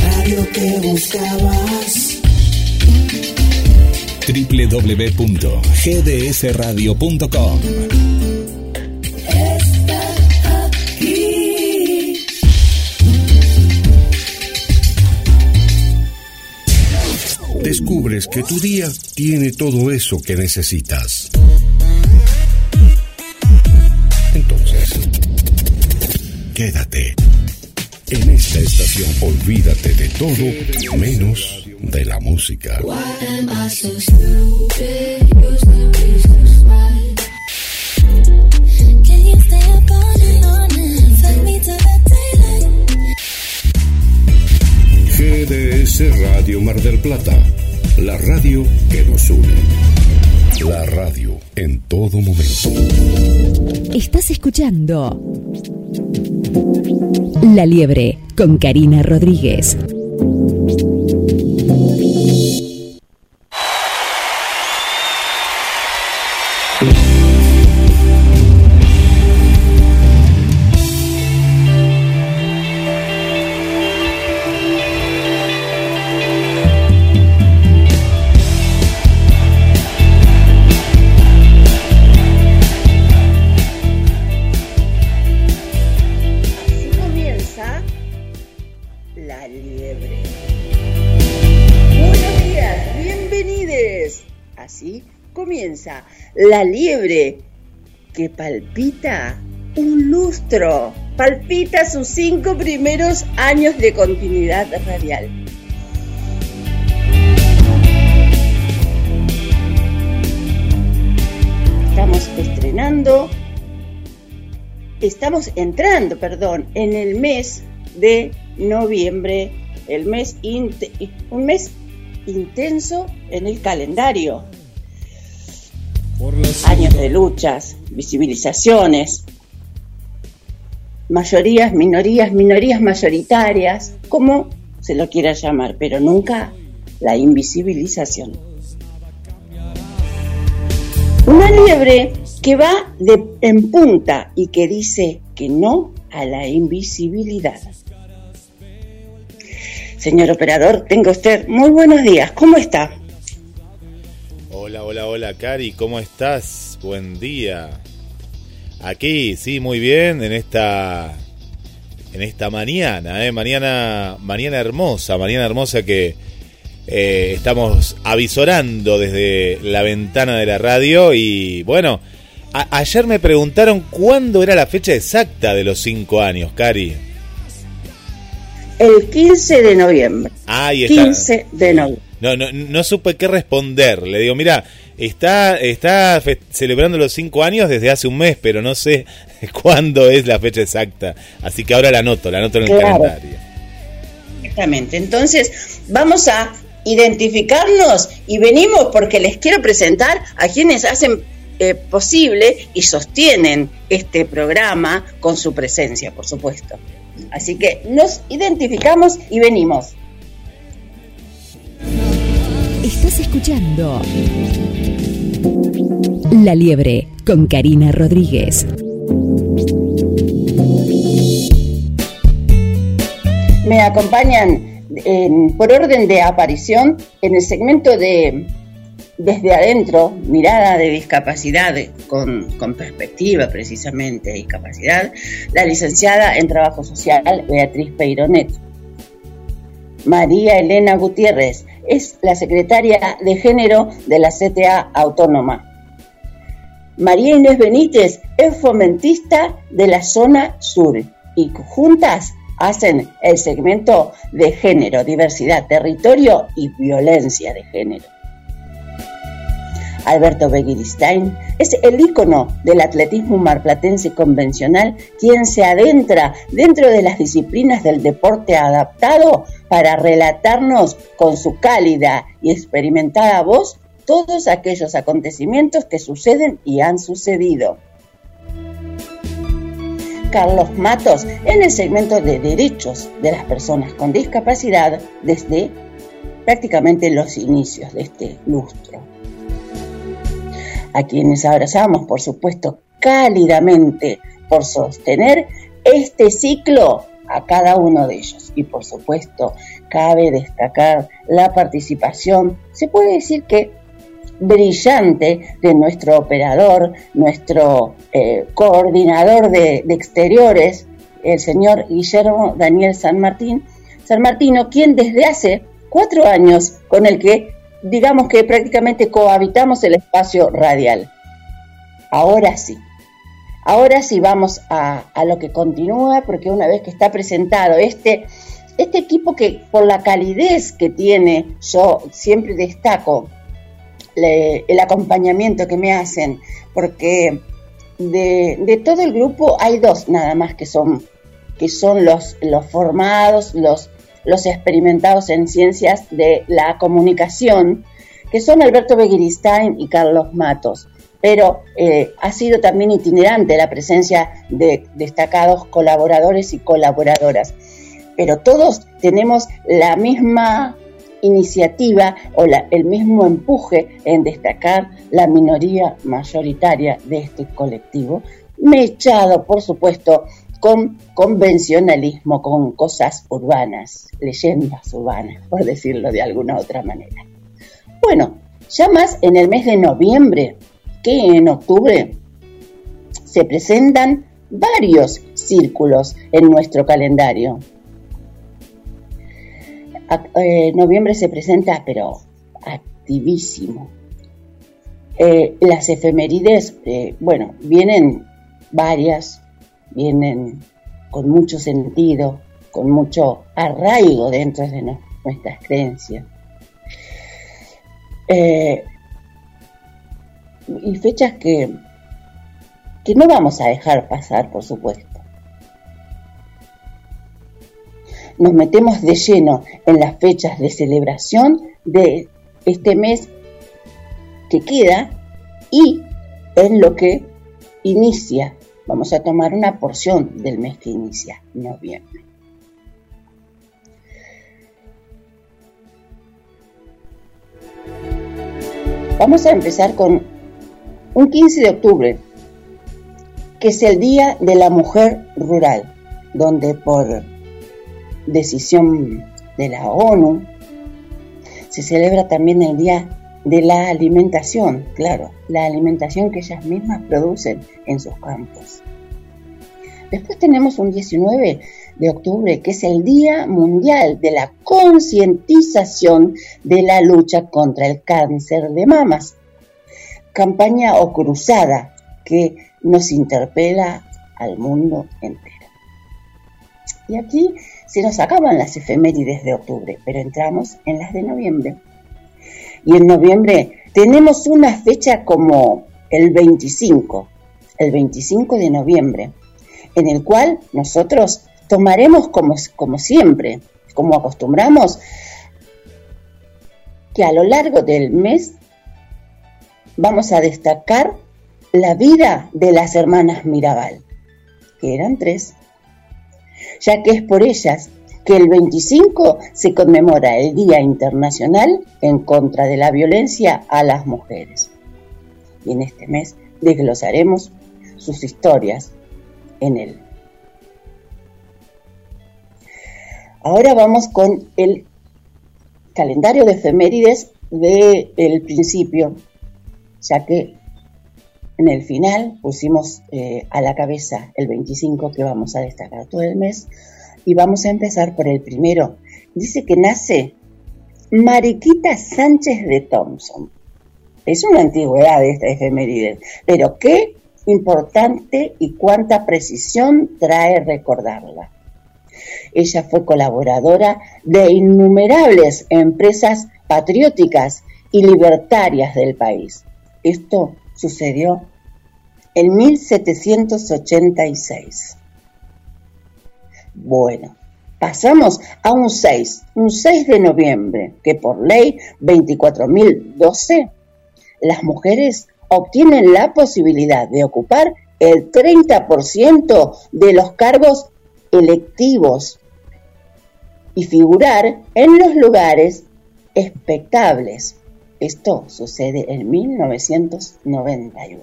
Radio que www.gdsradio.com. Descubres que tu día tiene todo eso que necesitas. Quédate. En esta estación, olvídate de todo menos de la música. GDS Radio Mar del Plata, la radio que nos une. La radio en todo momento. Estás escuchando La Liebre con Karina Rodríguez. La liebre que palpita un lustro, palpita sus cinco primeros años de continuidad radial. Estamos estrenando estamos entrando, perdón, en el mes de noviembre, el mes un mes intenso en el calendario. Años de luchas, visibilizaciones, mayorías, minorías, minorías mayoritarias, como se lo quiera llamar, pero nunca la invisibilización. Una liebre que va de, en punta y que dice que no a la invisibilidad. Señor operador, tenga usted muy buenos días. ¿Cómo está? Hola, hola, hola, Cari, ¿cómo estás? Buen día. Aquí, sí, muy bien, en esta en esta mañana, ¿eh? mañana, mañana hermosa, mañana hermosa que eh, estamos avisorando desde la ventana de la radio y bueno, a- ayer me preguntaron cuándo era la fecha exacta de los cinco años, Cari. El 15 de noviembre. Ahí está. 15 de noviembre. No, no, no supe qué responder. Le digo, mira, está, está celebrando los cinco años desde hace un mes, pero no sé cuándo es la fecha exacta. Así que ahora la anoto, la anoto en el Claro. calendario. Exactamente. Entonces, vamos a identificarnos y venimos porque les quiero presentar a quienes hacen eh, posible y sostienen este programa con su presencia, por supuesto. Así que nos identificamos y venimos. Estás escuchando La Liebre con Karina Rodríguez. Me acompañan por orden de aparición en el segmento de Desde Adentro, mirada de discapacidad con, con perspectiva precisamente y capacidad, la licenciada en Trabajo Social Beatriz Peironet. María Elena Gutiérrez es la secretaria de género de la CTA Autónoma. María Inés Benítez es fomentista de la zona sur y juntas hacen el segmento de género, diversidad, territorio y violencia de género. Alberto Begiristain es el ícono del atletismo marplatense convencional, quien se adentra dentro de las disciplinas del deporte adaptado para relatarnos con su cálida y experimentada voz todos aquellos acontecimientos que suceden y han sucedido. Carlos Matos en el segmento de derechos de las personas con discapacidad desde prácticamente los inicios de este lustro. A quienes abrazamos, por supuesto, cálidamente por sostener este ciclo a cada uno de ellos. Y por supuesto, cabe destacar la participación, se puede decir que brillante, de nuestro operador, nuestro eh, coordinador de, de exteriores, el señor Guillermo Daniel San Martín, San Martino, quien desde hace cuatro años con el que digamos que prácticamente cohabitamos el espacio radial. Ahora sí, ahora sí vamos a, a lo que continúa, porque una vez que está presentado este, este equipo que por la calidez que tiene, yo siempre destaco el acompañamiento que me hacen, porque de, de, todo el grupo hay dos nada más que son, que son los, los formados, los, los experimentados en ciencias de la comunicación, que son Alberto Begiristain y Carlos Matos. Pero eh, ha sido también itinerante la presencia de destacados colaboradores y colaboradoras. Pero todos tenemos la misma iniciativa o la, el mismo empuje en destacar la minoría mayoritaria de este colectivo, mechado, por supuesto, con convencionalismo, con cosas urbanas, leyendas urbanas, por decirlo de alguna otra manera. Bueno, ya más en el mes de noviembre que en octubre se presentan varios círculos en nuestro calendario. Eh, noviembre se presenta, pero activísimo. Eh, las efemérides, eh, bueno, vienen varias, vienen con mucho sentido, con mucho arraigo dentro de nuestras creencias. Eh, y fechas que, que no vamos a dejar pasar, por supuesto. Nos metemos de lleno en las fechas de celebración de este mes que queda y en lo que inicia Vamos a tomar una porción del mes que inicia, noviembre. Vamos a empezar con un 15 de octubre, que es el Día de la Mujer Rural, donde por decisión de la ONU se celebra también el Día de la alimentación, claro, la alimentación que ellas mismas producen en sus campos. Después tenemos un 19 de octubre, que es el Día Mundial de la Concientización de la Lucha contra el Cáncer de Mamas. Campaña o cruzada que nos interpela al mundo entero. Y aquí se nos acaban las efemérides de octubre, pero entramos en las de noviembre y en noviembre tenemos una fecha como el 25, el 25 de noviembre, en el cual nosotros tomaremos como, como siempre, como acostumbramos, que a lo largo del mes vamos a destacar la vida de las hermanas Mirabal, que eran tres, ya que es por ellas que el 25 se conmemora el Día Internacional en contra de la violencia a las mujeres. Y en este mes desglosaremos sus historias en él. Ahora vamos con el calendario de efemérides del principio, ya que en el final pusimos eh, a la cabeza el 25 que vamos a destacar todo el mes, y vamos a empezar por el primero. Dice que nace Mariquita Sánchez de Thompson. Es una antigüedad esta efeméride, pero qué importante y cuánta precisión trae recordarla. Ella fue colaboradora de innumerables empresas patrióticas y libertarias del país. Esto sucedió en 1786. Bueno, pasamos a un 6, un 6 de noviembre, que por ley 24.012, las mujeres obtienen la posibilidad de ocupar el 30% de los cargos electivos y figurar en los lugares expectables. Esto sucede en 1991.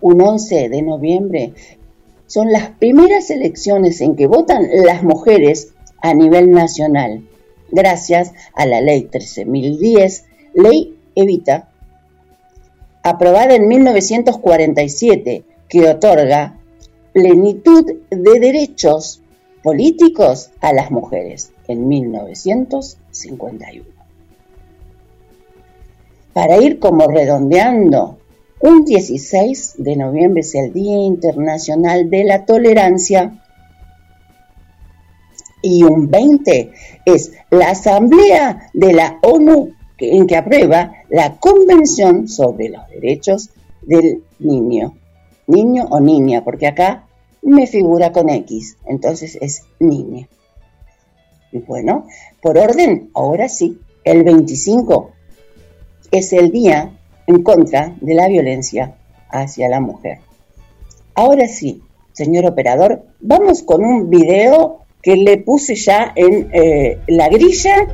Un 11 de noviembre son las primeras elecciones en que votan las mujeres a nivel nacional, gracias a la ley 13.010, ley Evita, aprobada en 1947, que otorga plenitud de derechos políticos a las mujeres en 1951. Para ir como redondeando, un 16 de noviembre es el Día Internacional de la Tolerancia y un 20 es la Asamblea de la ONU en que aprueba la Convención sobre los Derechos del Niño. Niño o niña, porque acá me figura con X, entonces es niña. Y bueno, por orden, ahora sí, el 25 es el día en contra de la violencia hacia la mujer. Ahora sí, señor operador, vamos con un video que le puse ya en eh, la grilla,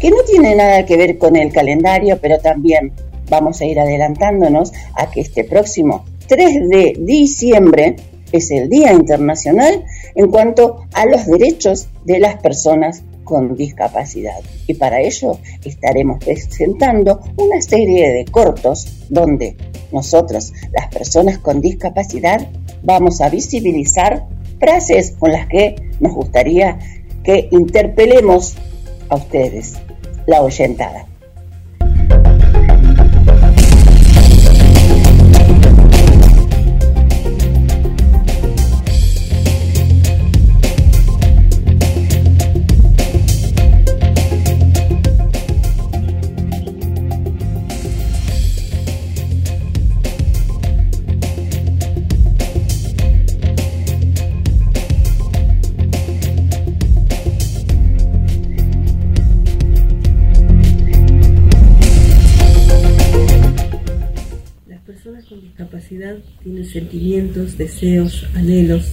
que no tiene nada que ver con el calendario, pero también vamos a ir adelantándonos a que este próximo 3 de diciembre es el Día Internacional en cuanto a los derechos de las personas con discapacidad. Y para ello estaremos presentando una serie de cortos donde nosotros, las personas con discapacidad, vamos a visibilizar frases con las que nos gustaría que interpelemos a ustedes, la oyentada. Tienen sentimientos, deseos, anhelos,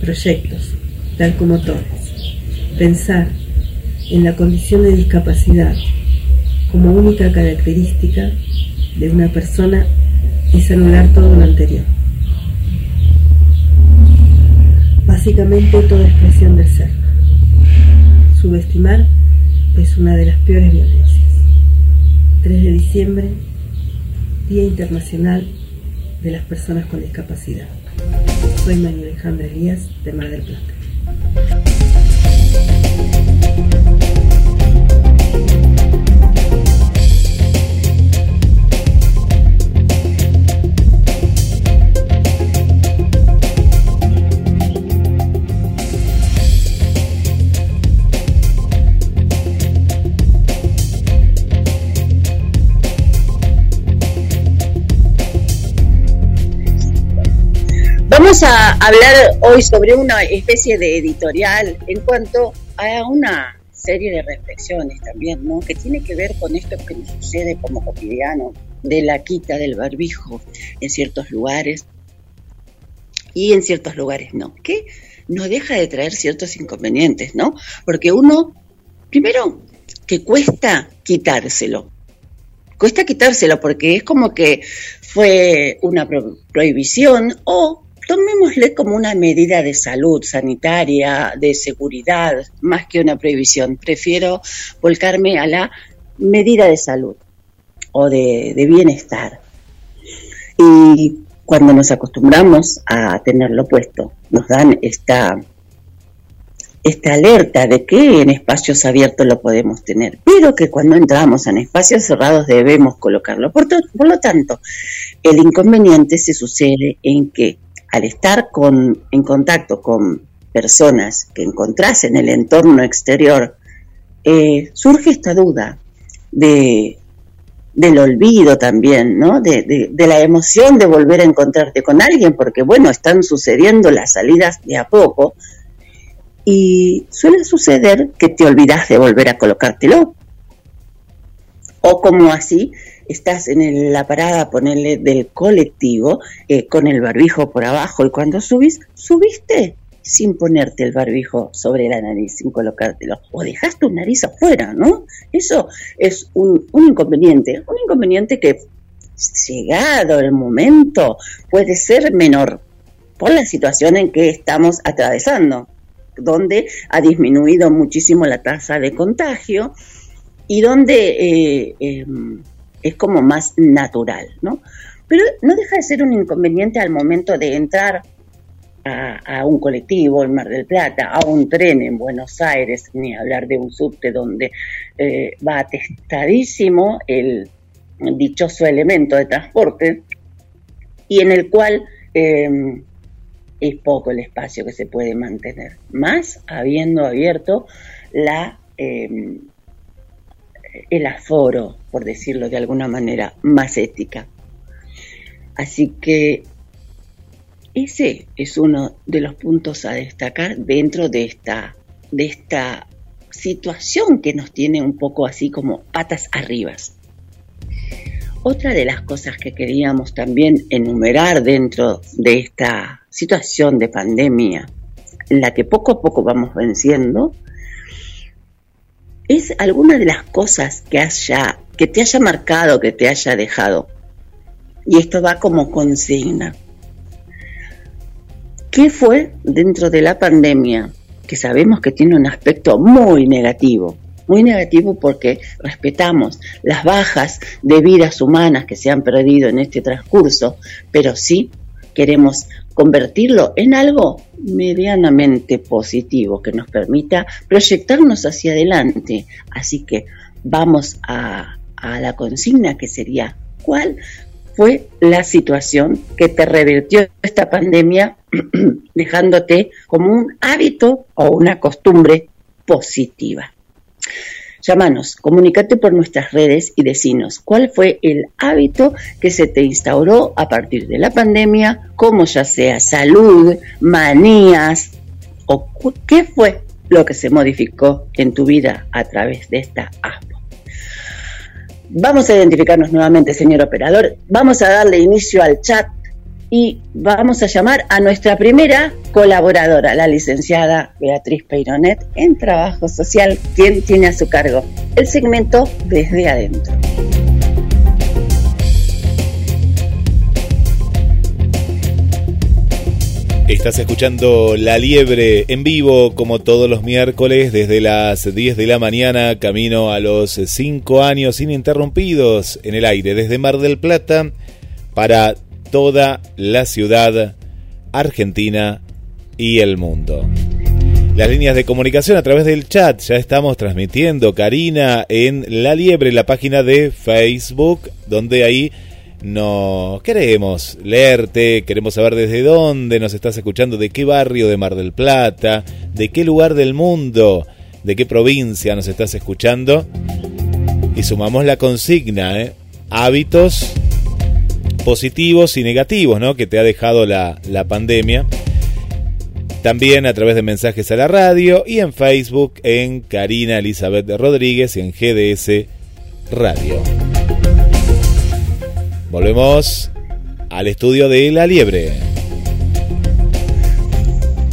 proyectos, tal como todos. Pensar en la condición de discapacidad como única característica de una persona es anular todo lo anterior. Básicamente toda expresión del ser. Subestimar es una de las peores violencias. 3 de diciembre, Día Internacional de las personas con discapacidad. Soy María Alejandra Elías de Mar del Plata. Vamos a hablar hoy sobre una especie de editorial en cuanto a una serie de reflexiones también, ¿no? Que tiene que ver con esto que nos sucede como cotidiano, de la quita del barbijo en ciertos lugares y en ciertos lugares no, que no deja de traer ciertos inconvenientes, ¿no? Porque uno, primero, que cuesta quitárselo, cuesta quitárselo porque es como que fue una prohibición o tomémosle como una medida de salud sanitaria, de seguridad, más que una prohibición. Prefiero volcarme a la medida de salud o de, bienestar. Y cuando nos acostumbramos a tenerlo puesto, nos dan esta, esta alerta de que en espacios abiertos lo podemos tener, pero que cuando entramos en espacios cerrados debemos colocarlo. Por, por lo tanto, el inconveniente se sucede en que al estar con, en contacto con personas que encontrás en el entorno exterior, eh, surge esta duda de, del olvido también, ¿no? De, de, la emoción de volver a encontrarte con alguien, porque bueno, están sucediendo las salidas de a poco, y suele suceder que te olvidas de volver a colocártelo. O como así, estás en la parada, ponerle del colectivo, eh, con el barbijo por abajo, y cuando subís, subiste sin ponerte el barbijo sobre la nariz, sin colocártelo, o dejaste tu nariz afuera, ¿no? Eso es un, inconveniente, un inconveniente que llegado el momento, puede ser menor por la situación en que estamos atravesando, donde ha disminuido muchísimo la tasa de contagio y donde eh, em, es como más natural, ¿no? Pero no deja de ser un inconveniente al momento de entrar a, un colectivo en Mar del Plata, a un tren en Buenos Aires, ni hablar de un subte donde eh, va atestadísimo el dichoso elemento de transporte y en el cual em, es poco el espacio que se puede mantener, más habiendo abierto la em, el aforo, por decirlo de alguna manera, más ética. Así que ese es uno de los puntos a destacar dentro de esta, de esta situación que nos tiene un poco así como patas arriba. Otra de las cosas que queríamos también enumerar dentro de esta situación de pandemia, en la que poco a poco vamos venciendo, es alguna de las cosas que haya, que te haya marcado, que te haya dejado. Y esto va como consigna. ¿Qué fue dentro de la pandemia? Que sabemos que tiene un aspecto muy negativo, muy negativo porque respetamos las bajas de vidas humanas que se han perdido en este transcurso, pero sí queremos convertirlo en algo medianamente positivo que nos permita proyectarnos hacia adelante. Así que vamos a, a la consigna que sería, ¿cuál fue la situación que te revirtió esta pandemia dejándote como un hábito o una costumbre positiva. Llámanos, comunícate por nuestras redes y decinos cuál fue el hábito que se te instauró a partir de la pandemia, como ya sea salud, manías o qué fue lo que se modificó en tu vida a través de esta ASPO. Vamos a identificarnos nuevamente, señor operador. Vamos a darle inicio al chat y vamos a llamar a nuestra primera colaboradora, la licenciada Beatriz Peironet, en Trabajo Social, quien tiene a su cargo el segmento Desde Adentro. Estás escuchando La Liebre en vivo como todos los miércoles desde las 10 de la mañana, camino a los 5 años ininterrumpidos en el aire desde Mar del Plata para toda la ciudad argentina y el mundo. Las líneas de comunicación a través del chat ya estamos transmitiendo Karina en La Liebre, la página de Facebook, donde ahí no queremos leerte, queremos saber desde dónde nos estás escuchando, de qué barrio de Mar del Plata, de qué lugar del mundo, de qué provincia nos estás escuchando. Y sumamos la consigna, ¿eh? hábitos positivos y negativos ¿no? que te ha dejado la, la pandemia. También a través de mensajes a la radio y en Facebook en Karina Elizabeth Rodríguez y en GDS Radio. Volvemos al estudio de La Liebre.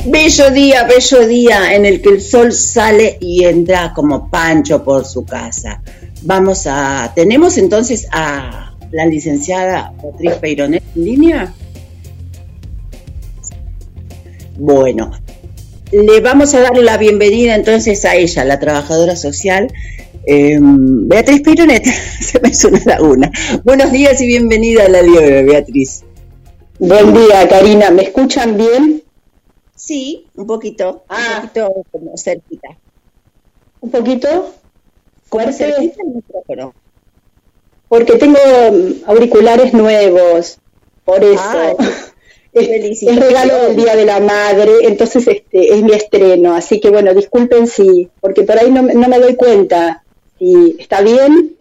Bello día, bello día en el que el sol sale y entra como pancho por su casa. Vamos a. ¿Tenemos entonces a la licenciada Beatriz Peironet en línea? Bueno, le vamos a dar la bienvenida entonces a ella, la trabajadora social, eh, Beatriz Pironet, se me suena la una. Buenos días y bienvenida a la liebre, Beatriz. Buen día, Karina. ¿Me escuchan bien? Sí, un poquito. Ah. Un poquito como cerquita. ¿Un poquito? Como cerquita el micrófono. Porque tengo mm, auriculares nuevos, por eso. Ah, es, es, regalo del Día de la Madre, entonces este es mi estreno. Así que bueno, disculpen si, porque por ahí no, no me doy cuenta y está bien.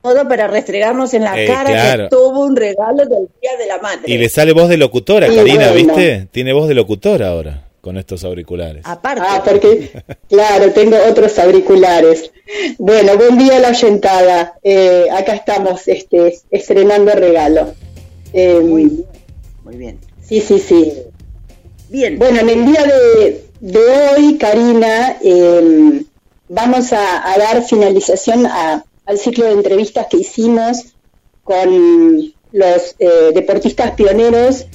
Todo para restregarnos en la eh, cara que tuvo un regalo del Día de la Madre. Y le sale voz de locutora, Karina, ¿viste? Tiene voz de locutora ahora con estos auriculares. Aparte. Ah, porque, claro, tengo otros auriculares. Bueno, buen día la oyentada. Eh, acá estamos este, estrenando regalo. Eh, muy bien, muy bien. Sí, sí, sí. Bien. Bueno, en el día de, de hoy, Karina, eh, vamos a, dar finalización al ciclo de entrevistas que hicimos con los eh, deportistas pioneros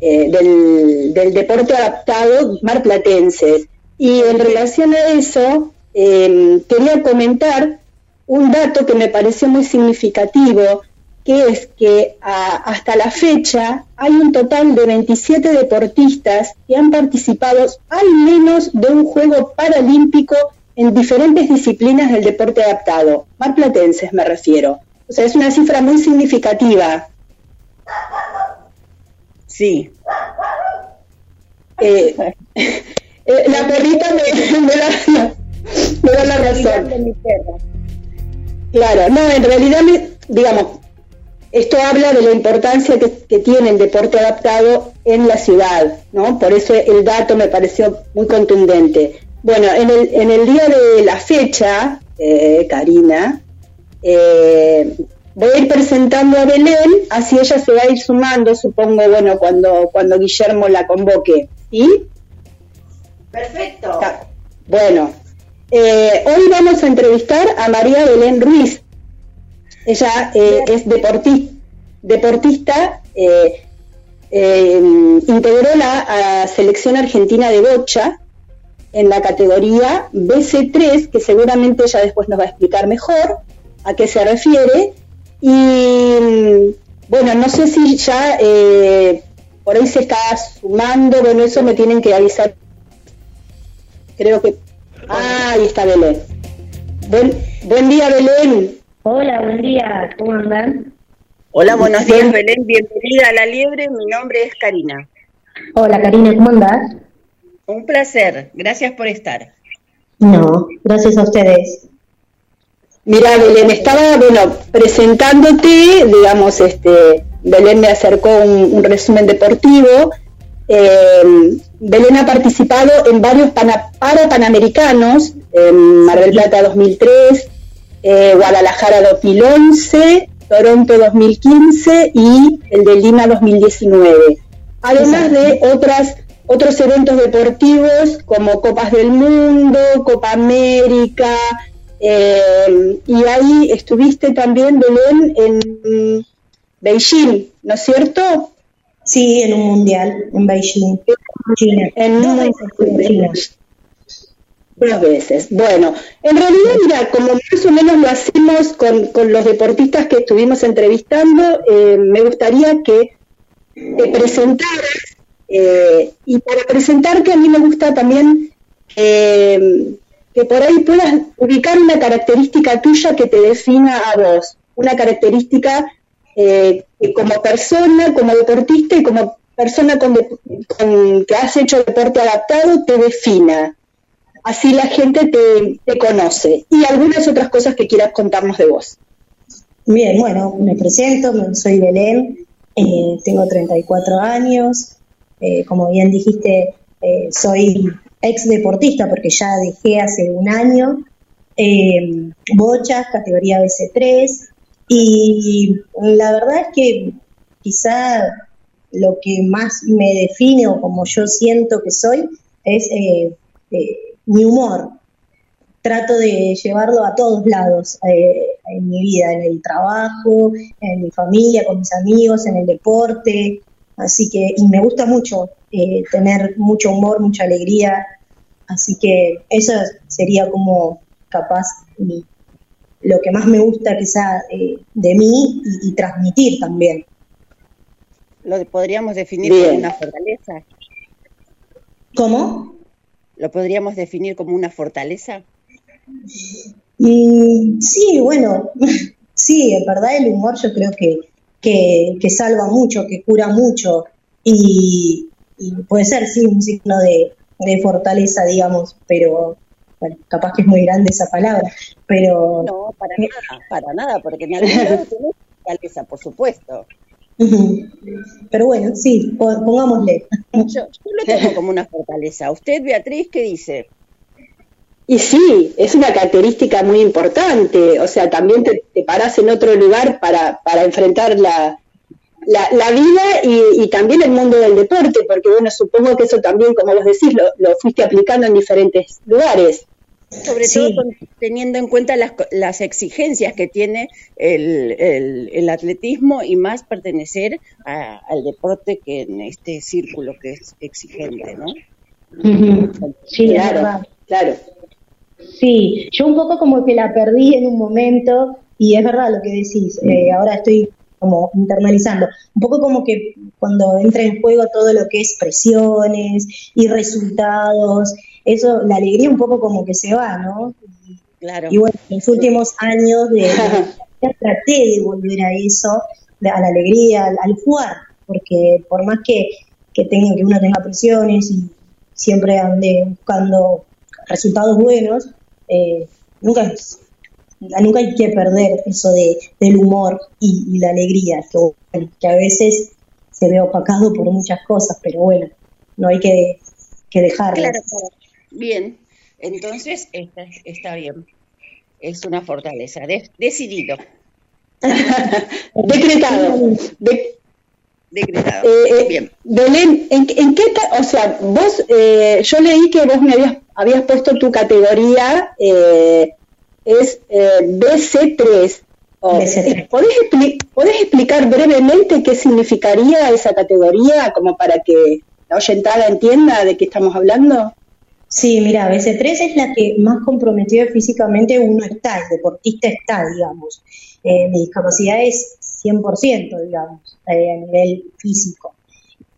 eh, del, del, deporte adaptado marplatenses. Y en relación a eso, em, quería comentar un dato que me pareció muy significativo, que es que hasta la fecha hay un total de 27 deportistas que han participado al menos de un juego paralímpico en diferentes disciplinas del deporte adaptado, marplatenses me refiero. O sea, es una cifra muy significativa. Sí. Eh, eh, la perrita me, da, la razón. De mi Claro, no, en realidad, digamos, esto habla de la importancia que, tiene el deporte adaptado en la ciudad, ¿no? Por eso el dato me pareció muy contundente. Bueno, en el, en el día de la fecha, eh, Karina, eh, voy a ir presentando a Belén, así ella se va a ir sumando, supongo, bueno, cuando, cuando Guillermo la convoque. ¿Sí? Perfecto. Bueno, eh, hoy vamos a entrevistar a María Belén Ruiz. Ella eh, es deportista, deportista eh, integró la selección argentina de bocha en la categoría BC3, que seguramente ella después nos va a explicar mejor a qué se refiere. Y bueno, no sé si ya por ahí se está sumando, bueno, eso me tienen que avisar. Creo que Ah, ahí está Belén. Buen, buen día, Belén. Hola, buen día. ¿Cómo andan? Hola, buenos días, Belén. Bienvenida a La Liebre. Mi nombre es Karina. Hola, Karina. ¿Cómo andás? Un placer. Gracias por estar. No, gracias a ustedes. Mira, Belén, estaba, bueno, presentándote, digamos, este, Belén me acercó un resumen deportivo eh, Belén ha participado en varios para panamericanos, en Mar del Plata 2003, eh, Guadalajara 2011, Toronto 2015 y el de Lima 2019. Además de otras, otros eventos deportivos como Copas del Mundo, Copa América, eh, y ahí estuviste también, Belén, en Beijing, ¿no es cierto? Sí, en un mundial, en Beijing, China. En dos Dos veces. Bueno, en realidad, mira, como más o menos lo hacemos con, los deportistas que estuvimos entrevistando, eh, me gustaría que te presentaras, eh, y para presentarte a mí me gusta también eh, que por ahí puedas ubicar una característica tuya que te defina a vos, una característica eh, como persona, como deportista y como persona con, que has hecho deporte adaptado te defina. Así la gente te, conoce. Y algunas otras cosas que quieras contarnos de vos. Bien, bueno, me presento, soy Belén, eh, tengo 34 años, eh, como bien dijiste, soy ex deportista porque ya dejé hace un año, bochas, categoría BC3, y la verdad es que quizá lo que más me define o como yo siento que soy es eh, eh, mi humor. Trato de llevarlo a todos lados eh, en mi vida, en el trabajo, en mi familia, con mis amigos, en el deporte. Así que, y me gusta mucho tener mucho humor, mucha alegría. Así que eso sería como capaz mi, lo que más me gusta quizá eh, de mí y, transmitir también. ¿Lo podríamos definir como una fortaleza? ¿Cómo? ¿Lo podríamos definir como una fortaleza? Mm, sí, bueno, sí, en verdad el humor yo creo que, que, salva mucho, que cura mucho y, puede ser, sí, un signo de, de fortaleza, digamos, pero bueno, capaz que es muy grande esa palabra, pero... No, para nada, para nada, porque en algún fortaleza, por supuesto. Pero bueno, sí, pongámosle. Yo, lo tengo como una fortaleza. ¿Usted, Beatriz, qué dice? Y sí, es una característica muy importante. O sea, también te, te parás en otro lugar para, para enfrentar la, la, vida y, también el mundo del deporte, porque bueno, supongo que eso también, como vos decís, lo, fuiste aplicando en diferentes lugares. Sobre todo teniendo en cuenta las, las exigencias que tiene el, el, atletismo y más pertenecer al deporte que en este círculo que es exigente, ¿no? Sí, claro, claro. Sí, yo un poco como que la perdí en un momento y es verdad lo que decís, eh, ahora estoy como internalizando, un poco como que cuando entra en juego todo lo que es presiones y resultados, eso, la alegría un poco como que se va, ¿no? Claro. Y bueno, en los últimos años de, traté de volver a eso, a la alegría, al, jugar, porque por más que, que, tenga, que uno tenga presiones y siempre ande buscando resultados buenos, eh, nunca nunca hay que perder eso de, del humor y, la alegría, que, que, a veces se ve opacado por muchas cosas, pero bueno, no hay que, que dejarlo. Claro, Bien, entonces está, está bien. Es una fortaleza. decidido. Decretado. Decretado. Eh, eh, bien. Belén, ¿en, ¿en, qué, o sea, vos, eh, yo leí que vos me habías, habías puesto tu categoría eh, es eh, BC3. ¿Podés, explicar brevemente qué significaría esa categoría, como para que la oyentada entienda de qué estamos hablando? Sí, mira, BC3 es la que más comprometida físicamente uno está, el deportista está, digamos. Eh, mi discapacidad es 100%, digamos, eh, a nivel físico.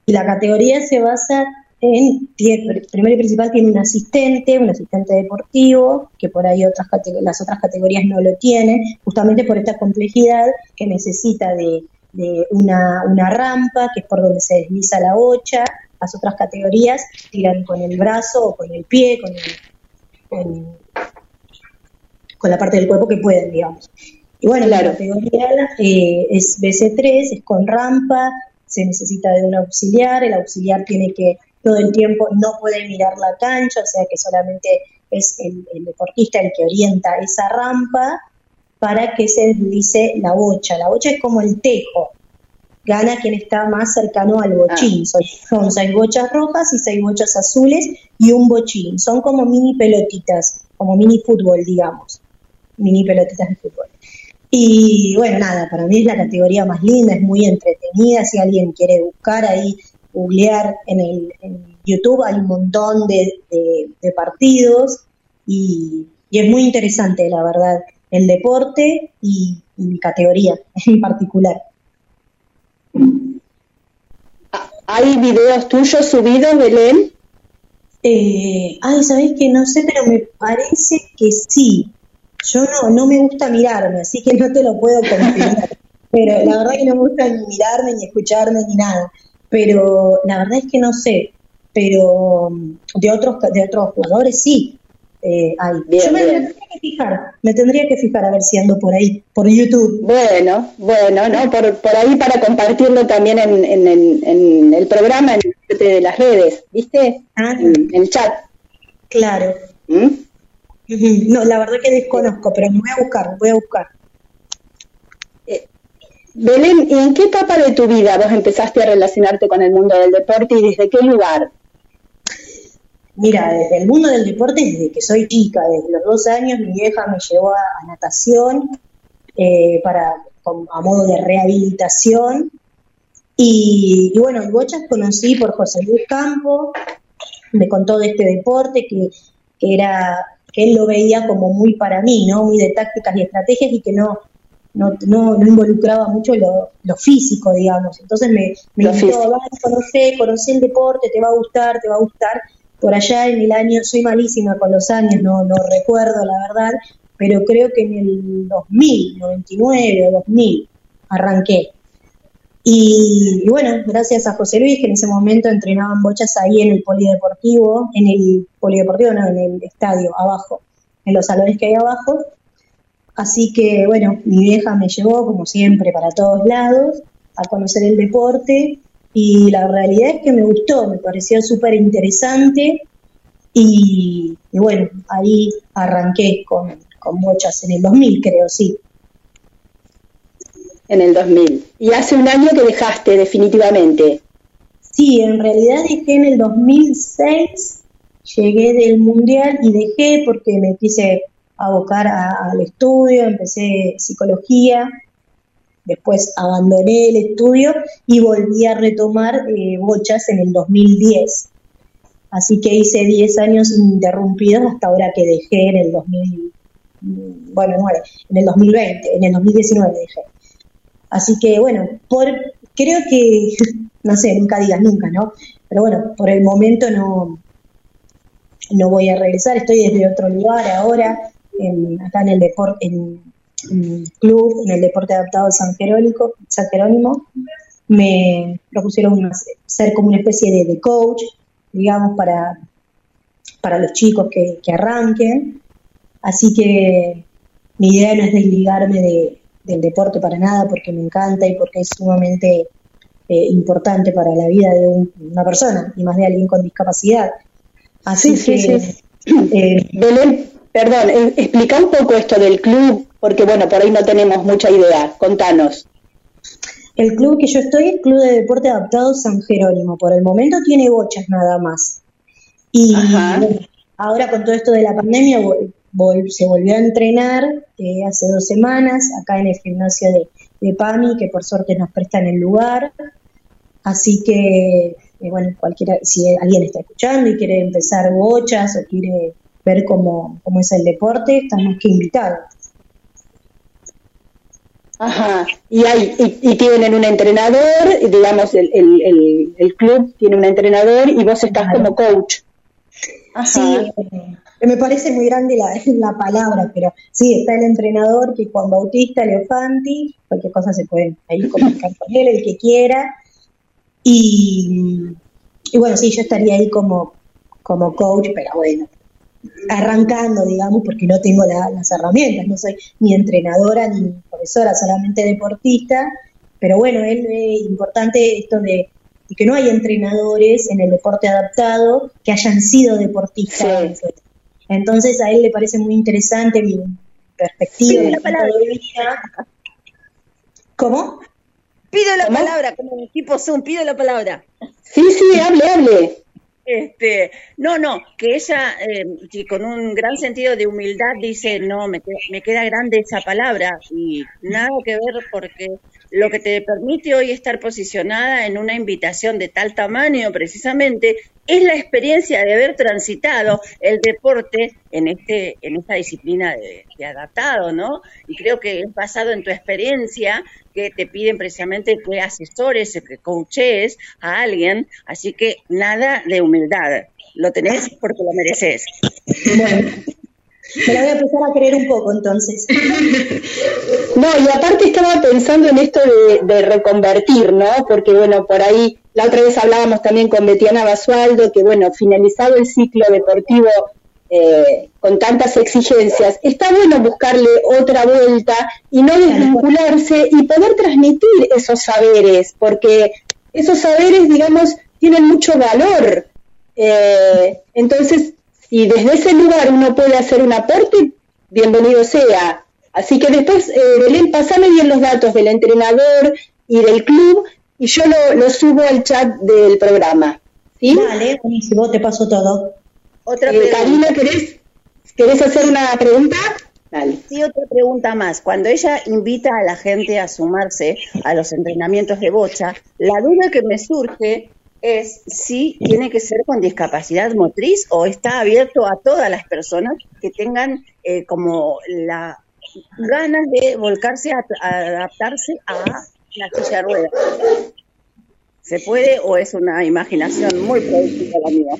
Y la categoría se basa en, primero y principal tiene un asistente, un asistente deportivo, que por ahí otras las otras categorías no lo tienen, justamente por esta complejidad que necesita de, una, una, rampa, que es por donde se desliza la bocha, las otras categorías tiran con el brazo o con el pie, con, con, la parte del cuerpo que pueden, digamos. Y bueno, la categoría eh, es BC3, es con rampa, se necesita de un auxiliar, el auxiliar tiene que todo el tiempo no puede mirar la cancha, o sea que solamente es el, deportista el que orienta esa rampa para que se deslice la bocha. La bocha es como el tejo, gana quien está más cercano al bochín. Ah. Son, seis bochas rojas y seis bochas azules y un bochín. Son como mini pelotitas, como mini fútbol, digamos. Mini pelotitas de fútbol. Y bueno, nada, para mí es la categoría más linda, es muy entretenida. Si alguien quiere buscar ahí googlear en, el, YouTube, hay un montón de, partidos y, es muy interesante, la verdad, el deporte y, mi categoría en particular. ¿Hay videos tuyos subidos, Belén? Eh, ay, ¿sabéis que no sé? Pero me parece que sí. Yo no, no me gusta mirarme, así que no te lo puedo confirmar. pero la verdad que no me gusta ni mirarme, ni escucharme, ni nada pero la verdad es que no sé, pero mm, de otros, de otros jugadores sí. Eh, hay. Yo me, tendría que fijar, me tendría que fijar a ver si ando por ahí, por YouTube. Bueno, bueno, ¿no? Por, por ahí para compartirlo también en, en, en, el programa, en de las redes, ¿viste? Ah, en, el chat. Claro. ¿Mm? No, la verdad que desconozco, pero me voy a buscar, voy a buscar. Belén, ¿y en qué etapa de tu vida vos empezaste a relacionarte con el mundo del deporte y desde qué lugar? Mira, desde el mundo del deporte, desde que soy chica, desde los dos años, mi vieja me llevó a, natación eh, para, a modo de rehabilitación. Y, bueno, en Bochas conocí por José Luis Campo, me contó de este deporte que, que era que él lo veía como muy para mí, ¿no? Muy de tácticas y estrategias y que no, no, no, involucraba mucho lo, físico, digamos. Entonces me, me invitó, conocer, conocer el deporte, te va a gustar, te va a gustar. Por allá en el año, soy malísima con los años, no, no recuerdo la verdad, pero creo que en el 2000, 99 o 2000, arranqué. Y, bueno, gracias a José Luis, que en ese momento entrenaban bochas ahí en el polideportivo, en el polideportivo, no, en el estadio, abajo, en los salones que hay abajo, Así que bueno, mi vieja me llevó, como siempre, para todos lados, a conocer el deporte. Y la realidad es que me gustó, me pareció súper interesante y, bueno, ahí arranqué con, con bochas en el 2000, creo, sí. En el 2000. Y hace un año que dejaste definitivamente. Sí, en realidad dejé en el 2006 llegué del mundial y dejé porque me quise abocar al estudio, empecé psicología, después abandoné el estudio y volví a retomar eh, bochas en el 2010. Así que hice 10 años interrumpidos hasta ahora que dejé en el 2000, bueno, en el 2020, en el 2019 dejé. Así que bueno, por, creo que, no sé, nunca digas nunca, ¿no? Pero bueno, por el momento no, no voy a regresar, estoy desde otro lugar ahora, acá en el deporte, en, el club, en el deporte adaptado San Jerónimo, San Jerónimo me propusieron ser como una especie de, coach, digamos, para, para los chicos que, arranquen. Así que mi idea no es desligarme de, del deporte para nada, porque me encanta y porque es sumamente eh, importante para la vida de una persona, y más de alguien con discapacidad. Así que, sí, sí. Eh, Belén, perdón, eh, explica un poco esto del club, porque bueno, por ahí no tenemos mucha idea. Contanos. El club que yo estoy es Club de Deporte Adaptado San Jerónimo. Por el momento tiene bochas nada más. Y ahora con todo esto de la pandemia se volvió a entrenar eh, hace dos semanas acá en el gimnasio de, de PAMI, que por suerte nos prestan el lugar. Así que eh, bueno, cualquiera, si alguien está escuchando y quiere empezar bochas o quiere ver cómo, cómo es el deporte, está más que invitado. Ajá, y, hay, y, tienen un entrenador, digamos, el, el, el, club tiene un entrenador y vos estás como coach. Ajá. Sí, eh, me parece muy grande la, la, palabra, pero sí, está el entrenador que Juan Bautista Leofanti, cualquier cosa se puede ahí comunicar con él, el que quiera, y, bueno, sí, yo estaría ahí como, como coach, pero bueno, arrancando, digamos, porque no tengo las herramientas, no soy ni entrenadora ni profesora, solamente deportista, pero bueno, es importante esto de, que no hay entrenadores en el deporte adaptado que hayan sido deportistas. Entonces a él le parece muy interesante mi perspectiva. la palabra. ¿Cómo? Pido la palabra, como equipo Zoom, pido la palabra. Sí, sí, hable, hable. Este, no, no, que ella eh, con un gran sentido de humildad dice, no, me me queda grande esa palabra y nada que ver porque lo que te permite hoy estar posicionada en una invitación de tal tamaño precisamente es la experiencia de haber transitado el deporte en este en esta disciplina de, adaptado, ¿no? Y creo que es basado en tu experiencia que te piden precisamente que asesores que coaches a alguien, así que nada de humildad, lo tenés porque lo mereces. Bueno, me la voy a empezar a creer un poco entonces. No, y aparte estaba pensando en esto de, de reconvertir, ¿no? Porque bueno, por ahí la otra vez hablábamos también con Betiana Basualdo, que bueno, finalizado el ciclo deportivo eh, con tantas exigencias, está bueno buscarle otra vuelta y no desvincularse y poder transmitir esos saberes, porque esos saberes, digamos, tienen mucho valor. Eh, entonces, si desde ese lugar uno puede hacer un aporte, bienvenido sea. Así que después, eh, Belén, pasame bien los datos del entrenador y del club y yo lo, subo al chat del programa. ¿sí? Vale, buenísimo, te paso todo. Otra eh, Karina, ¿querés, ¿querés hacer una pregunta? Dale. Sí, otra pregunta más. Cuando ella invita a la gente a sumarse a los entrenamientos de bocha, la duda que me surge es si tiene que ser con discapacidad motriz o está abierto a todas las personas que tengan eh, como la ganas de volcarse a adaptarse a la silla rueda. ¿Se puede o es una imaginación muy productiva la mía?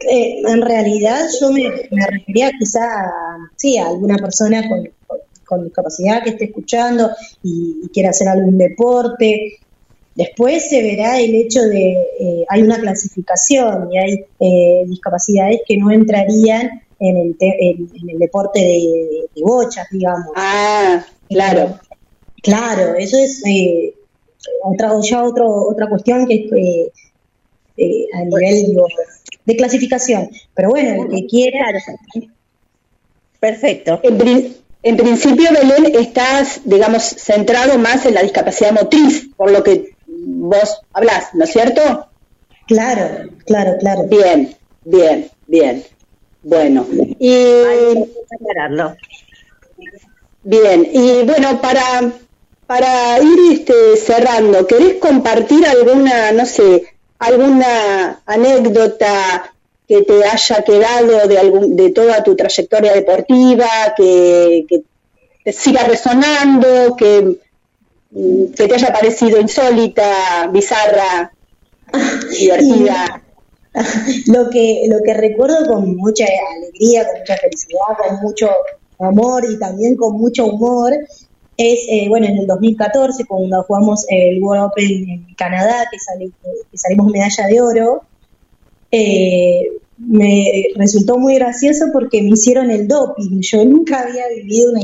Eh, en realidad yo me, refería quizá a, sí, a alguna persona con, discapacidad que esté escuchando y, quiera hacer algún deporte. Después se verá el hecho de, eh, hay una clasificación y hay eh, discapacidades que no entrarían en el, en, el deporte de, de, bochas, digamos. Ah, claro. Claro, eso es eh, otra, ya otro, otra cuestión que es eh, eh, a nivel de clasificación. Pero bueno, el que quiera. Perfecto. En, principio, Belén, estás, digamos, centrado más en la discapacidad motriz, por lo que vos hablas, ¿no es cierto? Claro, claro, claro. Bien. Bien, bien. Bueno, y Bien, y bueno, para, para ir este, cerrando, ¿querés compartir alguna, no sé, alguna anécdota que te haya quedado de, algún, de toda tu trayectoria deportiva, que, que te siga resonando, que, que te haya parecido insólita, bizarra, divertida? lo que lo que recuerdo con mucha alegría, con mucha felicidad, con mucho amor y también con mucho humor es, eh, bueno, en el 2014, cuando jugamos el World Open en Canadá, que, que salimos medalla de oro, eh, me resultó muy gracioso porque me hicieron el doping. Yo nunca había vivido una,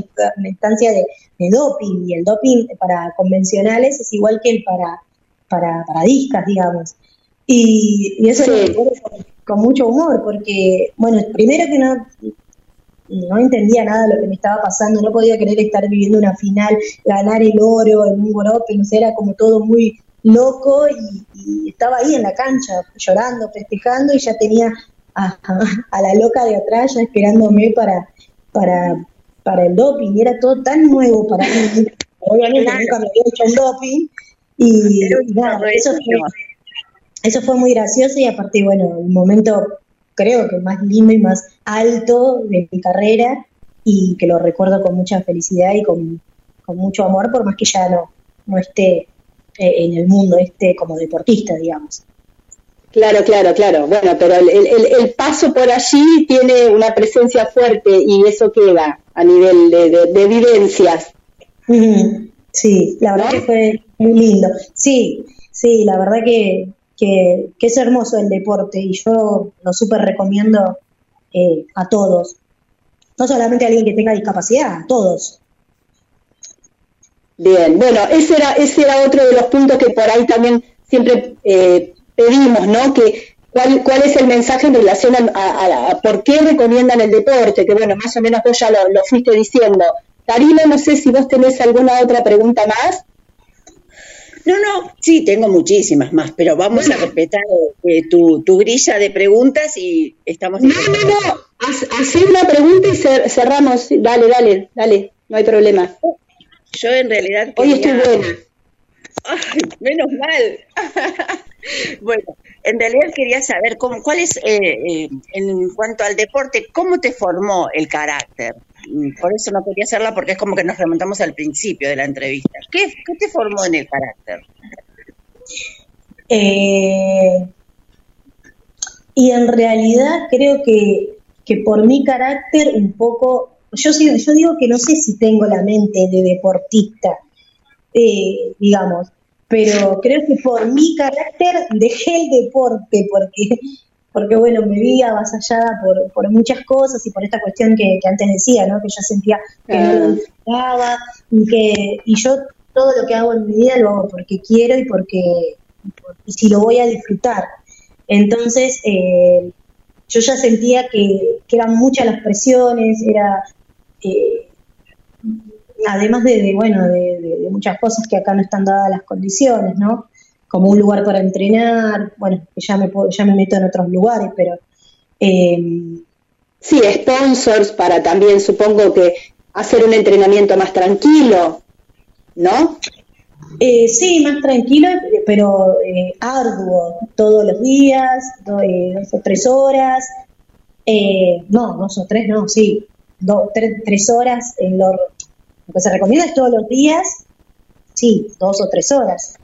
instancia de, doping y el doping para convencionales es igual que el para, para, para discas, digamos. Y, eso lo recuerdo con, mucho humor, porque, bueno, primero que no, no entendía nada de lo que me estaba pasando, no podía creer estar viviendo una final, ganar el oro en un golpe, no sé, era como todo muy loco y, estaba ahí en la cancha llorando, festejando y ya tenía a, la loca de atrás ya esperándome para, para, para el doping y era todo tan nuevo para mí. Obviamente nunca me había hecho un doping y, eso eso fue muy gracioso y aparte, bueno, un momento creo que más lindo y más alto de mi carrera y que lo recuerdo con mucha felicidad y con, mucho amor, por más que ya no, no esté eh, en el mundo, esté como deportista, digamos. Claro, claro, claro. Bueno, pero el, el, paso por allí tiene una presencia fuerte y eso queda a nivel de, de, vivencias. Sí, la verdad que fue muy lindo. Sí, sí, la verdad que que, es hermoso el deporte y yo lo súper recomiendo eh, a todos. No solamente a alguien que tenga discapacidad, a todos. Bien, bueno, ese era, ese era otro de los puntos que por ahí también siempre eh, pedimos, ¿no? Que cuál, cuál es el mensaje en relación a, por qué recomiendan el deporte, que bueno, más o menos vos ya lo, lo fuiste diciendo. Karina, no sé si vos tenés alguna otra pregunta más. No, no, sí, tengo muchísimas más, pero vamos a respetar eh, tu, tu, grilla de preguntas y estamos... No, no, no, haz, una pregunta y cerramos. Dale, dale, dale, no hay problema. Yo en realidad... Hoy estoy buena. Ay, menos mal. bueno, en realidad quería saber cómo, cuál es, eh, eh, en cuanto al deporte, cómo te formó el carácter. Mm, por eso no quería hacerla porque es como que nos remontamos al principio de la entrevista. ¿Qué, te formó en el carácter? Eh, y en realidad creo que, por mi carácter un poco, yo, yo digo que no sé si tengo la mente de deportista, eh, digamos, pero creo que por mi carácter dejé el deporte porque porque bueno, me vi avasallada por, por muchas cosas y por esta cuestión que, antes decía, ¿no? Que yo sentía que no lo disfrutaba y que y yo todo lo que hago en mi vida lo hago porque quiero y porque y si lo voy a disfrutar. Entonces, eh, yo ya sentía que, eran muchas las presiones, era eh, además de, bueno de, muchas cosas que acá no están dadas las condiciones, ¿no? Como un lugar para entrenar, bueno, ya me, ya me meto en otros lugares, pero... Eh, sí, sponsors para también, supongo que hacer un entrenamiento más tranquilo, ¿no? Eh, sí, más tranquilo, pero eh, arduo, todos los días, eh, dos o tres horas, eh, no, dos o tres, no, sí, tres, horas, en lo, lo que se recomienda es todos los días, sí, dos o tres horas.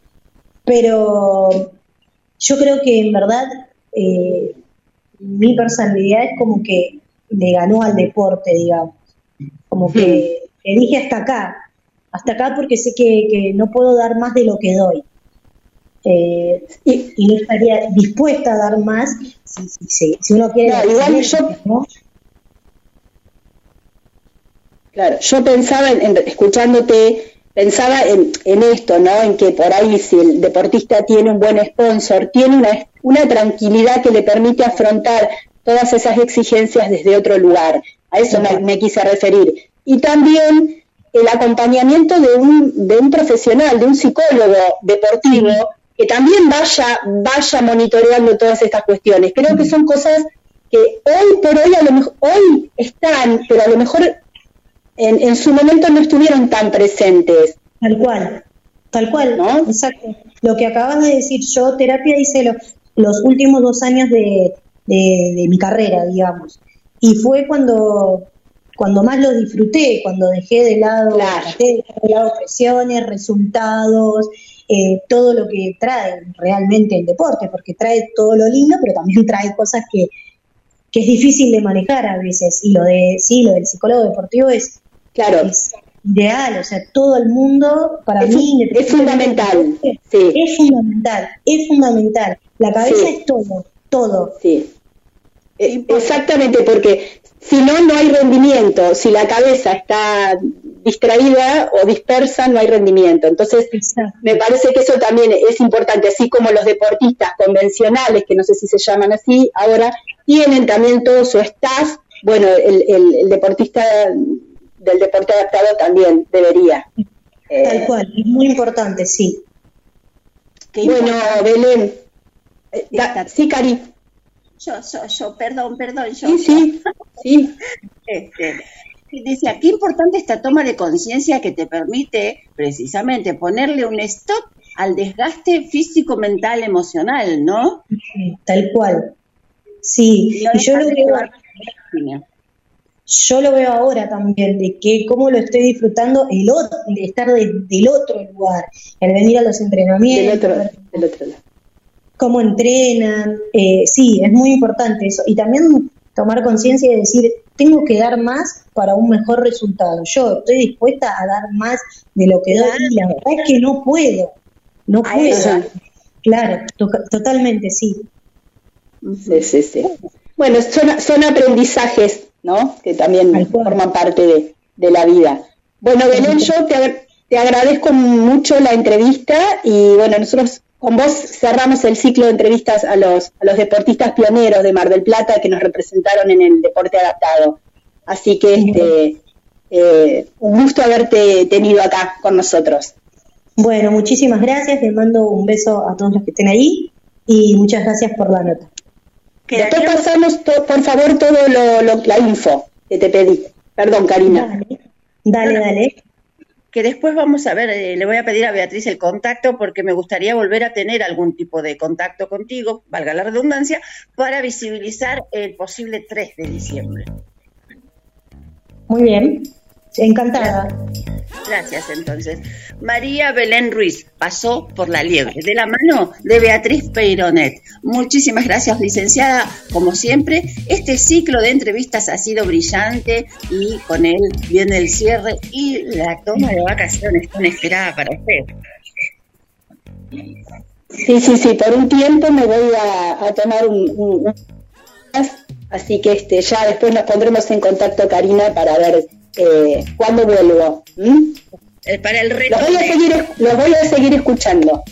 Pero yo creo que en verdad eh, mi personalidad es como que le ganó al deporte, digamos. Como que le dije hasta acá, hasta acá porque sé que, no puedo dar más de lo que doy. Eh, y, no estaría dispuesta a dar más si, si, uno quiere. igual yo, Claro, yo pensaba, en, escuchándote, pensaba en, esto, ¿no? En que por ahí si el deportista tiene un buen sponsor, tiene una, una tranquilidad que le permite afrontar todas esas exigencias desde otro lugar. A eso me, quise referir. Y también el acompañamiento de un, de un profesional, de un psicólogo deportivo, que también vaya, vaya monitoreando todas estas cuestiones. Creo que son cosas que hoy por hoy, a lo mejor, hoy están, pero a lo mejor en, en su momento no estuvieron tan presentes. Tal cual, tal cual, ¿no? Exacto. Lo que acabas de decir, yo terapia hice los, los últimos dos años de, de, mi carrera, digamos. Y fue cuando, cuando más lo disfruté, cuando dejé de lado, dejé de lado presiones, resultados, eh, todo lo que trae realmente el deporte, porque trae todo lo lindo, pero también trae cosas que, que es difícil de manejar a veces. Y lo de, sí, lo del psicólogo deportivo es, claro. ideal, o sea, todo el mundo, para mí... Es fundamental, sí. Es fundamental, es fundamental. La cabeza es todo, todo. Sí. Eh, exactamente, porque si no, no hay rendimiento. Si la cabeza está distraída o dispersa, no hay rendimiento. Entonces, me parece que eso también es importante, así como los deportistas convencionales, que no sé si se llaman así, ahora tienen también todo su staff. Bueno, el, deportista del deporte adaptado también debería. Tal eh, cual, es muy importante, sí. bueno, Belén. Eh, sí, Cari. Yo, yo, yo, perdón, perdón, yo. Sí, sí, sí. Este, dice, qué importante esta toma de conciencia que te permite precisamente ponerle un stop al desgaste físico, mental, emocional, ¿no? tal cual. Sí, y, yo lo veo, yo lo veo ahora también, de que cómo lo estoy disfrutando el otro, de estar desde el otro lugar, el venir a los entrenamientos. Del otro lado cómo entrenan. Eh, sí, es muy importante eso. Y también tomar conciencia y decir, tengo que dar más para un mejor resultado. Yo estoy dispuesta a dar más de lo que doy y la verdad es que no puedo. No puedo. Claro, totalmente, sí. Sí, sí, sí. Bueno, son, son aprendizajes, ¿no? Que también forman parte de, de, la vida. Bueno, Belén, yo te, te agradezco mucho la entrevista y bueno, nosotros con vos cerramos el ciclo de entrevistas a los, a los deportistas pioneros de Mar del Plata que nos representaron en el deporte adaptado. Así que este, eh, un gusto haberte tenido acá con nosotros. Bueno, muchísimas gracias, les mando un beso a todos los que estén ahí y muchas gracias por la nota. Después pasamos, por favor, todo lo, la info que te pedí. Perdón, Karina. dale. dale que después vamos a ver, eh, le voy a pedir a Beatriz el contacto porque me gustaría volver a tener algún tipo de contacto contigo, valga la redundancia, para visibilizar el posible 3 de diciembre. Muy bien, encantada. Gracias, entonces. María Belén Ruiz pasó por la liebre de la mano de Beatriz Peironet. Muchísimas gracias, licenciada. Como siempre, este ciclo de entrevistas ha sido brillante y con él viene el cierre y la toma de vacaciones tan esperada para usted. Sí, sí, sí, por un tiempo me voy a, tomar un, un, así que este ya después nos pondremos en contacto, Karina, para ver eh, cuándo vuelvo. Eh, para el reto. Los voy, a seguir, los voy a seguir escuchando.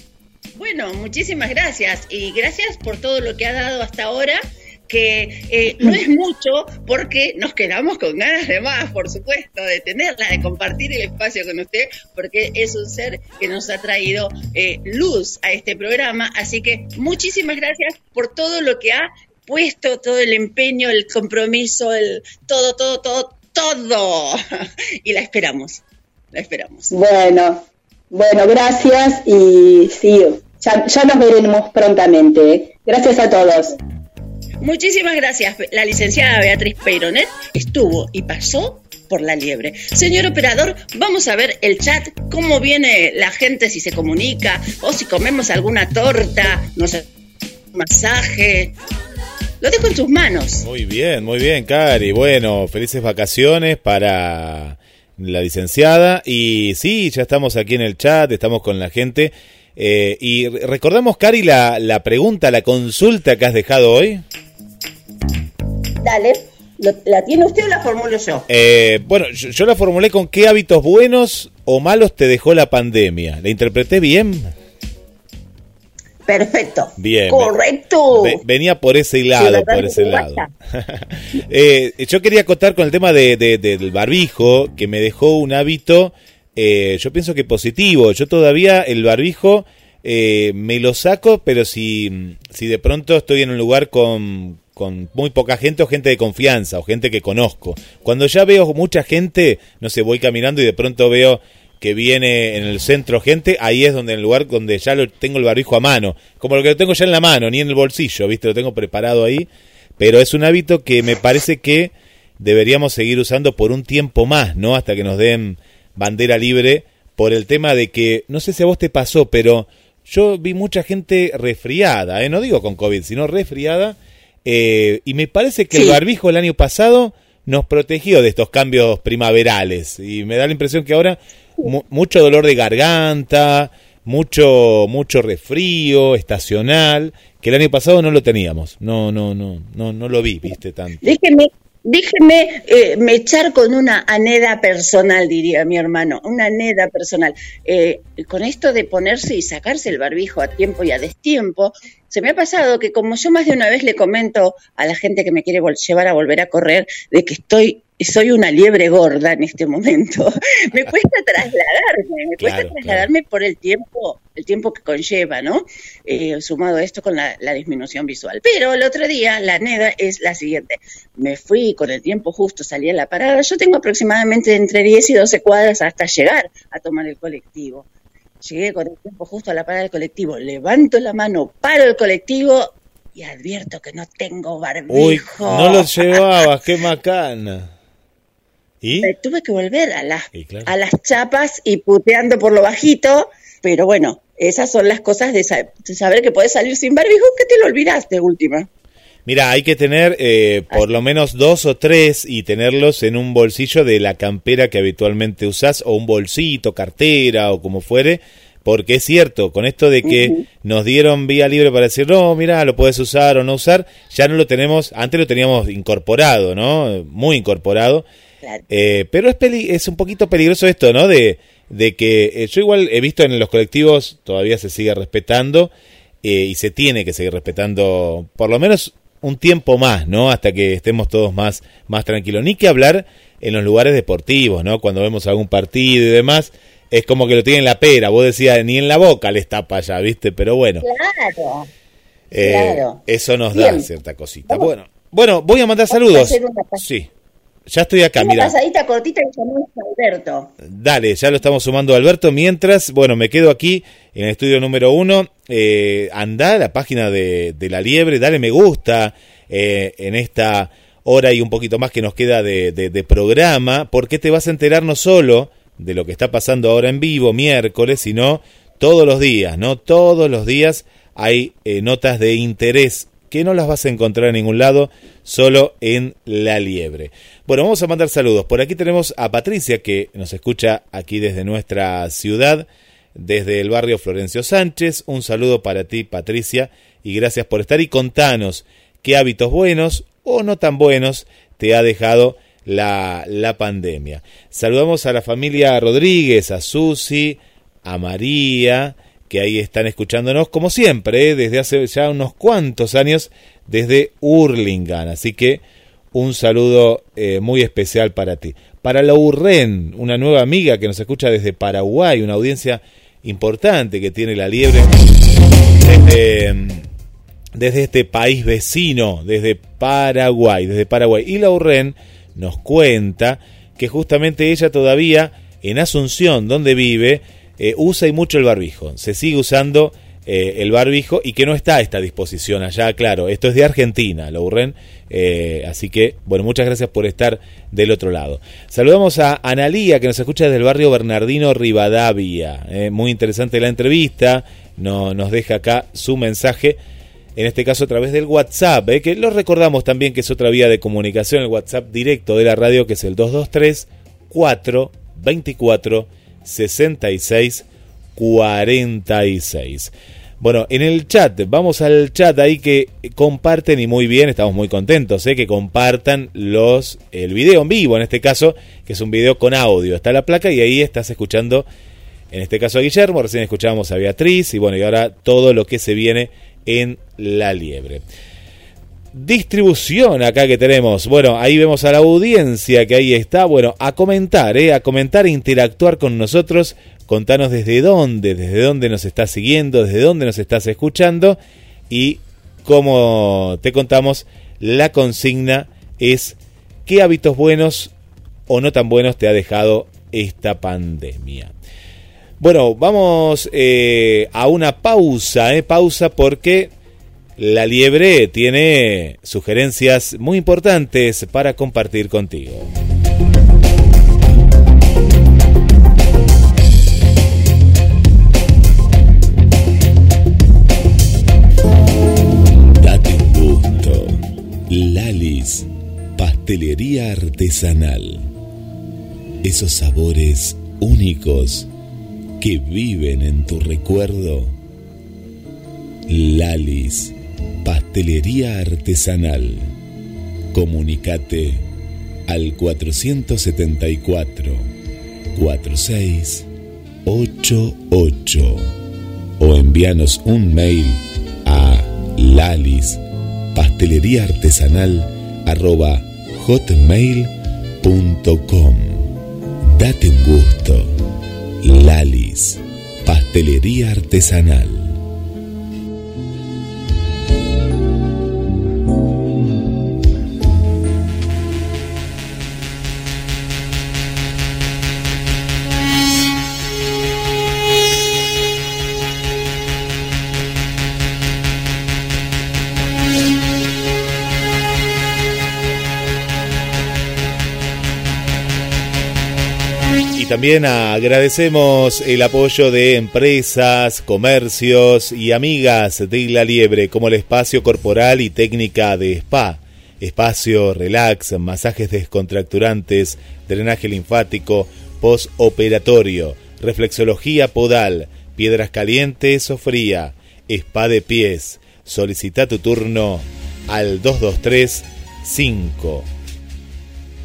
Bueno, muchísimas gracias y gracias por todo lo que ha dado hasta ahora que eh, no es mucho porque nos quedamos con ganas de más, por supuesto, de tenerla, de compartir el espacio con usted, porque es un ser que nos ha traído eh, luz a este programa. Así que muchísimas gracias por todo lo que ha puesto, todo el empeño, el compromiso, el todo, todo, todo, todo. y la esperamos esperamos. Bueno, bueno, gracias y sí, ya, nos veremos prontamente. ¿eh? Gracias a todos. Muchísimas gracias. La licenciada Beatriz Peironet estuvo y pasó por la liebre. Señor operador, vamos a ver el chat, cómo viene la gente, si se comunica, o si comemos alguna torta, no sé, masaje. Lo dejo en sus manos. Muy bien, muy bien, Cari. Bueno, felices vacaciones para la licenciada. Y sí, ya estamos aquí en el chat, estamos con la gente. Eh, y recordamos, Cari, la, la pregunta, la consulta que has dejado hoy. Dale. ¿La tiene usted o la formulo yo? Eh, bueno, yo, la formulé con qué hábitos buenos o malos te dejó la pandemia. ¿La interpreté bien? Perfecto. Bien. Correcto. venía por ese lado, por ese lado. Eh, yo quería contar con el tema de, del barbijo, que me dejó un hábito, eh, yo pienso que positivo. Yo todavía el barbijo eh, me lo saco, pero si, si de pronto estoy en un lugar con, con muy poca gente o gente de confianza o gente que conozco. Cuando ya veo mucha gente, no sé, voy caminando y de pronto veo que viene en el centro gente, ahí es donde en el lugar donde ya lo tengo el barbijo a mano, como lo que lo tengo ya en la mano, ni en el bolsillo, ¿viste? Lo tengo preparado ahí, pero es un hábito que me parece que deberíamos seguir usando por un tiempo más, ¿no? Hasta que nos den bandera libre por el tema de que no sé si a vos te pasó, pero yo vi mucha gente resfriada, ¿eh? no digo con COVID, sino resfriada, eh, y me parece que el barbijo el año pasado nos protegió de estos cambios primaverales, y me da la impresión que ahora mucho dolor de garganta, mucho mucho resfrío estacional, que el año pasado no lo teníamos. No no no no no lo vi, viste tanto. Déjeme Déjeme eh, me echar con una aneda personal, diría mi hermano, una aneda personal. Eh, con esto de ponerse y sacarse el barbijo a tiempo y a destiempo, se me ha pasado que como yo más de una vez le comento a la gente que me quiere llevar a volver a correr, de que estoy soy una liebre gorda en este momento. me cuesta trasladarme, me cuesta trasladarme por el tiempo, el tiempo que conlleva, ¿no? Eh, sumado esto con la, disminución visual. Pero el otro día la neda es la siguiente. Me fui con el tiempo justo, salí a la parada. Yo tengo aproximadamente entre 10 y 12 cuadras hasta llegar a tomar el colectivo. Llegué con el tiempo justo a la parada del colectivo, levanto la mano, paro el colectivo y advierto que no tengo barbijo. Uy, no lo llevabas, qué macana. ¿Y? tuve que volver a las, a las chapas y puteando por lo bajito, pero bueno, esas son las cosas de, saber que puedes salir sin barbijo, que te lo olvidaste última. Mira, hay que tener eh, por lo menos dos o tres y tenerlos en un bolsillo de la campera que habitualmente usás, o un bolsito, cartera o como fuere, porque es cierto, con esto de que nos dieron vía libre para decir, no, mira, lo puedes usar o no usar, ya no lo tenemos, antes lo teníamos incorporado, ¿no? Muy incorporado, eh, pero es, es un poquito peligroso esto, ¿no? De, de que eh, yo igual he visto en los colectivos todavía se sigue respetando eh, y se tiene que seguir respetando por lo menos un tiempo más, ¿no? Hasta que estemos todos más, más tranquilos. Ni que hablar en los lugares deportivos, ¿no? Cuando vemos algún partido y demás, es como que lo tienen la pera. Vos decías, ni en la boca les tapa ya, ¿viste? Pero bueno. Claro. claro. Eso nos da cierta cosita. Bueno, bueno, voy a mandar saludos. sí. Ya estoy acá, Una mira. pasadita cortita y llamamos a Alberto. Dale, ya lo estamos sumando a Alberto. Mientras, bueno, me quedo aquí en el estudio número uno. Eh, anda a la página de, La Liebre, dale me gusta eh, en esta hora y un poquito más que nos queda de, de, programa, porque te vas a enterar no solo de lo que está pasando ahora en vivo, miércoles, sino todos los días, ¿no? Todos los días hay eh, notas de interés que no las vas a encontrar en ningún lado, solo en La Liebre. Bueno, vamos a mandar saludos. Por aquí tenemos a Patricia, que nos escucha aquí desde nuestra ciudad, desde el barrio Florencio Sánchez. Un saludo para ti, Patricia, y gracias por estar y contanos qué hábitos buenos o no tan buenos te ha dejado la, la pandemia. Saludamos a la familia Rodríguez, a Susi, a María, que ahí están escuchándonos como siempre, ¿eh? desde hace ya unos cuantos años, desde Hurlingham. Así que un saludo eh, muy especial para ti. Para la Urren, una nueva amiga que nos escucha desde Paraguay, una audiencia importante que tiene la liebre desde, este país vecino, desde Paraguay, desde Paraguay. Y la Urren nos cuenta que justamente ella todavía en Asunción, donde vive, eh, usa y mucho el barbijo. Se sigue usando eh, el barbijo y que no está a esta disposición allá, claro. Esto es de Argentina, lo. Eh, así que, bueno, muchas gracias por estar del otro lado. Saludamos a Analía, que nos escucha desde el barrio Bernardino Rivadavia. muy interesante la entrevista. No, nos deja acá su mensaje en este caso a través del WhatsApp, que lo recordamos también que es otra vía de comunicación, el WhatsApp directo de la radio, que es el 223 424 66 46. Bueno, en el chat, vamos al chat ahí que comparten y muy bien, estamos muy contentos, ¿eh? que compartan los el video en vivo, en este caso, que es un video con audio. Está la placa y ahí estás escuchando, en este caso a Guillermo, recién escuchábamos a Beatriz y bueno, y ahora todo lo que se viene en La Liebre distribución acá que tenemos. Bueno, ahí vemos a la audiencia que ahí está. Bueno, a comentar, ¿eh? a comentar e interactuar con nosotros. Contanos desde dónde, desde dónde nos estás siguiendo, desde dónde nos estás escuchando. Y como te contamos, la consigna es qué hábitos buenos o no tan buenos te ha dejado esta pandemia. Bueno, vamos eh, a una pausa, eh, pausa porque la liebre tiene sugerencias muy importantes para compartir contigo. Date un gusto. Lalis, pastelería artesanal. Esos sabores únicos que viven en tu recuerdo. Lalis, pastelería artesanal. Comunicate al 474 4688 o envíanos un mail a lalis pastelería artesanal arroba hotmail.com Date un gusto. Lalis, pastelería artesanal. También agradecemos el apoyo de empresas, comercios y amigas de La Liebre, como el espacio corporal y técnica de spa, espacio relax, masajes descontracturantes, drenaje linfático, postoperatorio, reflexología podal, piedras calientes o fría, spa de pies. Solicita tu turno al 223 5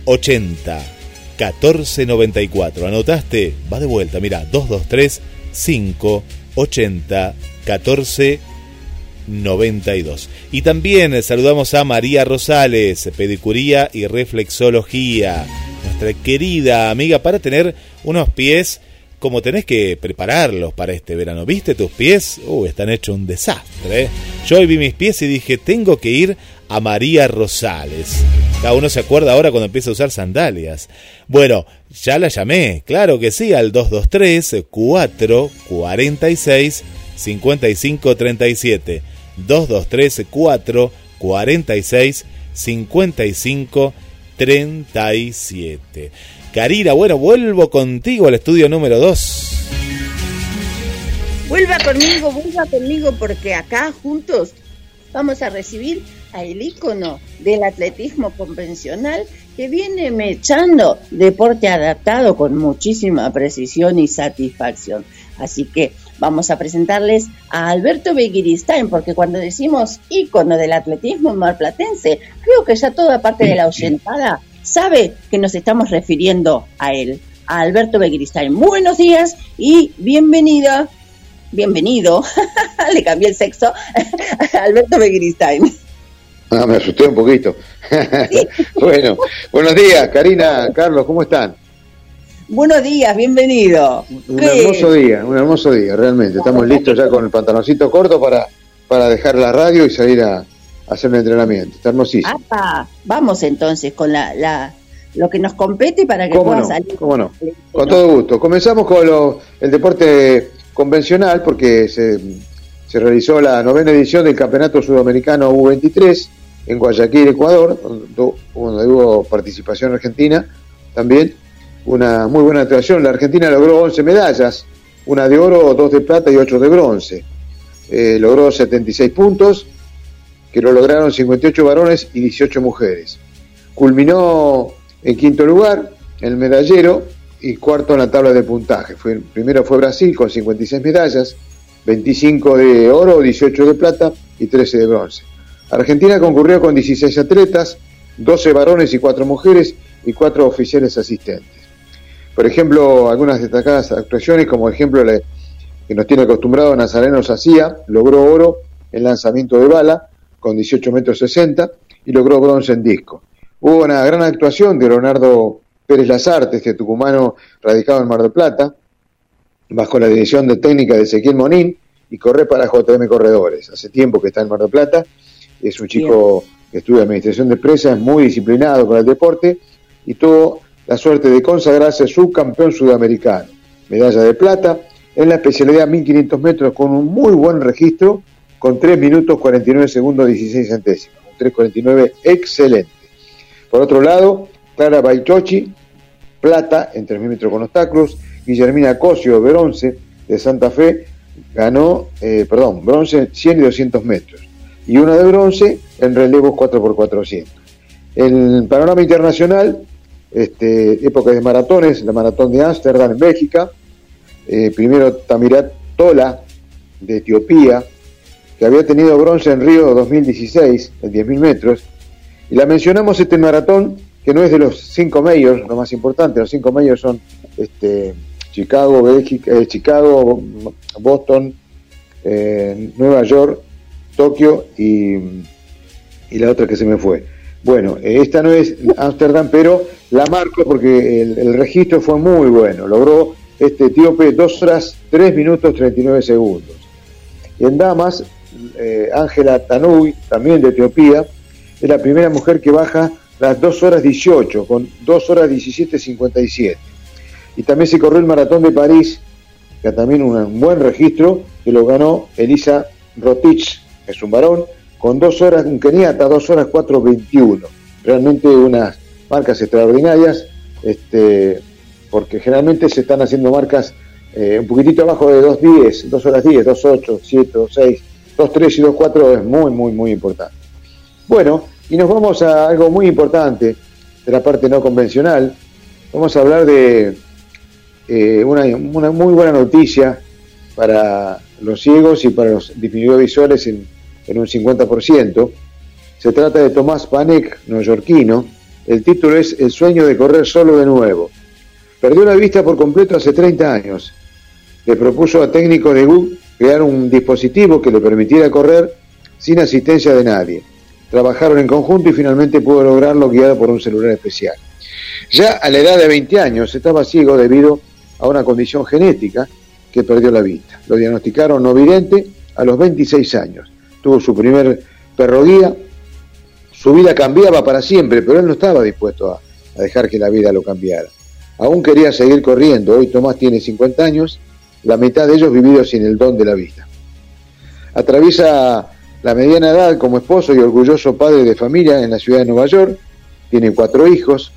80 1494. ¿Anotaste? Va de vuelta, mira, 223 580 1492. Y también saludamos a María Rosales, pedicuría y reflexología, nuestra querida amiga, para tener unos pies como tenés que prepararlos para este verano. ¿Viste tus pies? Uh, están hechos un desastre. ¿eh? Yo hoy vi mis pies y dije, tengo que ir a María Rosales. Cada uno se acuerda ahora cuando empieza a usar sandalias. Bueno, ya la llamé, claro que sí, al 223 446 5537. 223 446 5537. Karina, bueno, vuelvo contigo al estudio número 2. Vuelva conmigo, vuelva conmigo, porque acá juntos vamos a recibir al ícono del atletismo convencional que viene mechando deporte adaptado con muchísima precisión y satisfacción. Así que vamos a presentarles a Alberto Begiristain, porque cuando decimos ícono del atletismo marplatense, creo que ya toda parte de la oyentada sabe que nos estamos refiriendo a él, a Alberto Begiristain. Buenos días y bienvenida, bienvenido, le cambié el sexo, Alberto Begiristain. Ah, me asusté un poquito. bueno, buenos días, Karina, Carlos, ¿cómo están? Buenos días, bienvenido. Un hermoso día, un hermoso día, realmente. Estamos listos ya con el pantaloncito corto para, para dejar la radio y salir a hacer un entrenamiento. Está hermosísimo. Apa, vamos entonces con la, la lo que nos compete para que ¿Cómo pueda no? salir. ¿Cómo no? Con todo gusto. Comenzamos con lo- el deporte convencional porque se, se realizó la novena edición del Campeonato Sudamericano U23 en Guayaquil, Ecuador, donde, donde hubo participación argentina también. Una muy buena actuación. La Argentina logró 11 medallas, una de oro, dos de plata y ocho de bronce. Eh, logró 76 puntos, que lo lograron 58 varones y 18 mujeres. Culminó en quinto lugar el medallero y cuarto en la tabla de puntaje. Fue, primero fue Brasil con 56 medallas, 25 de oro, 18 de plata y 13 de bronce. Argentina concurrió con 16 atletas, 12 varones y 4 mujeres y 4 oficiales asistentes. Por ejemplo, algunas destacadas actuaciones, como ejemplo la que nos tiene acostumbrado Nazareno Sacía, logró oro en lanzamiento de bala con 18 metros 60 y logró bronce en disco. Hubo una gran actuación de Leonardo Pérez Lazarte, este tucumano radicado en Mar del Plata, bajo la dirección de técnica de Ezequiel Monín y corre para JM Corredores. Hace tiempo que está en Mar del Plata, es un chico estudia administración de empresas, es muy disciplinado para el deporte y tuvo la suerte de consagrarse subcampeón sudamericano, medalla de plata en la especialidad 1500 metros con un muy buen registro con 3 minutos 49 segundos 16 centésimos, un 3.49 excelente. Por otro lado, Clara Baichochi, plata en 3.000 metros con obstáculos, Guillermina Cosio, bronce de Santa Fe, ganó, eh, perdón, bronce 100 y 200 metros, y una de bronce en relevos 4x400. En el panorama internacional, este, época de maratones, la maratón de Ámsterdam en Bélgica, eh, primero Tamirat Tola de Etiopía, que había tenido bronce en Río 2016, en 10.000 metros, y la mencionamos este maratón, que no es de los cinco medios, lo más importante, los cinco medios son este, Chicago, Bélgica, eh, Chicago, Boston, eh, Nueva York, Tokio y, y, la otra que se me fue. Bueno, esta no es Ámsterdam, pero la marco porque el, registro fue muy bueno. Logró este etíope 2 horas 3 minutos 39 segundos. Y en damas, eh, Ángela Tanui, también de Etiopía, es la primera mujer que baja las 2 horas 18, con 2 horas 17 57. Y también se corrió el maratón de París, que también un buen registro, que lo ganó Elisa Rotich, que es un varón, con 2 horas, un keniata, 2 horas 4.21. Realmente unas marcas extraordinarias, este, porque generalmente se están haciendo marcas eh, un poquitito abajo de 2.10, 2 horas 10, 2.8, 7, 6, 2.3 y 2.4 es muy, muy, muy importante. Bueno, y nos vamos a algo muy importante de la parte no convencional. Vamos a hablar de eh, una, muy buena noticia para los ciegos y para los disminuidos visuales en, un 50%. Se trata de Tomás Panek, neoyorquino. El título es El sueño de correr solo de nuevo. Perdió la vista por completo hace 30 años. Le propuso a técnicos de Google crear un dispositivo que le permitiera correr sin asistencia de nadie. Trabajaron en conjunto y finalmente pudo lograrlo guiado por un celular especial. Ya a la edad de 20 años estaba ciego debido a una condición genética que perdió la vista. Lo diagnosticaron no vidente a los 26 años. Tuvo su primer perro guía. Su vida cambiaba para siempre, pero él no estaba dispuesto a, a dejar que la vida lo cambiara. Aún quería seguir corriendo. Hoy Tomás tiene 50 años, la mitad de ellos vividos sin el don de la vista. Atraviesa la mediana edad como esposo y orgulloso padre de familia en la ciudad de Nueva York. Tiene cuatro hijos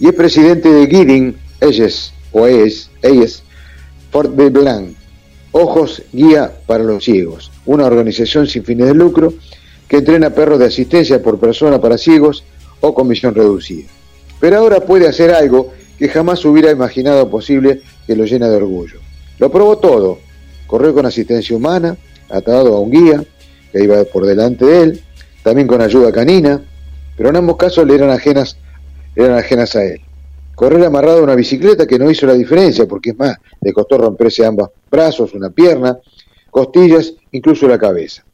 y es presidente de Guiding Eyes, o ES, ES, Fort de Blanc, Ojos Guía para los Ciegos, una organización sin fines de lucro que entrena perros de asistencia por persona para ciegos o con misión reducida. Pero ahora puede hacer algo que jamás hubiera imaginado posible que lo llena de orgullo. Lo probó todo, corrió con asistencia humana, atado a un guía que iba por delante de él, también con ayuda canina, pero en ambos casos le eran ajenas, eran ajenas a él. Correr amarrado a una bicicleta que no hizo la diferencia, porque es más, le costó romperse ambos brazos, una pierna, costillas, incluso la cabeza.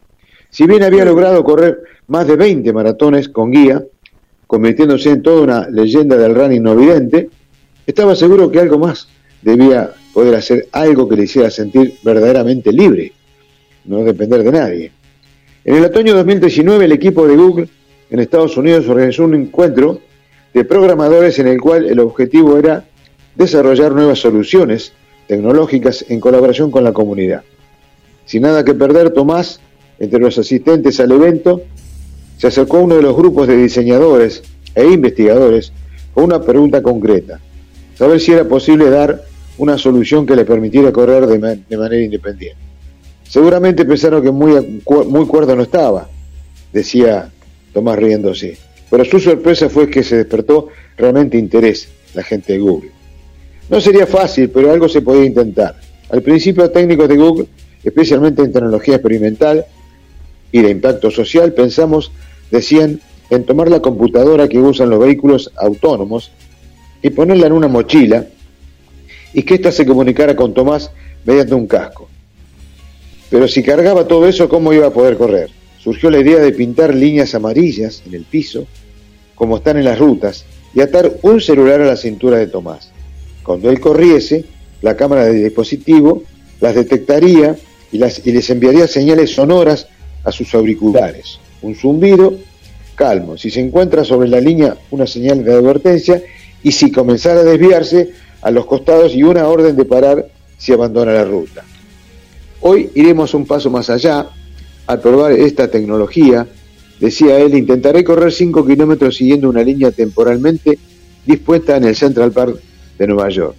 Si bien había logrado correr más de 20 maratones con guía, convirtiéndose en toda una leyenda del running no vidente, estaba seguro que algo más debía poder hacer algo que le hiciera sentir verdaderamente libre, no depender de nadie. En el otoño de 2019 el equipo de Google en Estados Unidos organizó un encuentro de programadores en el cual el objetivo era desarrollar nuevas soluciones tecnológicas en colaboración con la comunidad. Sin nada que perder, Tomás, entre los asistentes al evento, se acercó a uno de los grupos de diseñadores e investigadores con una pregunta concreta, saber si era posible dar una solución que le permitiera correr de, man de manera independiente. Seguramente pensaron que muy, muy cuerdo no estaba, decía Tomás riéndose. Pero su sorpresa fue que se despertó realmente interés la gente de Google. No sería fácil, pero algo se podía intentar. Al principio técnicos de Google, especialmente en tecnología experimental y de impacto social, pensamos, decían, en tomar la computadora que usan los vehículos autónomos y ponerla en una mochila y que ésta se comunicara con Tomás mediante un casco. Pero si cargaba todo eso, ¿cómo iba a poder correr? Surgió la idea de pintar líneas amarillas en el piso, como están en las rutas, y atar un celular a la cintura de Tomás. Cuando él corriese, la cámara del dispositivo las detectaría y, y les enviaría señales sonoras a sus auriculares. Un zumbido calmo. Si se encuentra sobre la línea, una señal de advertencia y si comenzara a desviarse a los costados y una orden de parar si abandona la ruta. Hoy iremos un paso más allá al probar esta tecnología. Decía él, intentaré correr 5 kilómetros siguiendo una línea temporalmente dispuesta en el Central Park de Nueva York,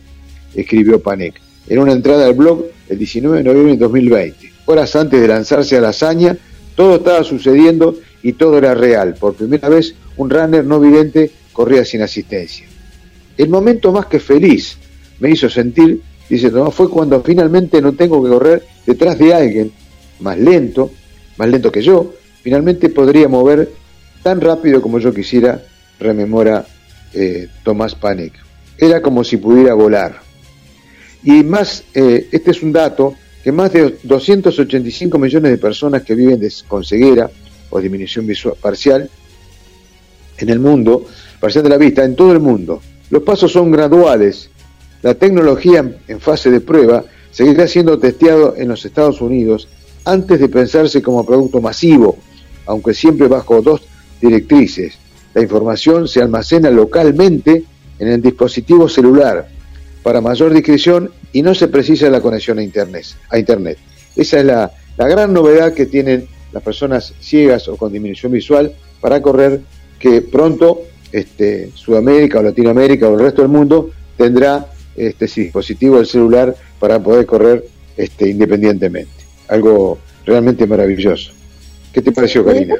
escribió Panek en una entrada al blog el 19 de noviembre de 2020. Horas antes de lanzarse a la hazaña, todo estaba sucediendo y todo era real. Por primera vez, un runner no vidente corría sin asistencia. El momento más que feliz me hizo sentir, dice Tomás, fue cuando finalmente no tengo que correr detrás de alguien más lento, más lento que yo, finalmente podría mover tan rápido como yo quisiera, rememora eh, Tomás Panek. Era como si pudiera volar. Y más, eh, este es un dato, que más de 285 millones de personas que viven con ceguera o disminución visual parcial en el mundo, parcial de la vista, en todo el mundo. Los pasos son graduales. La tecnología en fase de prueba seguirá siendo testeado en los Estados Unidos antes de pensarse como producto masivo, aunque siempre bajo dos directrices. La información se almacena localmente en el dispositivo celular para mayor discreción y no se precisa la conexión a Internet. Esa es la gran novedad que tienen las personas ciegas o con disminución visual para correr que pronto este, Sudamérica o Latinoamérica o el resto del mundo tendrá este dispositivo del celular para poder correr este, independientemente. Algo realmente maravilloso. ¿Qué te pareció, Karina?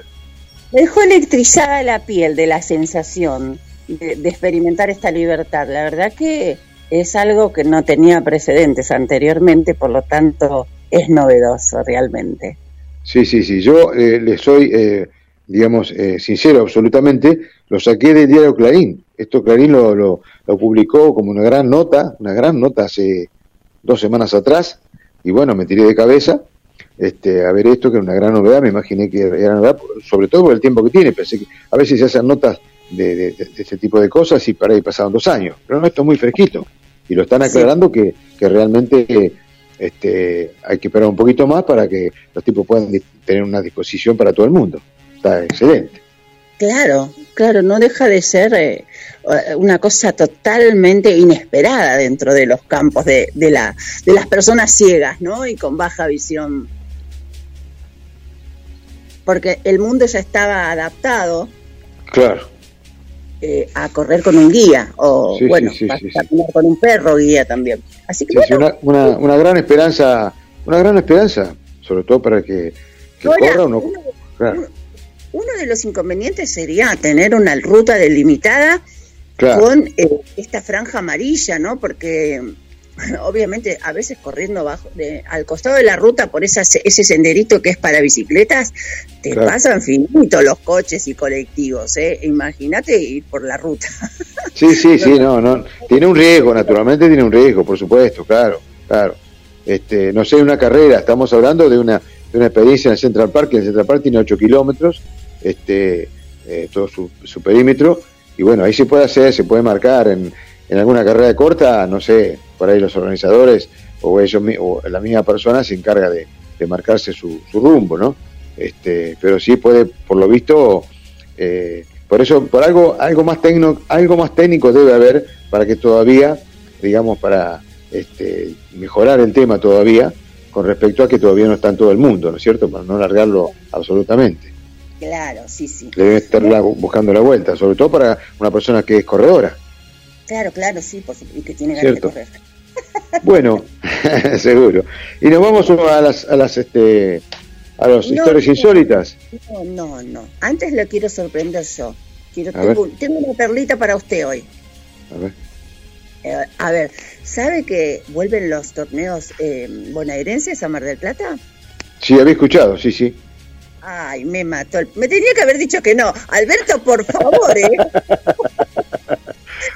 Me dejó electrizada la piel de la sensación de, de, experimentar esta libertad. La verdad que es algo que no tenía precedentes anteriormente, por lo tanto es novedoso realmente. Sí, sí, sí. Yo eh, le soy, eh, digamos, eh, sincero absolutamente. Lo saqué del diario Clarín. Esto Clarín lo, lo, lo, publicó como una gran nota, una gran nota hace dos semanas atrás. Y bueno, me tiré de cabeza este, a ver esto, que era una gran novedad. Me imaginé que era novedad, sobre todo por el tiempo que tiene. Pensé que a veces se hacen notas de, de, de este tipo de cosas y para ahí pasaron dos años. Pero no, esto es muy fresquito. Y lo están aclarando sí. que, que realmente este, hay que esperar un poquito más para que los tipos puedan tener una disposición para todo el mundo. Está excelente. Claro, claro, no deja de ser eh, una cosa totalmente inesperada dentro de los campos de, de, la, de las personas ciegas, ¿no? Y con baja visión. Porque el mundo ya estaba adaptado. Claro. Eh, a correr con un guía o sí, bueno sí, sí, a caminar con un perro guía también así que bueno, una, una, una, gran esperanza una gran esperanza sobre todo para que, corra o no uno, claro. Uno, de los inconvenientes sería tener una ruta delimitada claro. con eh, esta franja amarilla no porque obviamente a veces corriendo bajo de, al costado de la ruta por esa, ese senderito que es para bicicletas, te claro. pasan finito los coches y colectivos, ¿eh? Imagínate ir por la ruta. Sí, sí, sí, no, no, tiene un riesgo, naturalmente tiene un riesgo, por supuesto, claro, claro. Este, no sé, una carrera, estamos hablando de una, de una experiencia en Central Park, que el Central Park tiene 8 kilómetros, este, eh, todo su, perímetro, y bueno, ahí se puede hacer, se puede marcar en, en alguna carrera corta, no sé, por ahí los organizadores o ellos o la misma persona se encarga de, de marcarse su, su, rumbo, ¿no? Este, pero sí puede, por lo visto, eh, por eso, por algo, algo más técnico, algo más técnico debe haber para que todavía, digamos, para este, mejorar el tema todavía, con respecto a que todavía no está en todo el mundo, ¿no es cierto? Para no alargarlo absolutamente. Claro, sí, sí. Debe estar la, buscando la vuelta, sobre todo para una persona que es corredora. Claro, claro, sí, por supuesto, y que tiene ganas de correr. Bueno, seguro. Y nos vamos a las, a las este, a las no, historias insólitas. No, no, no. Antes lo quiero sorprender yo. Quiero, tengo, tengo, una perlita para usted hoy. A ver. Eh, a ver, ¿sabe que vuelven los torneos eh, bonaerenses a Mar del Plata? Sí, había escuchado, sí, sí. Ay, me mató. Me tenía que haber dicho que no. Alberto, por favor, ¿eh?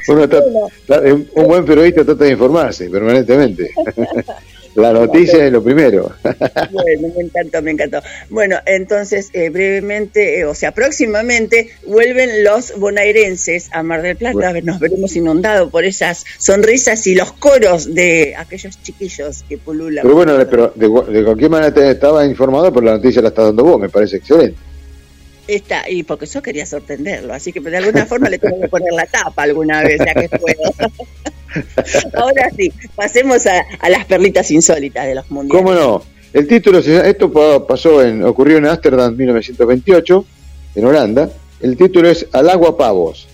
Uno está, está, un buen periodista trata de informarse permanentemente. La noticia es lo primero. Bueno, me encantó, me encantó. Bueno, entonces, eh, brevemente, eh, o sea, próximamente vuelven los bonaerenses a Mar del Plata. Bueno. Nos veremos inundados por esas sonrisas y los coros de aquellos chiquillos que pululan. Pero bueno, pero de, de cualquier manera estaba informado, pero la noticia la está dando vos, me parece excelente. Está, y porque yo quería sorprenderlo, así que de alguna forma le tengo que poner la tapa alguna vez, ya que puedo. Ahora sí, pasemos a, las perlitas insólitas de los mundiales. ¿Cómo no? El título, esto pasó en, ocurrió en Ámsterdam 1928, en Holanda. El título es Al agua pavos.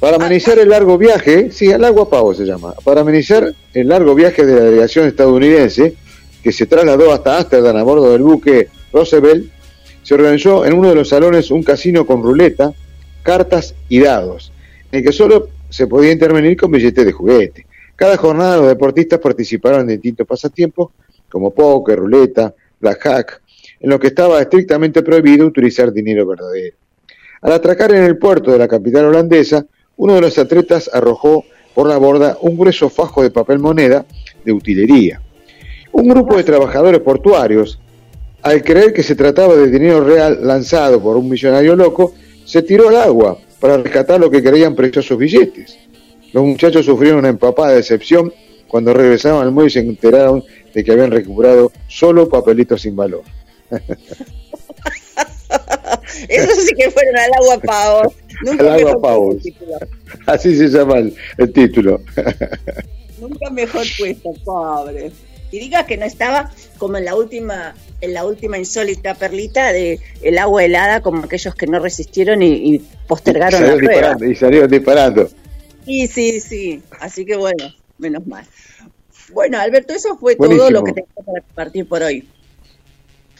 Para amenizar el largo viaje, sí, al agua pavos se llama, para amenizar el largo viaje de la delegación estadounidense, que se trasladó hasta Ámsterdam a bordo del buque Roosevelt, se organizó en uno de los salones un casino con ruleta, cartas y dados, en el que solo se podía intervenir con billetes de juguete. Cada jornada los deportistas participaron en distintos pasatiempos como póker, ruleta, blackjack, en lo que estaba estrictamente prohibido utilizar dinero verdadero. Al atracar en el puerto de la capital holandesa, uno de los atletas arrojó por la borda un grueso fajo de papel moneda de utilería. Un grupo de trabajadores portuarios al creer que se trataba de dinero real lanzado por un millonario loco, se tiró al agua para rescatar lo que creían preciosos billetes. Los muchachos sufrieron una empapada decepción cuando regresaron al muelle y se enteraron de que habían recuperado solo papelitos sin valor. Eso sí que fueron al agua pavos. Nunca al agua pavos. Así se llama el título. Nunca mejor puesto, pobre y diga que no estaba como en la última en la última insólita perlita de el agua helada como aquellos que no resistieron y, postergaron la prueba. Y salieron disparando. Sí, sí, sí. Así que bueno, menos mal. Bueno, Alberto, eso fue todo lo que tengo para compartir por hoy.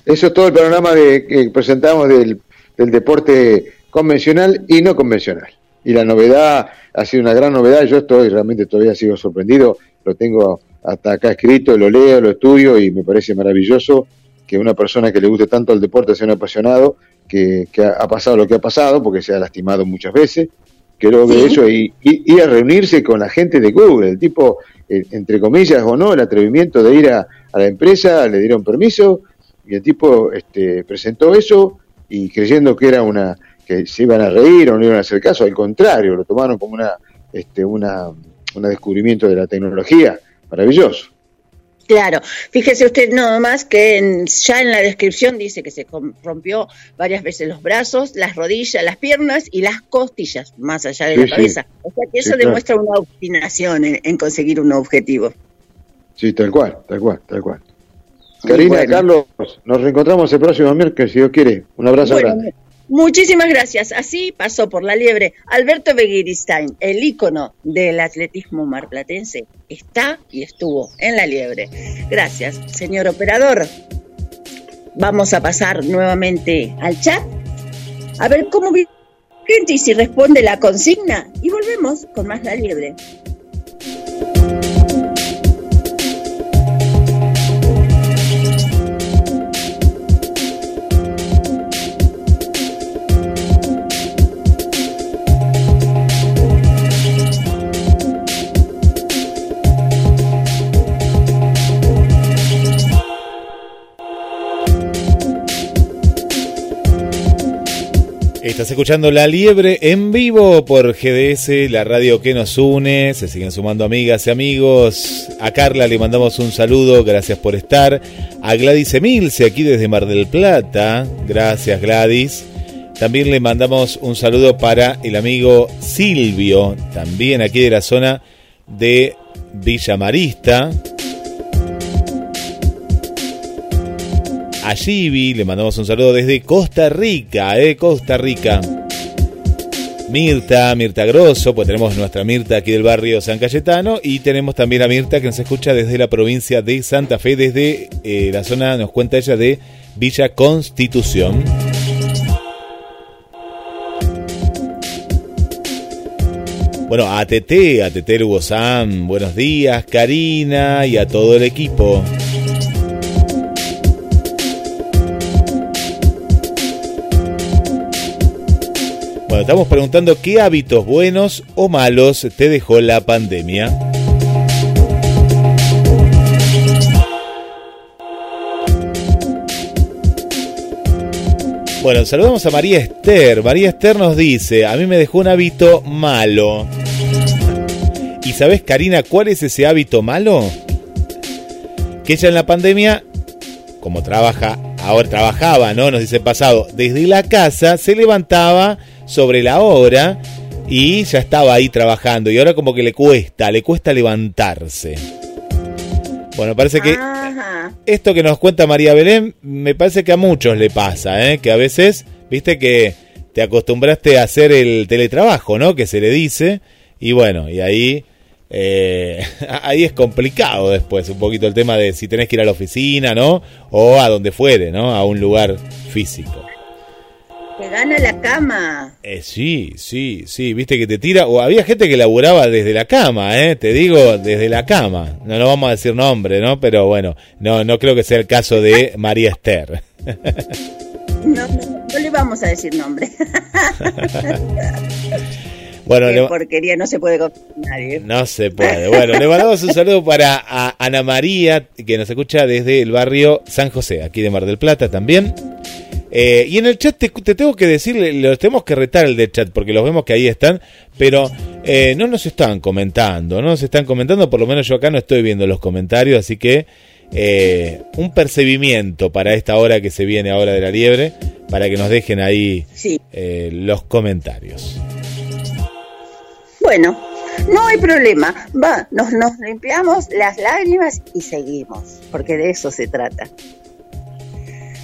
Eso es todo el panorama de, que presentamos del, del deporte convencional y no convencional. Y la novedad ha sido una gran novedad. Yo estoy realmente todavía sigo sorprendido. Lo tengo hasta acá escrito, lo leo, lo estudio y me parece maravilloso que una persona que le guste tanto el deporte sea un apasionado, que, ha pasado lo que ha pasado, porque se ha lastimado muchas veces, que logre eso y, y, a reunirse con la gente de Google, el tipo, eh, entre comillas o no, el atrevimiento de ir a, la empresa, le dieron permiso y el tipo este, presentó eso y creyendo que era una que se iban a reír o no iban a hacer caso, al contrario, lo tomaron como una este una un descubrimiento de la tecnología maravilloso. Claro, fíjese usted nada más que ya en la descripción dice que se rompió varias veces los brazos, las rodillas, las piernas y las costillas, más allá de la cabeza. O sea que eso demuestra una obstinación en, conseguir un objetivo. Sí, tal cual, tal cual, tal cual. Karina, Carlos, nos reencontramos el próximo miércoles, si Dios quiere. Un abrazo grande. Muchísimas gracias. Así pasó por la liebre Alberto Begiristain, el ícono del atletismo marplatense. Está y estuvo en la liebre. Gracias, señor operador. Vamos a pasar nuevamente al chat a ver cómo gente y si responde la consigna y volvemos con más la liebre. Estás escuchando La Liebre en vivo por GDS, la radio que nos une. Se siguen sumando amigas y amigos. A Carla le mandamos un saludo, gracias por estar. A Gladys Emilce, aquí desde Mar del Plata. Gracias, Gladys. También le mandamos un saludo para el amigo Silvio, también aquí de la zona de Villa Marista. A le mandamos un saludo desde Costa Rica, eh, Costa Rica. Mirta, Mirta Grosso, pues tenemos nuestra Mirta aquí del barrio San Cayetano y tenemos también a Mirta que nos escucha desde la provincia de Santa Fe, desde eh, la zona, nos cuenta ella, de Villa Constitución. Bueno, a TT, a buenos días, Karina y a todo el equipo. Bueno, estamos preguntando qué hábitos buenos o malos te dejó la pandemia. Bueno, saludamos a María Esther. María Esther nos dice, a mí me dejó un hábito malo. ¿Y sabes, Karina, cuál es ese hábito malo? Que ella en la pandemia, como trabaja ahora trabajaba, ¿no? Nos dice pasado, desde la casa se levantaba sobre la hora y ya estaba ahí trabajando y ahora como que le cuesta, le cuesta levantarse. Bueno, parece que esto que nos cuenta María Belén, me parece que a muchos le pasa, ¿eh? que a veces, viste que te acostumbraste a hacer el teletrabajo, ¿no? Que se le dice, y bueno, y ahí, eh, ahí es complicado después, un poquito el tema de si tenés que ir a la oficina, ¿no? O a donde fuere, ¿no? A un lugar físico. Que gana la cama. Eh, sí, sí, sí, viste que te tira, o había gente que laburaba desde la cama, ¿eh? Te digo, desde la cama. No, no vamos a decir nombre, ¿no? Pero bueno, no, no creo que sea el caso de María Esther. No, no, le vamos a decir nombre. Bueno, Qué porquería, no se puede nadie. No se puede. Bueno, le mandamos un saludo para Ana María, que nos escucha desde el barrio San José, aquí de Mar del Plata también. Eh, y en el chat te, tengo que decir, los tenemos que retar el de chat, porque los vemos que ahí están, pero eh, no nos están comentando, no nos están comentando, por lo menos yo acá no estoy viendo los comentarios, así que eh, un percibimiento para esta hora que se viene ahora de la liebre, para que nos dejen ahí eh, los comentarios. Bueno, no hay problema. Va, nos, nos limpiamos las lágrimas y seguimos, porque de eso se trata.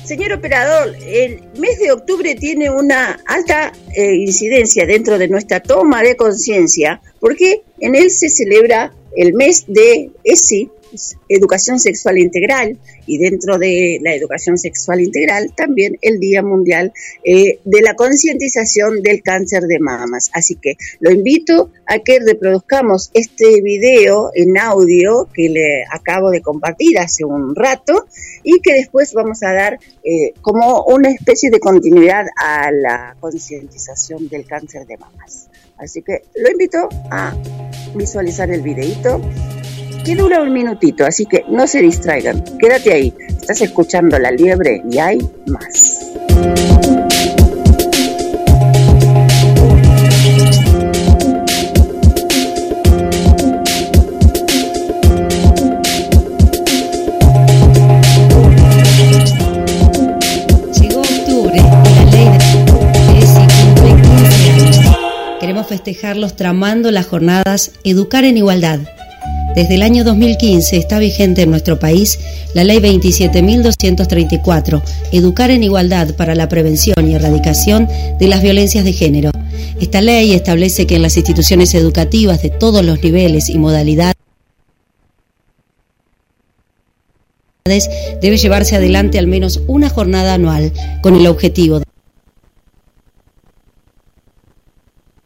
Señor operador, el mes de octubre tiene una alta eh, incidencia dentro de nuestra toma de conciencia, porque en él se celebra el mes de ESI, educación sexual integral y dentro de la educación sexual integral también el Día Mundial eh, de la concientización del cáncer de mamas. Así que lo invito a que reproduzcamos este video en audio que le acabo de compartir hace un rato y que después vamos a dar eh, como una especie de continuidad a la concientización del cáncer de mamas. Así que lo invito a visualizar el videito que dura un minutito, así que no se distraigan. Quédate ahí. Estás escuchando La Liebre y hay más. Llegó octubre y la ley de ESI cumple 15 años. Queremos festejarlos tramando las jornadas Educar en Igualdad desde el año 2015 está vigente en nuestro país la Ley 27.234, Educar en Igualdad para la Prevención y Erradicación de las Violencias de Género. Esta ley establece que en las instituciones educativas de todos los niveles y modalidades debe llevarse adelante al menos una jornada anual con el objetivo de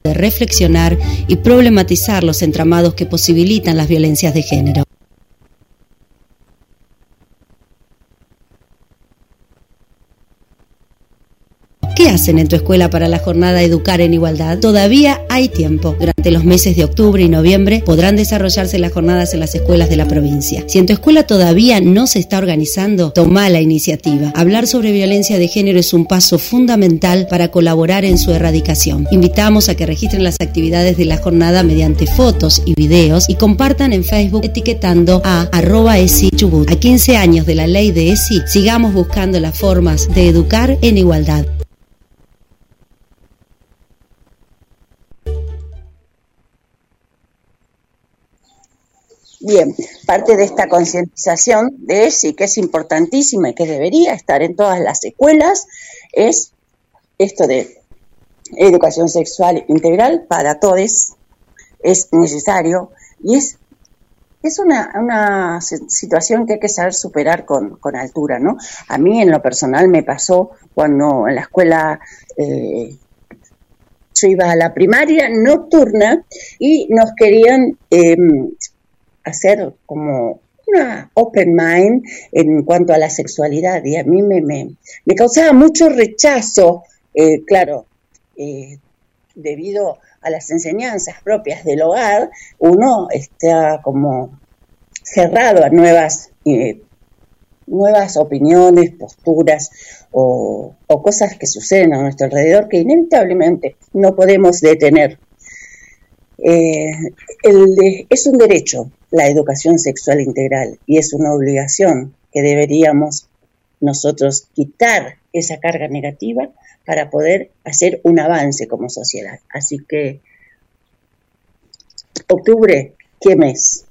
de reflexionar y problematizar los entramados que posibilitan las violencias de género. ¿Qué hacen en tu escuela para la jornada Educar en Igualdad? Todavía hay tiempo. Durante los meses de octubre y noviembre podrán desarrollarse las jornadas en las escuelas de la provincia. Si en tu escuela todavía no se está organizando, toma la iniciativa. Hablar sobre violencia de género es un paso fundamental para colaborar en su erradicación. Invitamos a que registren las actividades de la jornada mediante fotos y videos y compartan en Facebook etiquetando a arroba ESI Chubut. A 15 años de la ley de ESI, sigamos buscando las formas de educar en igualdad. Bien, parte de esta concientización de ESI, que es importantísima y que debería estar en todas las escuelas, es esto de educación sexual integral para todos, es necesario y es, es una, una situación que hay que saber superar con, con, altura, ¿no? A mí en lo personal me pasó cuando en la escuela... Eh, yo iba a la primaria nocturna y nos querían eh, hacer como una open mind en cuanto a la sexualidad y a mí me, me, causaba mucho rechazo, eh, claro, eh, debido a las enseñanzas propias del hogar, uno está como cerrado a nuevas, eh, nuevas opiniones, posturas o, cosas que suceden a nuestro alrededor que inevitablemente no podemos detener. El de, es un derecho la educación sexual integral y es una obligación que deberíamos nosotros quitar esa carga negativa para poder hacer un avance como sociedad. Así que, octubre, ¿qué mes?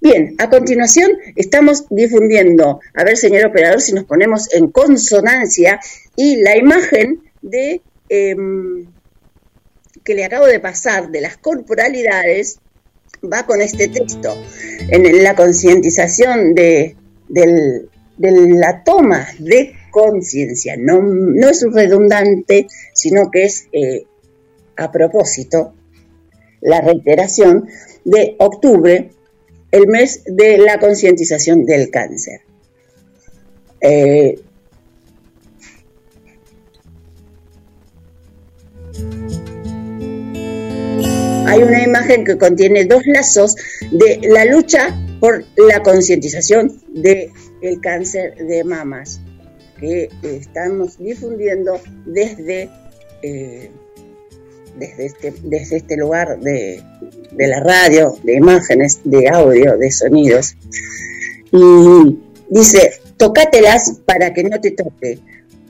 Bien, a continuación estamos difundiendo, a ver señor operador si nos ponemos en consonancia y la imagen de em, que le acabo de pasar de las corporalidades va con este texto. En la concientización de, la toma de conciencia, no, es redundante, sino que es eh, a propósito la reiteración de octubre, el mes de la concientización del cáncer. Eh, hay una imagen que contiene dos lazos de la lucha por la concientización del cáncer de mamas que estamos difundiendo desde, eh, desde, este, desde este lugar de, de la radio, de imágenes, de audio, de sonidos. Y dice, tocátelas para que no te toque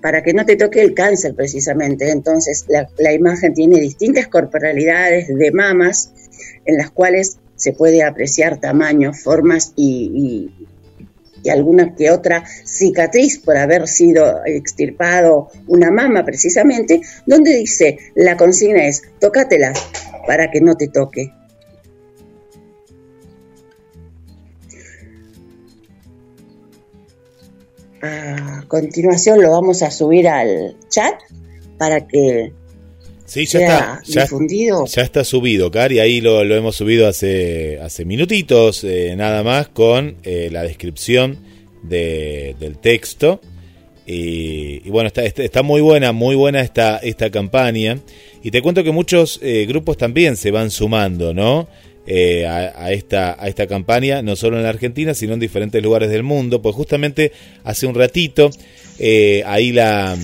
para que no te toque el cáncer precisamente. Entonces la, imagen tiene distintas corporalidades de mamas en las cuales se puede apreciar tamaños, formas y, alguna que otra cicatriz por haber sido extirpado una mama precisamente, donde dice la consigna es tócatelas para que no te toque. A continuación lo vamos a subir al chat para que Sí, ya está, ya, difundido. Ya está subido, Cari, ahí lo, hemos subido hace, hace minutitos, eh, nada más, con eh, la descripción del texto. Y, bueno, está, está, muy buena, muy buena esta, esta campaña. Y te cuento que muchos eh, grupos también se van sumando, ¿no? Eh, a, esta, a esta campaña, no solo en la Argentina, sino en diferentes lugares del mundo. Pues justamente hace un ratito, eh, ahí la,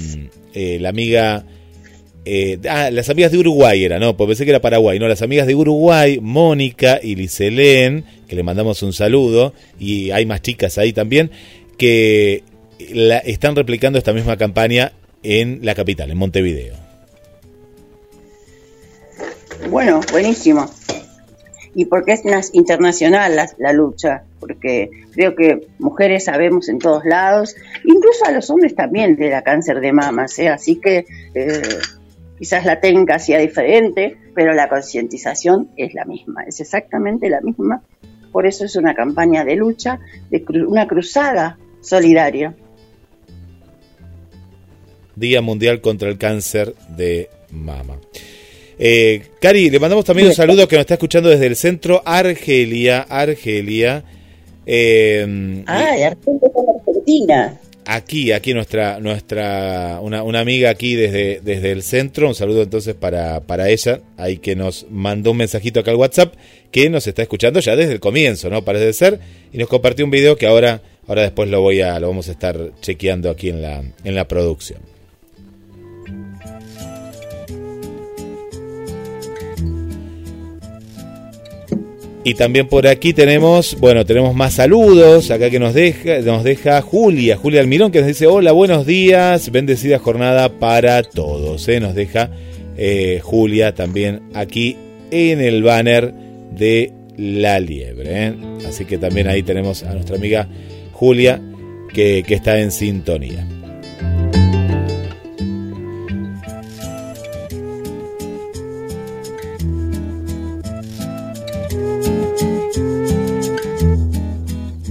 eh, la amiga... ah, las amigas de Uruguay era, ¿no? Pues pensé que era Paraguay, no, las amigas de Uruguay, Mónica y Liselén, que le mandamos un saludo, y hay más chicas ahí también, que la, están replicando esta misma campaña en la capital, en Montevideo. Bueno, buenísimo y porque es internacional la, lucha, porque creo que mujeres sabemos en todos lados, incluso a los hombres también le da cáncer de mamas, ¿eh? así que eh, quizás la técnica sea diferente, pero la concientización es la misma, es exactamente la misma, por eso es una campaña de lucha, de una cruzada solidaria. Día Mundial contra el Cáncer de Mama. Eh, Cari, le mandamos también un saludo que nos está escuchando desde el centro Argelia, Argelia. Eh, ah, Argentina. Aquí, aquí nuestra, nuestra, una, una, amiga aquí desde, desde el centro, un saludo entonces para, para ella, ahí que nos mandó un mensajito acá al WhatsApp, que nos está escuchando ya desde el comienzo, ¿no? Parece ser, y nos compartió un video que ahora, ahora después lo voy a, lo vamos a estar chequeando aquí en la, en la producción. Y también por aquí tenemos, bueno, tenemos más saludos, acá que nos deja, nos deja Julia, Julia Almirón, que nos dice, hola, buenos días, bendecida jornada para todos. ¿eh? Nos deja eh, Julia también aquí en el banner de La Liebre. ¿eh? Así que también ahí tenemos a nuestra amiga Julia, que, que está en sintonía.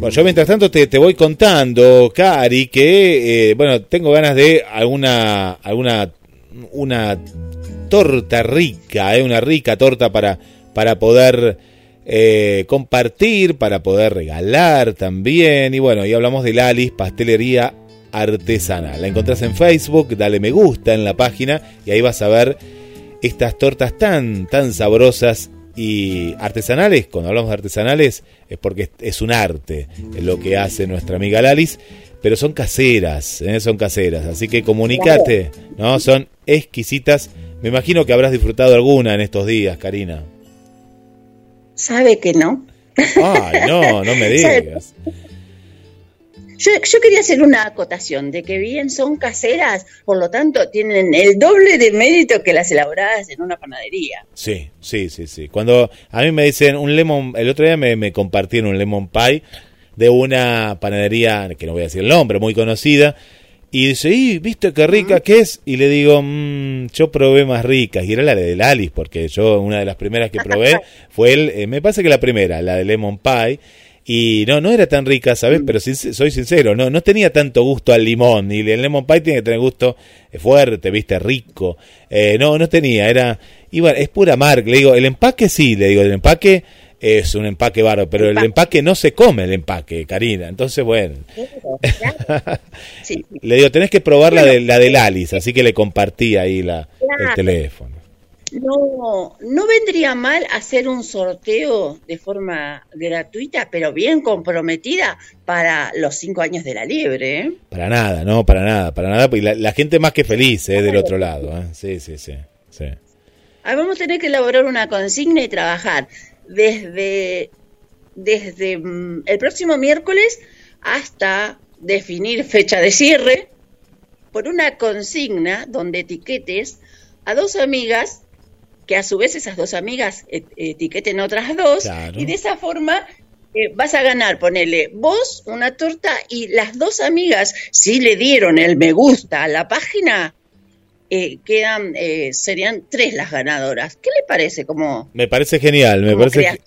Bueno, yo mientras tanto te, te voy contando, Cari, que, eh, bueno, tengo ganas de alguna, alguna, una torta rica, eh, una rica torta para, para poder eh, compartir, para poder regalar también. Y bueno, y hablamos de Lalis Pastelería Artesanal. La encontrás en Facebook, dale me gusta en la página y ahí vas a ver estas tortas tan, tan sabrosas y artesanales, cuando hablamos de artesanales, es porque es un arte lo que hace nuestra amiga Lalis, pero son caseras, ¿eh? son caseras, así que comunicate, ¿no? Son exquisitas. Me imagino que habrás disfrutado alguna en estos días, Karina. ¿Sabe que no? Ay, no, no me digas. Yo, yo quería hacer una acotación de que bien son caseras, por lo tanto tienen el doble de mérito que las elaboradas en una panadería. Sí, sí, sí, sí. Cuando a mí me dicen un lemon, el otro día me, me compartieron un lemon pie de una panadería, que no voy a decir el nombre, muy conocida, y dice, y viste qué rica que es, y le digo, "Mm, yo probé más ricas, y era la de Alice, porque yo una de las primeras que probé fue el, eh, me parece que la primera, la de lemon pie, y no, no era tan rica, ¿sabes? Pero sin- soy sincero, no, no tenía tanto gusto al limón. Y el lemon pie tiene que tener gusto eh, fuerte, viste, rico. Eh, no, no tenía, era. Y bueno, es pura marca. Le digo, el empaque sí, le digo, el empaque es un empaque bárbaro, pero el empaque no se come el empaque, Karina. Entonces, bueno. Le digo, tenés que probar la, de, la del Alice, así que le compartí ahí la, el teléfono. No, no vendría mal hacer un sorteo de forma gratuita, pero bien comprometida para los cinco años de la liebre. ¿eh? Para nada, no, para nada, para nada. La, la gente más que feliz, eh, del otro lado. eh. Sí, sí, sí. sí. Ahí vamos a tener que elaborar una consigna y trabajar desde, desde mm, el próximo miércoles hasta definir fecha de cierre por una consigna donde etiquetes a dos amigas que a su vez esas dos amigas et- etiqueten otras dos Claro. y de esa forma eh, vas a ganar, ponele vos una torta y las dos amigas, si le dieron el me gusta a la página, eh, quedan, eh, serían tres las ganadoras. ¿Qué le parece como, Me parece genial, me parece.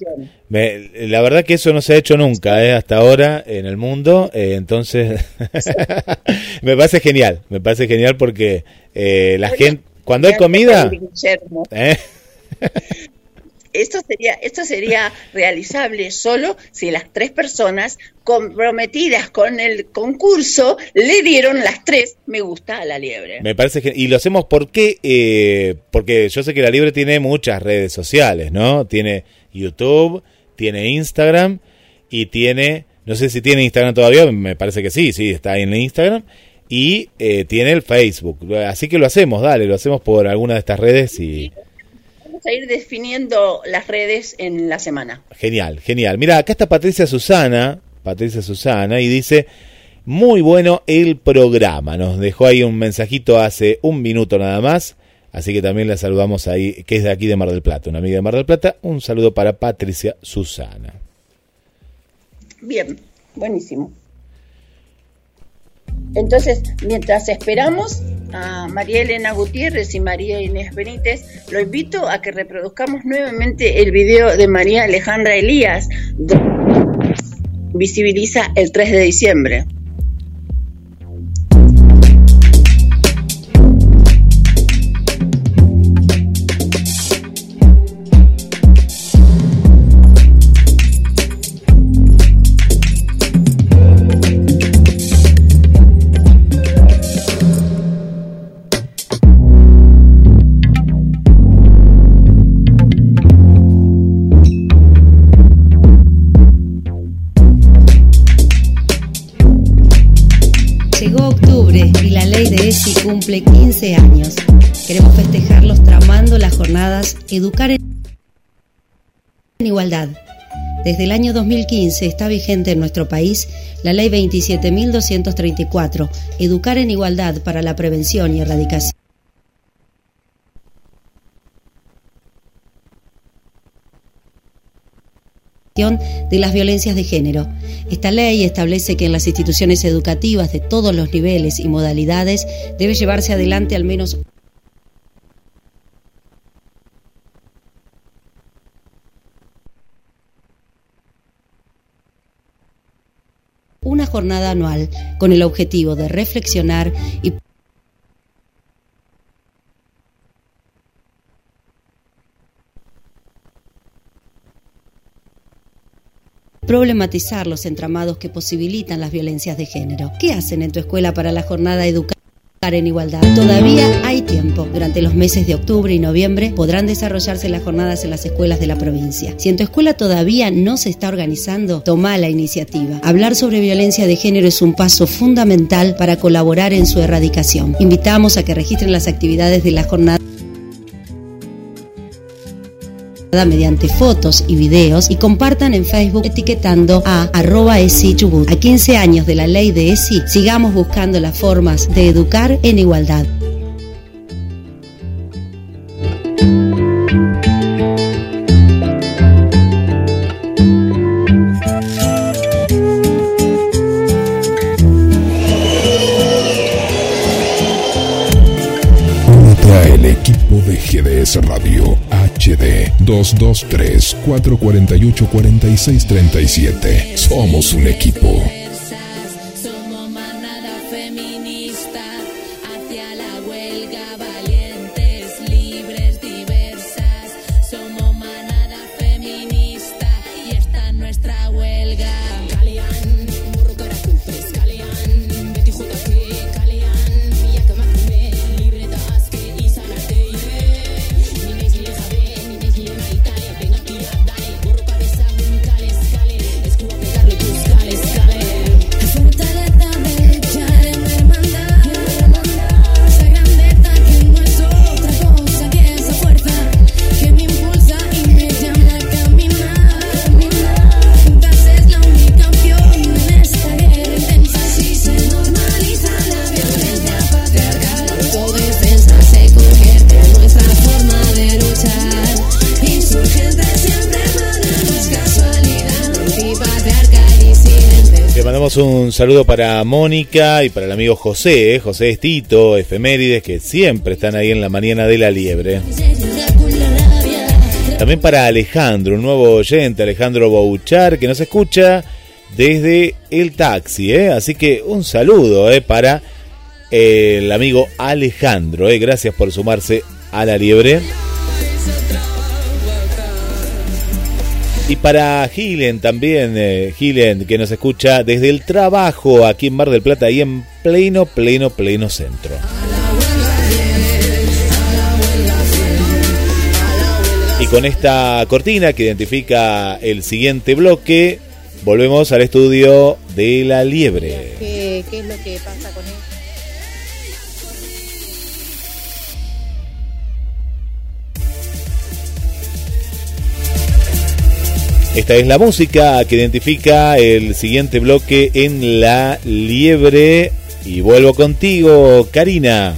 me- la verdad que eso no se ha hecho nunca, eh, hasta ahora en el mundo. eh, entonces, me parece genial, me parece genial porque la gente, cuando hay comida, ¿eh? Esto sería, esto sería realizable solo si las tres personas comprometidas con el concurso le dieron las tres me gusta a la liebre. Me parece que y lo hacemos porque eh, porque yo sé que la Libre tiene muchas redes sociales, ¿no? Tiene YouTube, tiene Instagram y tiene no sé si tiene Instagram todavía, me parece que sí, sí, está en Instagram y eh, tiene el Facebook. Así que lo hacemos, dale, lo hacemos por alguna de estas redes y Vamos a ir definiendo las redes en la semana. genial, genial. Mira, acá está Patricia Susana, Patricia Susana y dice muy bueno el programa. Nos dejó ahí un mensajito hace un minuto nada más. Así que también la saludamos ahí, que es de aquí de Mar del Plata, una amiga de Mar del Plata. Un saludo para Patricia Susana. Bien, buenísimo. Entonces, mientras esperamos a María Elena Gutiérrez y María Inés Benítez, lo invito a que reproduzcamos nuevamente el video de María Alejandra Elías, donde visibiliza el 3 de diciembre. Las jornadas Educar en Igualdad. Desde el año 2015 está vigente en nuestro país la Ley 27.234, Educar en Igualdad para la Prevención y Erradicación de las violencias de género. Esta ley establece que en las instituciones educativas de todos los niveles y modalidades debe llevarse adelante al menos una jornada anual con el objetivo de reflexionar y problematizar los entramados que posibilitan las violencias de género. ¿Qué hacen en tu escuela para la jornada Educar en Igualdad? Todavía hay tiempo. Durante los meses de octubre y noviembre podrán desarrollarse las jornadas en las escuelas de la provincia. Si en tu escuela todavía no se está organizando, toma la iniciativa. Hablar sobre violencia de género es un paso fundamental para colaborar en su erradicación. Invitamos a que registren las actividades de la jornada mediante fotos y videos y compartan en Facebook etiquetando a arroba ESI Chubut. A 15 años de la ley de ESI, sigamos buscando las formas de educar en igualdad. 223-448-4637. Somos un equipo. Saludo para Mónica y para el amigo José, eh, José Estito, Efemérides, que siempre están ahí en la mañana de la liebre. También para Alejandro, un nuevo oyente, Alejandro Bouchar, que nos escucha desde el taxi. ¿eh? Así que un saludo ¿eh? para el amigo Alejandro. Gracias por sumarse a la liebre. Y para Gilen también, eh, que nos escucha desde el trabajo aquí en Mar del Plata, ahí en pleno, pleno, pleno centro. Y con esta cortina que identifica el siguiente bloque, volvemos al estudio de la liebre. ¿Qué, qué es lo que pasa con él? Esta es la música que identifica el siguiente bloque en la liebre. Y vuelvo contigo, Karina.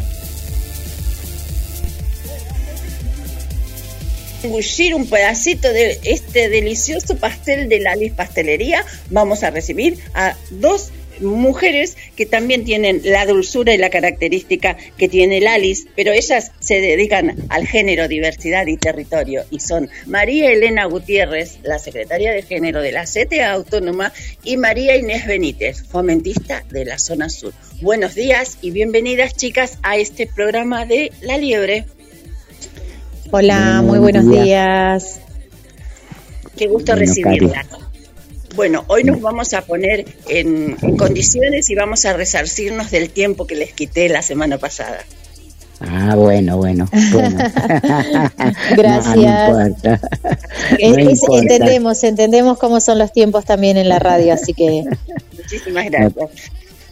engullir un pedacito de este delicioso pastel de la Liz Pastelería, vamos a recibir a dos mujeres que también tienen la dulzura y la característica que tiene el Alice, pero ellas se dedican al género, diversidad y territorio y son María Elena Gutiérrez, la secretaria de género de la CTA Autónoma, y María Inés Benítez, fomentista de la zona sur. Buenos días y bienvenidas chicas a este programa de La Liebre. Hola, muy buenos días. Qué gusto Bueno, recibirlas. Bueno, hoy nos vamos a poner en, en condiciones y vamos a resarcirnos del tiempo que les quité la semana pasada. Ah, bueno, bueno. bueno. Gracias. No, no importa. Es- No es- importa. entendemos, entendemos cómo son los tiempos también en la radio, así que Muchísimas gracias.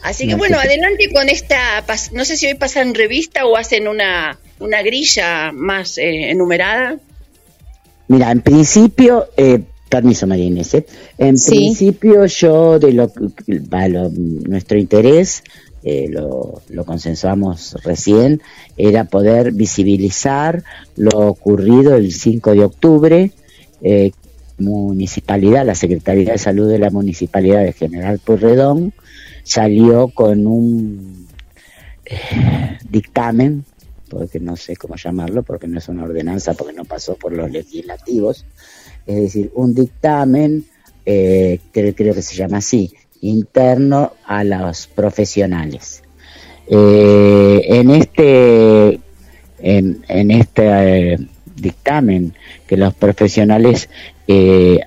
Así que No, bueno, adelante con esta, no sé si hoy pasan revista o hacen una, una grilla más eh, enumerada. Mira, en principio, eh, permiso María Inés, ¿eh? en Sí. principio yo de lo, que- va, lo- nuestro interés, eh, lo, lo consensuamos recién, era poder visibilizar lo ocurrido el 5 de octubre, eh, municipalidad, la Secretaría de Salud de la Municipalidad de General Purredón salió con un eh, dictamen, porque no sé cómo llamarlo, porque no es una ordenanza, porque no pasó por los legislativos, es decir, un dictamen, eh, creo, creo que se llama así, interno a los profesionales. Eh, en este, en, este eh, dictamen que los profesionales eh,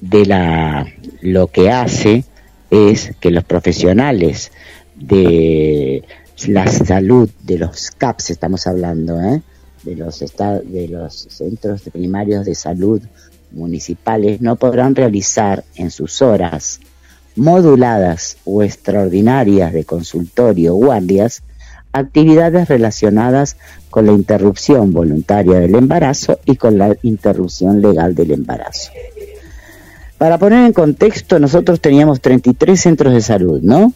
de la lo que hace es que los profesionales de la salud de los CAPS estamos hablando ¿eh? De los de los centros primarios de salud municipales no podrán realizar en sus horas moduladas o extraordinarias de consultorio o guardias actividades relacionadas con la interrupción voluntaria del embarazo y con la interrupción legal del embarazo. Para poner en contexto, nosotros teníamos 33 centros de salud, ¿no?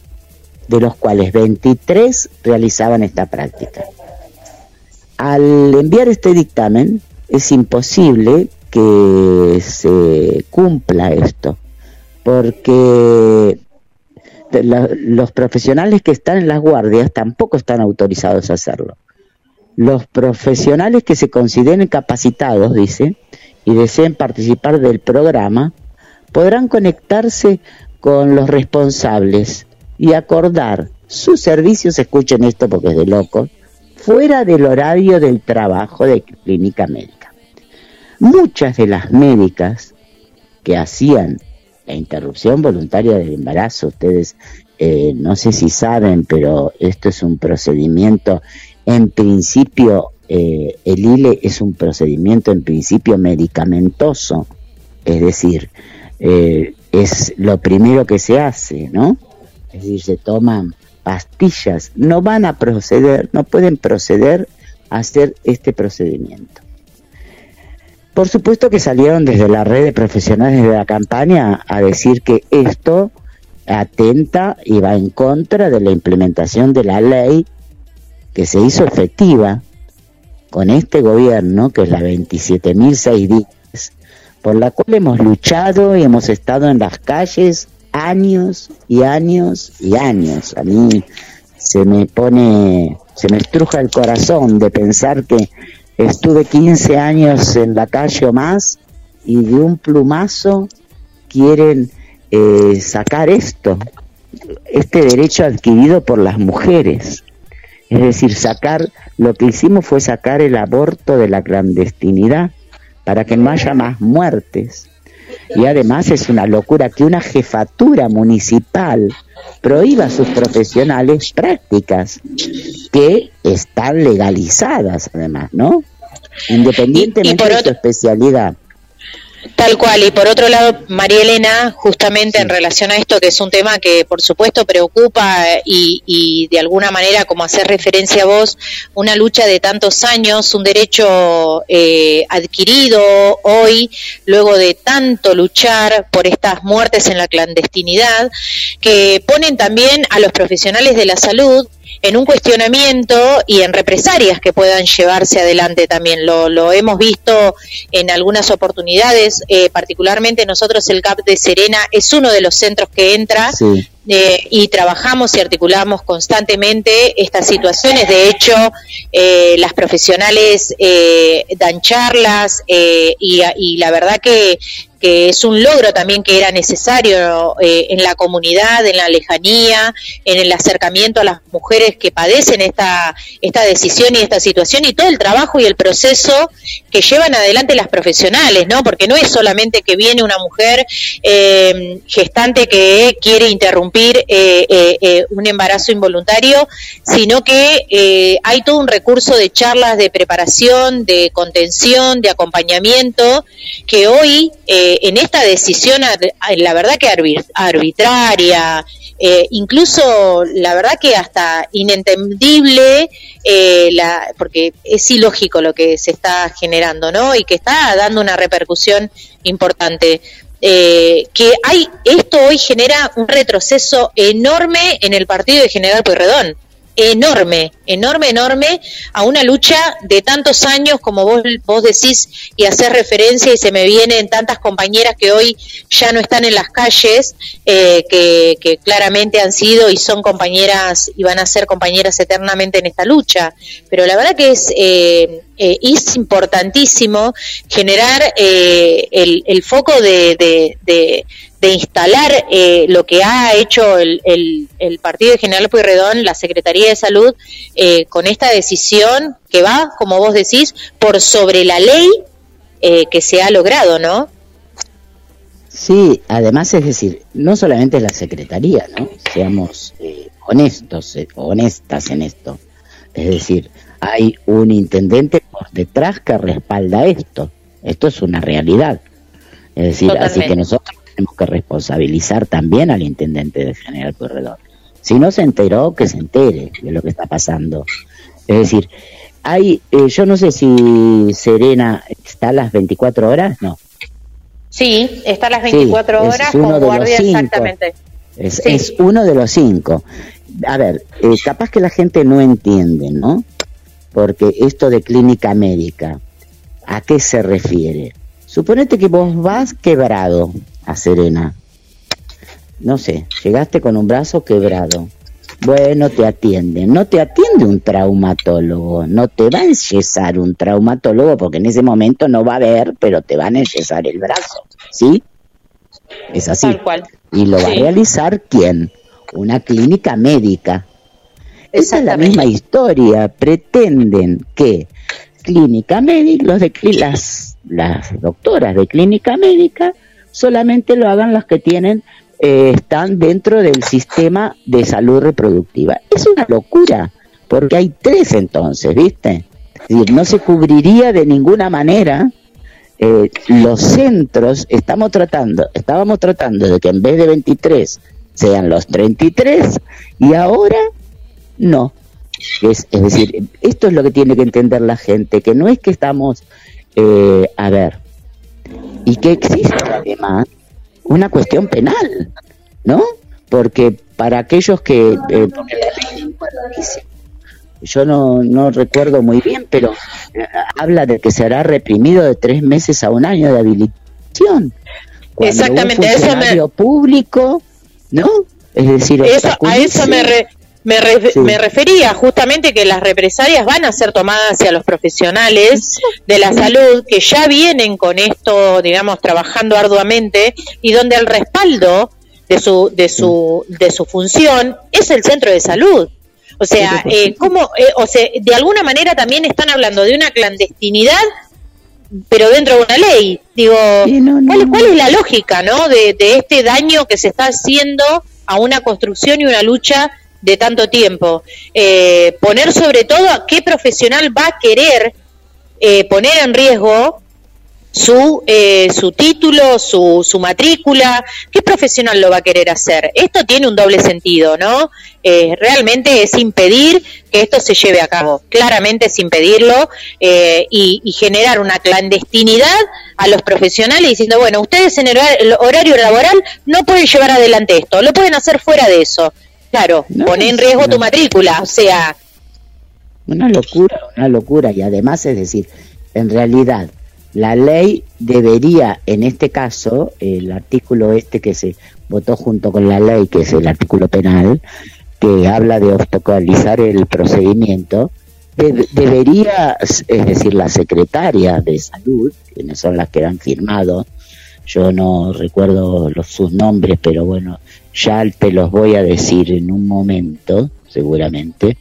De los cuales 23 realizaban esta práctica. Al enviar este dictamen, es imposible que se cumpla esto, porque los profesionales que están en las guardias tampoco están autorizados a hacerlo. Los profesionales que se consideren capacitados, dice, y deseen participar del programa, podrán conectarse con los responsables y acordar sus servicios, escuchen esto porque es de loco, fuera del horario del trabajo de clínica médica. Muchas de las médicas que hacían la interrupción voluntaria del embarazo, ustedes eh, no sé si saben, pero esto es un procedimiento, en principio, eh, el ILE es un procedimiento en principio medicamentoso, es decir, eh, es lo primero que se hace, ¿no? Es decir, se toman pastillas, no van a proceder, no pueden proceder a hacer este procedimiento. Por supuesto que salieron desde la red de profesionales de la campaña a decir que esto atenta y va en contra de la implementación de la ley que se hizo efectiva con este gobierno, que es la 27.006 por la cual hemos luchado y hemos estado en las calles años y años y años. A mí se me pone, se me estruja el corazón de pensar que estuve 15 años en la calle o más y de un plumazo quieren eh, sacar esto, este derecho adquirido por las mujeres. Es decir, sacar, lo que hicimos fue sacar el aborto de la clandestinidad para que no haya más muertes. Y además es una locura que una jefatura municipal prohíba a sus profesionales prácticas que están legalizadas además, ¿no? Independientemente de su especialidad. Tal cual, y por otro lado, María Elena, justamente en relación a esto, que es un tema que por supuesto preocupa y, de alguna manera, como hacer referencia a vos, una lucha de tantos años, un derecho eh, adquirido hoy, luego de tanto luchar por estas muertes en la clandestinidad, que ponen también a los profesionales de la salud en un cuestionamiento y en represalias que puedan llevarse adelante también. Lo, lo hemos visto en algunas oportunidades, eh, particularmente nosotros el CAP de Serena es uno de los centros que entra eh, y trabajamos y articulamos constantemente estas situaciones. De hecho, eh, las profesionales dan charlas y, y, la verdad que que es un logro también que era necesario eh, en la comunidad, en la lejanía, en el acercamiento a las mujeres que padecen esta, esta decisión y esta situación y todo el trabajo y el proceso que llevan adelante las profesionales, ¿no? Porque no es solamente que viene una mujer eh, gestante que quiere interrumpir eh, un embarazo involuntario, sino que hay todo un recurso de charlas de preparación, de contención, de acompañamiento, que hoy en esta decisión, la verdad que arbitraria, eh, incluso la verdad que hasta inentendible, eh, la, porque es ilógico lo que se está generando, ¿no? Y que está dando una repercusión importante. Eh, que hay esto hoy genera un retroceso enorme en el partido de General Pueyrredón enorme, enorme, enorme a una lucha de tantos años como vos, vos decís y hacer referencia y se me vienen tantas compañeras que hoy ya no están en las calles, eh, que, claramente han sido y son compañeras y van a ser compañeras eternamente en esta lucha. Pero la verdad que es... Eh, eh, es importantísimo generar el, el, foco de, de instalar eh, lo que ha hecho el, el, Partido de General Pueyrredón, la Secretaría de Salud, eh, con esta decisión que va, como vos decís, por sobre la ley eh, que se ha logrado, ¿no? Sí, además es decir, no solamente la Secretaría, ¿no? Seamos honestos, honestas en esto. Es decir, hay un intendente por detrás que respalda esto. Esto es una realidad. Es decir, así que nosotros tenemos que responsabilizar también al intendente de General Corredor. Si no se enteró, que se entere de lo que está pasando. Es decir, hay, eh, yo no sé si Serena está a las 24 horas, no. Sí, está a las 24 horas con guardia exactamente. Es, es, uno de los cinco. A ver, eh, capaz que la gente no entiende, ¿no? Porque esto de clínica médica, ¿a qué se refiere? Suponete que vos vas quebrado a Serena. No sé, llegaste con un brazo quebrado. Bueno, te atienden. No te atiende un traumatólogo. No te va a enyesar un traumatólogo porque en ese momento no va a ver, pero te van a enyesar el brazo. ¿Sí? Es así. Tal cual. ¿Y lo va a realizar quién? Una clínica médica. Esa es la misma historia. Pretenden que clínica médica, los de las, las doctoras de clínica médica, solamente lo hagan las que tienen eh, están dentro del sistema de salud reproductiva. Es una locura, porque hay tres entonces, ¿viste? No se cubriría de ninguna manera eh, los centros, estamos tratando, estábamos tratando de que en vez de 23 sean los 33 y ahora no. Es, es decir, esto es lo que tiene que entender la gente, que no es que estamos, eh, a ver, y que existe además una cuestión penal, ¿no? Porque para aquellos que... Eh, yo no, no recuerdo muy bien, pero eh, habla de que será reprimido de tres meses a un año de habilitación. Exactamente, un funcionario eso público, ¿no? Es decir, a eso me, me, refería justamente que las represalias van a ser tomadas hacia los profesionales de la salud que ya vienen con esto, digamos, trabajando arduamente y donde el respaldo de su, de su, de su función es el centro de salud. O sea, eh, ¿cómo, eh, o sea, de alguna manera también están hablando de una clandestinidad, pero dentro de una ley. Digo, ¿cuál, ¿cuál, es la lógica, no, de, de este daño que se está haciendo a una construcción y una lucha de tanto tiempo. Eh, poner sobre todo a qué profesional va a querer eh, poner en riesgo su, eh, su título, su, su matrícula, ¿qué profesional lo va a querer hacer? Esto tiene un doble sentido, ¿no? realmente es impedir que esto se lleve a cabo, claramente es impedirlo y, y, generar una clandestinidad a los profesionales diciendo, bueno, ustedes en el horario laboral no pueden llevar adelante esto, lo pueden hacer fuera de eso. Claro, pone en riesgo tu matrícula, o sea... Una locura, una locura. Y además, es decir, en realidad, la ley debería, en este caso, el artículo este que se votó junto con la ley, que es el artículo penal, que habla de obstaculizar el procedimiento, debería, es decir, la secretaria de salud, quienes son las que han firmado, yo no recuerdo los, sus nombres, pero bueno, ya te los voy a decir en un momento, seguramente,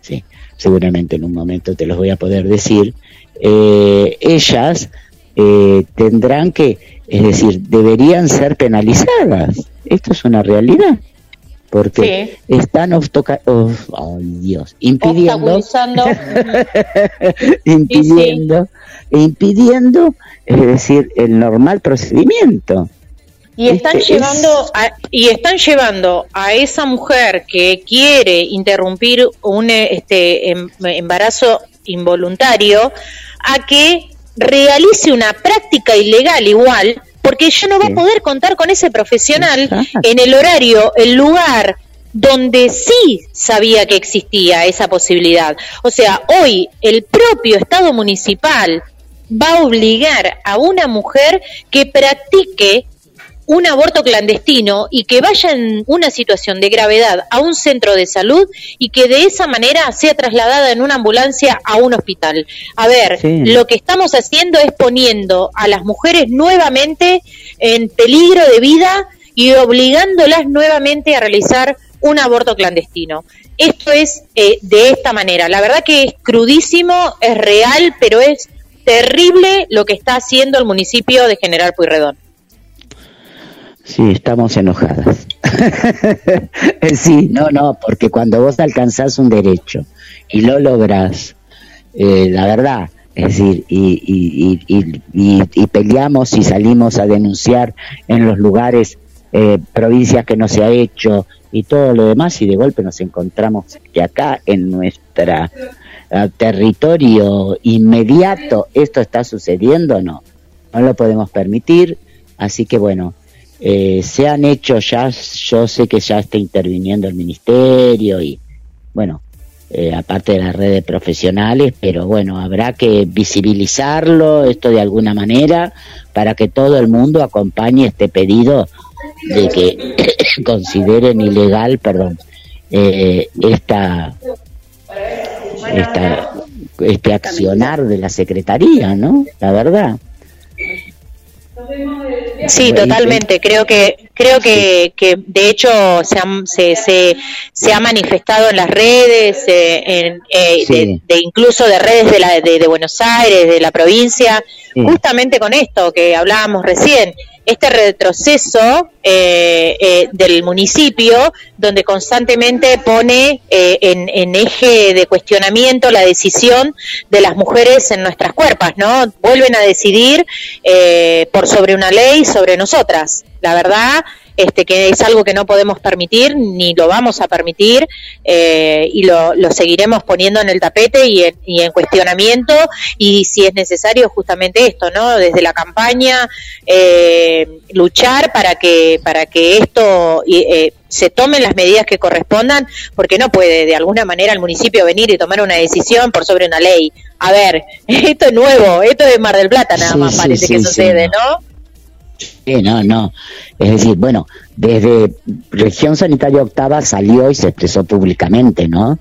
sí, seguramente en un momento te los voy a poder decir, eh, ellas eh, tendrán que, es decir, deberían ser penalizadas. Esto es una realidad. Porque están oh, Dios, impidiendo, impidiendo, impidiendo, es decir, el normal procedimiento. Y están llevando a, y están llevando a esa mujer que quiere interrumpir un este em, embarazo involuntario a que realice una práctica ilegal igual porque ella no va a poder contar con ese profesional en el horario, el lugar donde sí sabía que existía esa posibilidad. O sea, hoy el propio Estado municipal va a obligar a una mujer que practique un aborto clandestino y que vaya en una situación de gravedad a un centro de salud y que de esa manera sea trasladada en una ambulancia a un hospital. A ver, lo que estamos haciendo es poniendo a las mujeres nuevamente en peligro de vida y obligándolas nuevamente a realizar un aborto clandestino. Esto es eh, de esta manera. La verdad que es crudísimo, es real, pero es terrible lo que está haciendo el municipio de General Puyredón. Sí, estamos enojadas. sí, no, no, porque cuando vos alcanzás un derecho y lo lográs, eh, la verdad, es decir, y, y, peleamos y salimos a denunciar en los lugares, eh, provincias que no se ha hecho, y todo lo demás y de golpe nos encontramos que acá en nuestra eh, territorio inmediato esto está sucediendo, no, no lo podemos permitir, así que bueno, eh, se han hecho ya, yo sé que ya está interviniendo el ministerio y bueno, eh, aparte de las redes profesionales, pero bueno, habrá que visibilizarlo esto de alguna manera para que todo el mundo acompañe este pedido de que consideren ilegal, perdón, eh, esta, esta, este accionar de la Secretaría, ¿no? La verdad. Sí, totalmente. Creo que creo que, que de hecho se, se, se, ha manifestado en las redes, eh, en, eh, de, incluso de redes de, la, de, Buenos Aires, de la provincia, justamente con esto que hablábamos recién, este retroceso eh, eh, del municipio, donde constantemente pone eh, en, eje de cuestionamiento la decisión de las mujeres en nuestras cuerpos, ¿no? Vuelven a decidir por sobre una ley, sobre nosotras. La verdad este, que es algo que no podemos permitir ni lo vamos a permitir eh, y lo, seguiremos poniendo en el tapete y en, cuestionamiento y si es necesario justamente esto, ¿no? Desde la campaña eh, luchar para que para que esto eh, se tomen las medidas que correspondan, porque no puede de alguna manera el municipio venir y tomar una decisión por sobre una ley. A ver, esto es nuevo, esto es de Mar del Plata nada más parece que sucede, ¿no? Sí, no, no. Es decir, bueno, desde región sanitaria octava salió y se expresó públicamente, ¿no?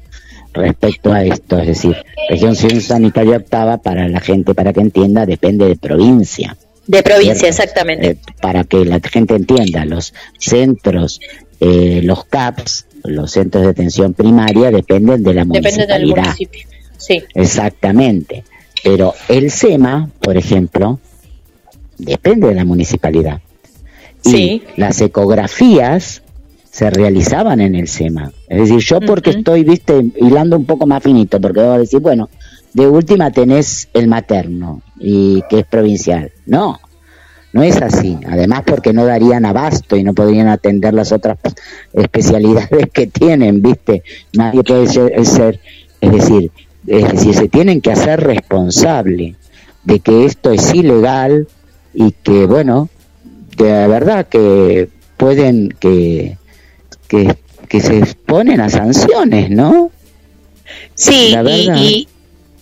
Respecto a esto, es decir, región sanitaria octava para la gente, para que entienda, depende de provincia. De provincia, exactamente. Eh, para que la gente entienda, los centros, eh, los CAPS, los centros de atención primaria, dependen de la municipalidad. Depende del municipio. Sí. Exactamente. Pero el SEMA, por ejemplo, depende de la municipalidad. Y las ecografías se realizaban en el SEMA. Es decir, yo porque estoy, viste, hilando un poco más finito, porque debo decir, bueno, de última tenés el materno, y que es provincial. No, no es así. Además porque no darían abasto y no podrían atender las otras especialidades que tienen, viste. Nadie puede ser, ser es decir, es decir, se tienen que hacer responsable de que esto es ilegal, y que bueno, de verdad que pueden que, que, se exponen a sanciones, ¿no? Sí, y,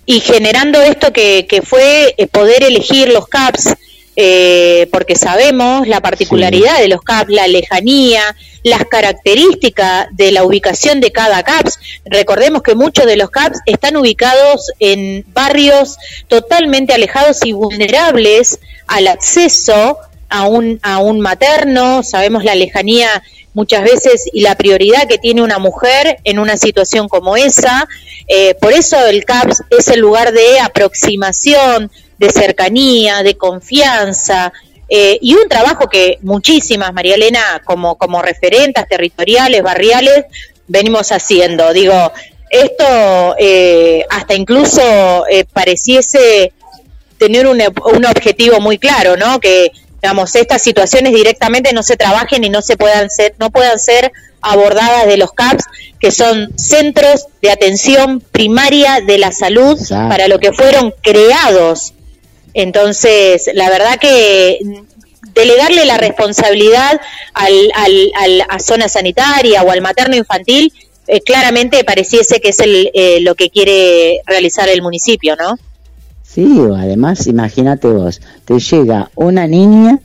y, generando esto que, que fue eh, poder elegir los CAPS, eh, porque sabemos la particularidad de los CAPS, la lejanía, las características de la ubicación de cada CAPS. Recordemos que muchos de los CAPS están ubicados en barrios totalmente alejados y vulnerables al acceso a un, a un materno, sabemos la lejanía muchas veces y la prioridad que tiene una mujer en una situación como esa. Eh, por eso el CAPS es el lugar de aproximación, de cercanía, de confianza. Eh, y un trabajo que muchísimas, María Elena, como, como referentas territoriales, barriales, venimos haciendo. Digo, esto eh, hasta incluso pareciese tener un, un objetivo muy claro, ¿no? Que digamos estas situaciones directamente no se trabajen y no se puedan ser no puedan ser abordadas de los CAPS que son centros de atención primaria de la salud para lo que fueron creados entonces la verdad que delegarle la responsabilidad al, a zona sanitaria o al materno infantil eh, claramente pareciese que es el, eh, lo que quiere realizar el municipio, ¿no? Sí, además, imagínate vos, te llega una niña,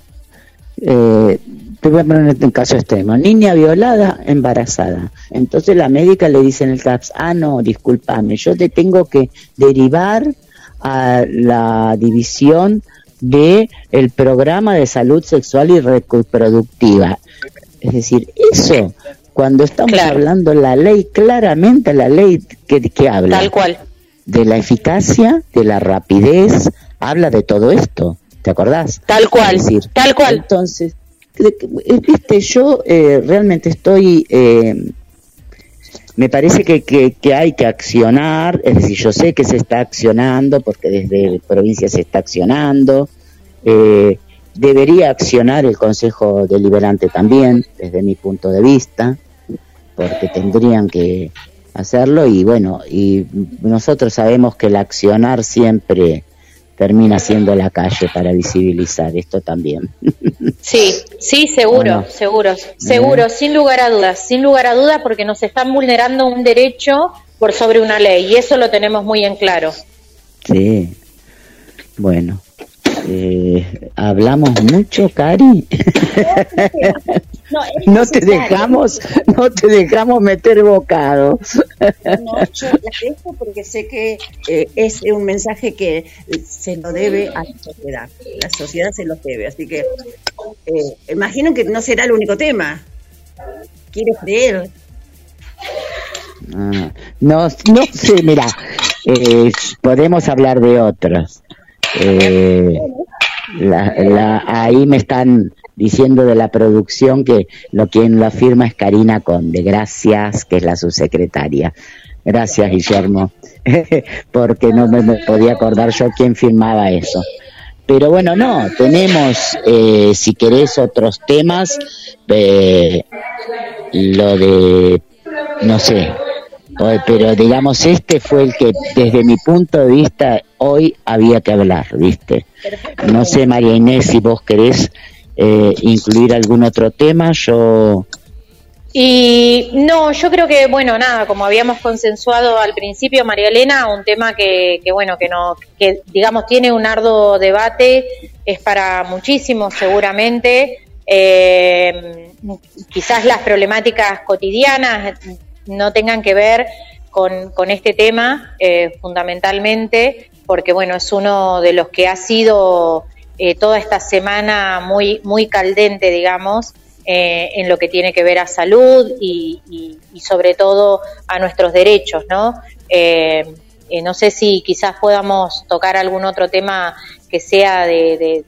eh, te voy a poner un caso extremo, niña violada, embarazada. Entonces la médica le dice en el CAPS, ah, no, discúlpame, yo te tengo que derivar a la división de el programa de salud sexual y reproductiva. Es decir, eso, cuando estamos hablando la ley, claramente la ley que, que habla. Tal cual de la eficacia, de la rapidez, habla de todo esto, ¿te acordás? Tal cual, decir, tal cual. Entonces, viste, yo eh, realmente estoy, eh, me parece que, que, hay que accionar, es decir, yo sé que se está accionando, porque desde provincia se está accionando, eh, debería accionar el Consejo Deliberante también, desde mi punto de vista, porque tendrían que hacerlo y bueno, y nosotros sabemos que el accionar siempre termina siendo la calle para visibilizar esto también. Sí, sí, seguro, seguro, seguro, sin lugar a dudas, sin lugar a dudas, porque nos están vulnerando un derecho por sobre una ley y eso lo tenemos muy en claro. Sí, bueno, eh, hablamos mucho, Cari. No, te dejamos, no te dejamos meter bocado. No, yo la dejo porque sé que eh, es un mensaje que se lo debe a la sociedad. La sociedad se lo debe, así que eh, imagino que no será el único tema. ¿Quieres creer? Ah, no, no sé, mira, eh, podemos hablar de otros. Eh, la, ahí me están diciendo de la producción que lo quien lo afirma es Karina Conde, gracias, que es la subsecretaria. Gracias, Guillermo, porque no me, podía acordar yo quién firmaba eso. Pero bueno, no, tenemos, eh, si querés, otros temas, eh, lo de, no sé, pero digamos, este fue el que desde mi punto de vista hoy había que hablar, ¿viste? No sé, María Inés, si vos querés eh, incluir algún otro tema, yo... Y no, yo creo que, bueno, nada, como habíamos consensuado al principio, María Elena, un tema que, que bueno, que no, que digamos tiene un arduo debate, es para muchísimos seguramente, eh, quizás las problemáticas cotidianas no tengan que ver con, con este tema eh, fundamentalmente, porque bueno, es uno de los que ha sido eh, toda esta semana muy, muy caldente, digamos, eh, en lo que tiene que ver a salud y, y, sobre todo a nuestros derechos, ¿no? no sé si quizás podamos tocar algún otro tema que sea de,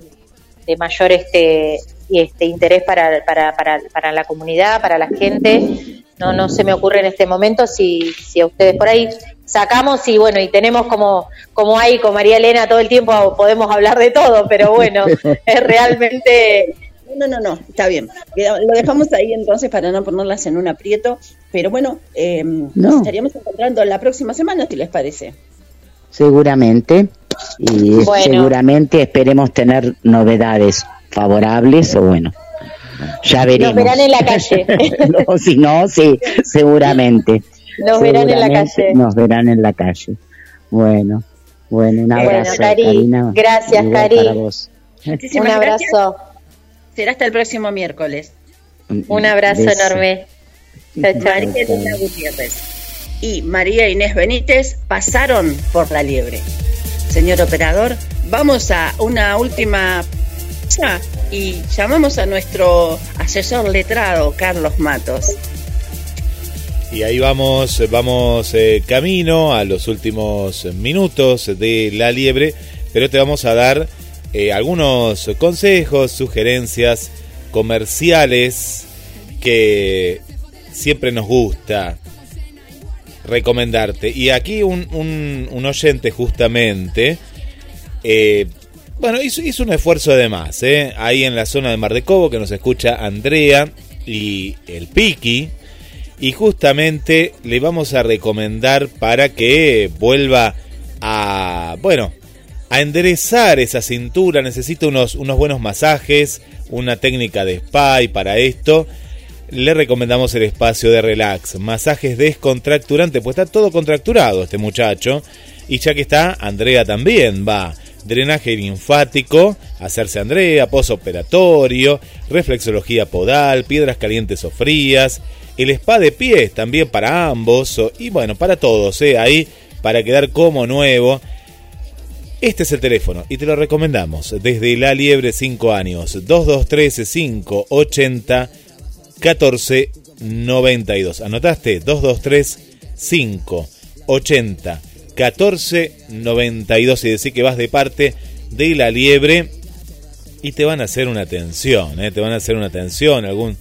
de, mayor este, este interés para la comunidad, para la gente, no, no se me ocurre en este momento si, si a ustedes por ahí sacamos y bueno, y tenemos como, como hay con María Elena todo el tiempo podemos hablar de todo, pero bueno, es realmente... No, no, no, está bien. Lo dejamos ahí entonces para no ponerlas en un aprieto, pero bueno, eh, nos estaríamos encontrando la próxima semana, si les parece. Seguramente, y seguramente esperemos tener novedades favorables o bueno, ya veremos. Nos verán en la calle. no, si no, sí, seguramente. Nos verán en la calle. Nos verán en la calle. Bueno, bueno, un abrazo. Karina, gracias, Cari. un abrazo. Será hasta el próximo miércoles. Un abrazo enorme. y María Inés Benítez pasaron por la liebre. Señor operador, vamos a una última y llamamos a nuestro asesor letrado, Carlos Matos. Y ahí vamos, vamos eh, camino a los últimos minutos de la liebre, pero te vamos a dar eh, algunos consejos, sugerencias comerciales que siempre nos gusta recomendarte. Y aquí un, un, oyente justamente eh, bueno, hizo, un esfuerzo de más, ¿eh? Ahí en la zona de Mar de Cobo, que nos escucha Andrea y el Piki. Y justamente le vamos a recomendar para que vuelva a, bueno, a enderezar esa cintura. Necesita unos, unos buenos masajes, una técnica de spa y para esto le recomendamos el espacio de relax, masajes descontracturantes, pues está todo contracturado este muchacho. Y ya que está, Andrea también va drenaje linfático, hacerse Andrea, posoperatorio, reflexología podal, piedras calientes o frías, el spa de pies también para ambos, y bueno, para todos, ¿eh? ahí para quedar como nuevo. Este es el teléfono y te lo recomendamos desde La Liebre 5 años, 223 580 1492. ¿Anotaste? 223 580 1492 y decir que vas de parte de la liebre y te van a hacer una atención, ¿eh? te van a hacer una atención, algún,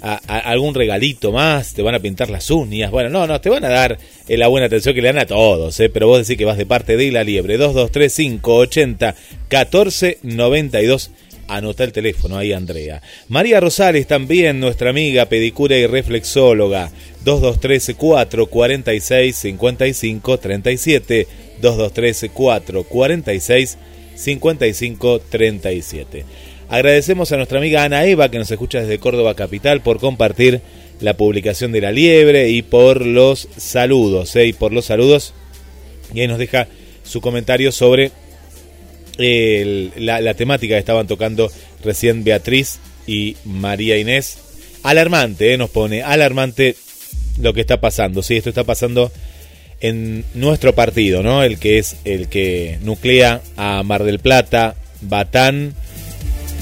algún regalito más, te van a pintar las uñas, bueno, no, no, te van a dar eh, la buena atención que le dan a todos, ¿eh? pero vos decís que vas de parte de la liebre, 223580 1492 Anota el teléfono ahí, Andrea. María Rosales también, nuestra amiga pedicura y reflexóloga. 2213 446 55 37 2213 446 55 37. Agradecemos a nuestra amiga Ana Eva que nos escucha desde Córdoba Capital por compartir la publicación de la liebre y por los saludos, ¿eh? y por los saludos. Y ahí nos deja su comentario sobre la, temática que estaban tocando recién Beatriz y María Inés. Alarmante, ¿eh? nos pone, alarmante lo que está pasando. Sí, esto está pasando en nuestro partido, ¿no? El que es el que nuclea a Mar del Plata, Batán,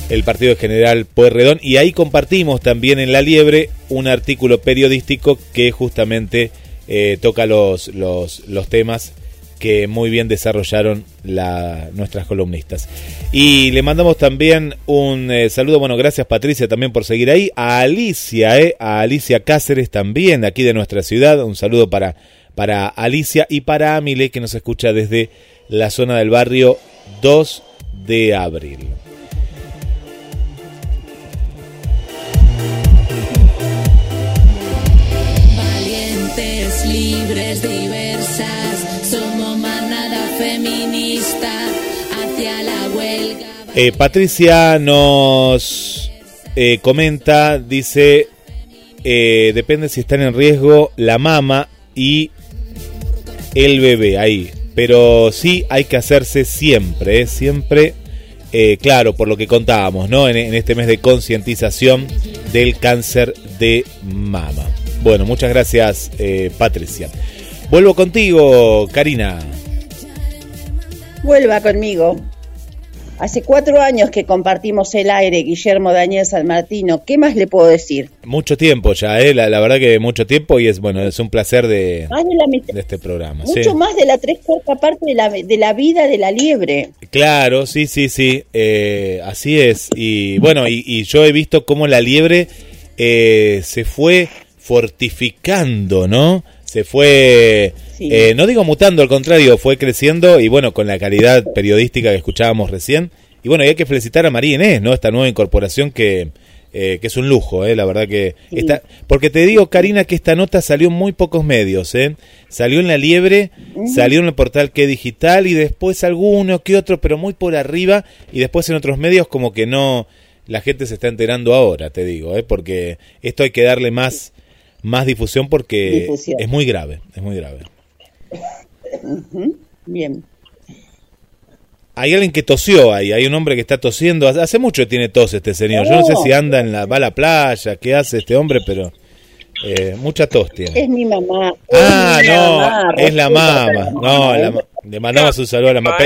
el partido general Pueyrredón. Y ahí compartimos también en La Liebre un artículo periodístico que justamente eh, toca los, los temas que muy bien desarrollaron la, nuestras columnistas. Y le mandamos también un eh, saludo, bueno, gracias Patricia también por seguir ahí, a Alicia, eh, a Alicia Cáceres también, aquí de nuestra ciudad, un saludo para, para Alicia y para Amile que nos escucha desde la zona del barrio 2 de abril. Libres, diversas Eh, Patricia nos eh, comenta, dice, eh, depende si están en riesgo la mama y el bebé ahí. Pero sí hay que hacerse siempre, siempre, claro, por lo que contábamos, ¿no? En, en este mes de concientización del cáncer de mama. Bueno, muchas gracias, Patricia. Vuelvo contigo, Karina. Vuelva conmigo. Hace cuatro años que compartimos el aire, Guillermo Daniel San Martino. ¿Qué más le puedo decir? Mucho tiempo ya, ¿eh? la, verdad que mucho tiempo y es bueno, es un placer de, de, este programa. Mucho más de la tres cuarta parte de la, de la vida de la liebre. Claro, sí, sí, sí, eh, así es. Y bueno, y, yo he visto cómo la liebre eh, se fue fortificando, ¿no? Se fue eh, no digo mutando, al contrario, fue creciendo y bueno, con la calidad periodística que escuchábamos recién. Y bueno, hay que felicitar a María Inés, ¿no? Esta nueva incorporación que, eh, que es un lujo, ¿eh? La verdad que está... Porque te digo, Karina, que esta nota salió en muy pocos medios, ¿eh? Salió en La Liebre, salió en el portal Que Digital y después alguno que otro, pero muy por arriba y después en otros medios como que no... La gente se está enterando ahora, te digo, ¿eh? Porque esto hay que darle más, más difusión porque es muy grave, es muy grave. Bien. Hay alguien que tosió ahí, hay un hombre que está tosiendo. Hace mucho tiene tos este señor. Yo no sé si anda en la, va a la playa, qué hace este hombre, pero eh, mucha tos tiene. Es mi mamá. Ah, no, es la mamá. No, le mandamos un saludo a la mamá.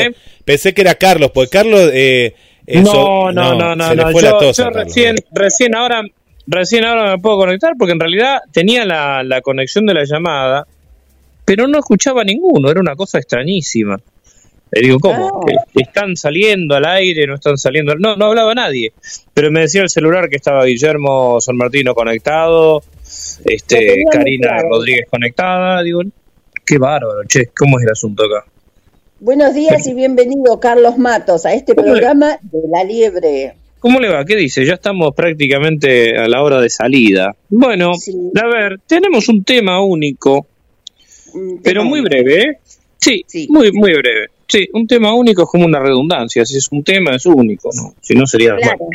pensé que era Carlos, porque Carlos... Eh, no, no, no, no, no. Yo, recién, recién ahora recién ahora me puedo conectar porque en realidad tenía la, la conexión de la llamada pero no escuchaba ninguno, era una cosa extrañísima. Le digo, ¿cómo? Ah. ¿Están saliendo al aire? ¿No están saliendo? No, no hablaba nadie. Pero me decía el celular que estaba Guillermo San Martino conectado, este Karina Rodríguez conectada. Digo, qué bárbaro, che, ¿cómo es el asunto acá? Buenos días y bienvenido, Carlos Matos, a este programa de La Liebre. ¿Cómo le va? ¿Qué dice? Ya estamos prácticamente a la hora de salida. Bueno, a ver, tenemos un tema único pero muy breve, ¿eh? Sí, muy, muy breve. Sí, un tema único es como una redundancia. Si es un tema, es único, ¿no? Si no, sería claro.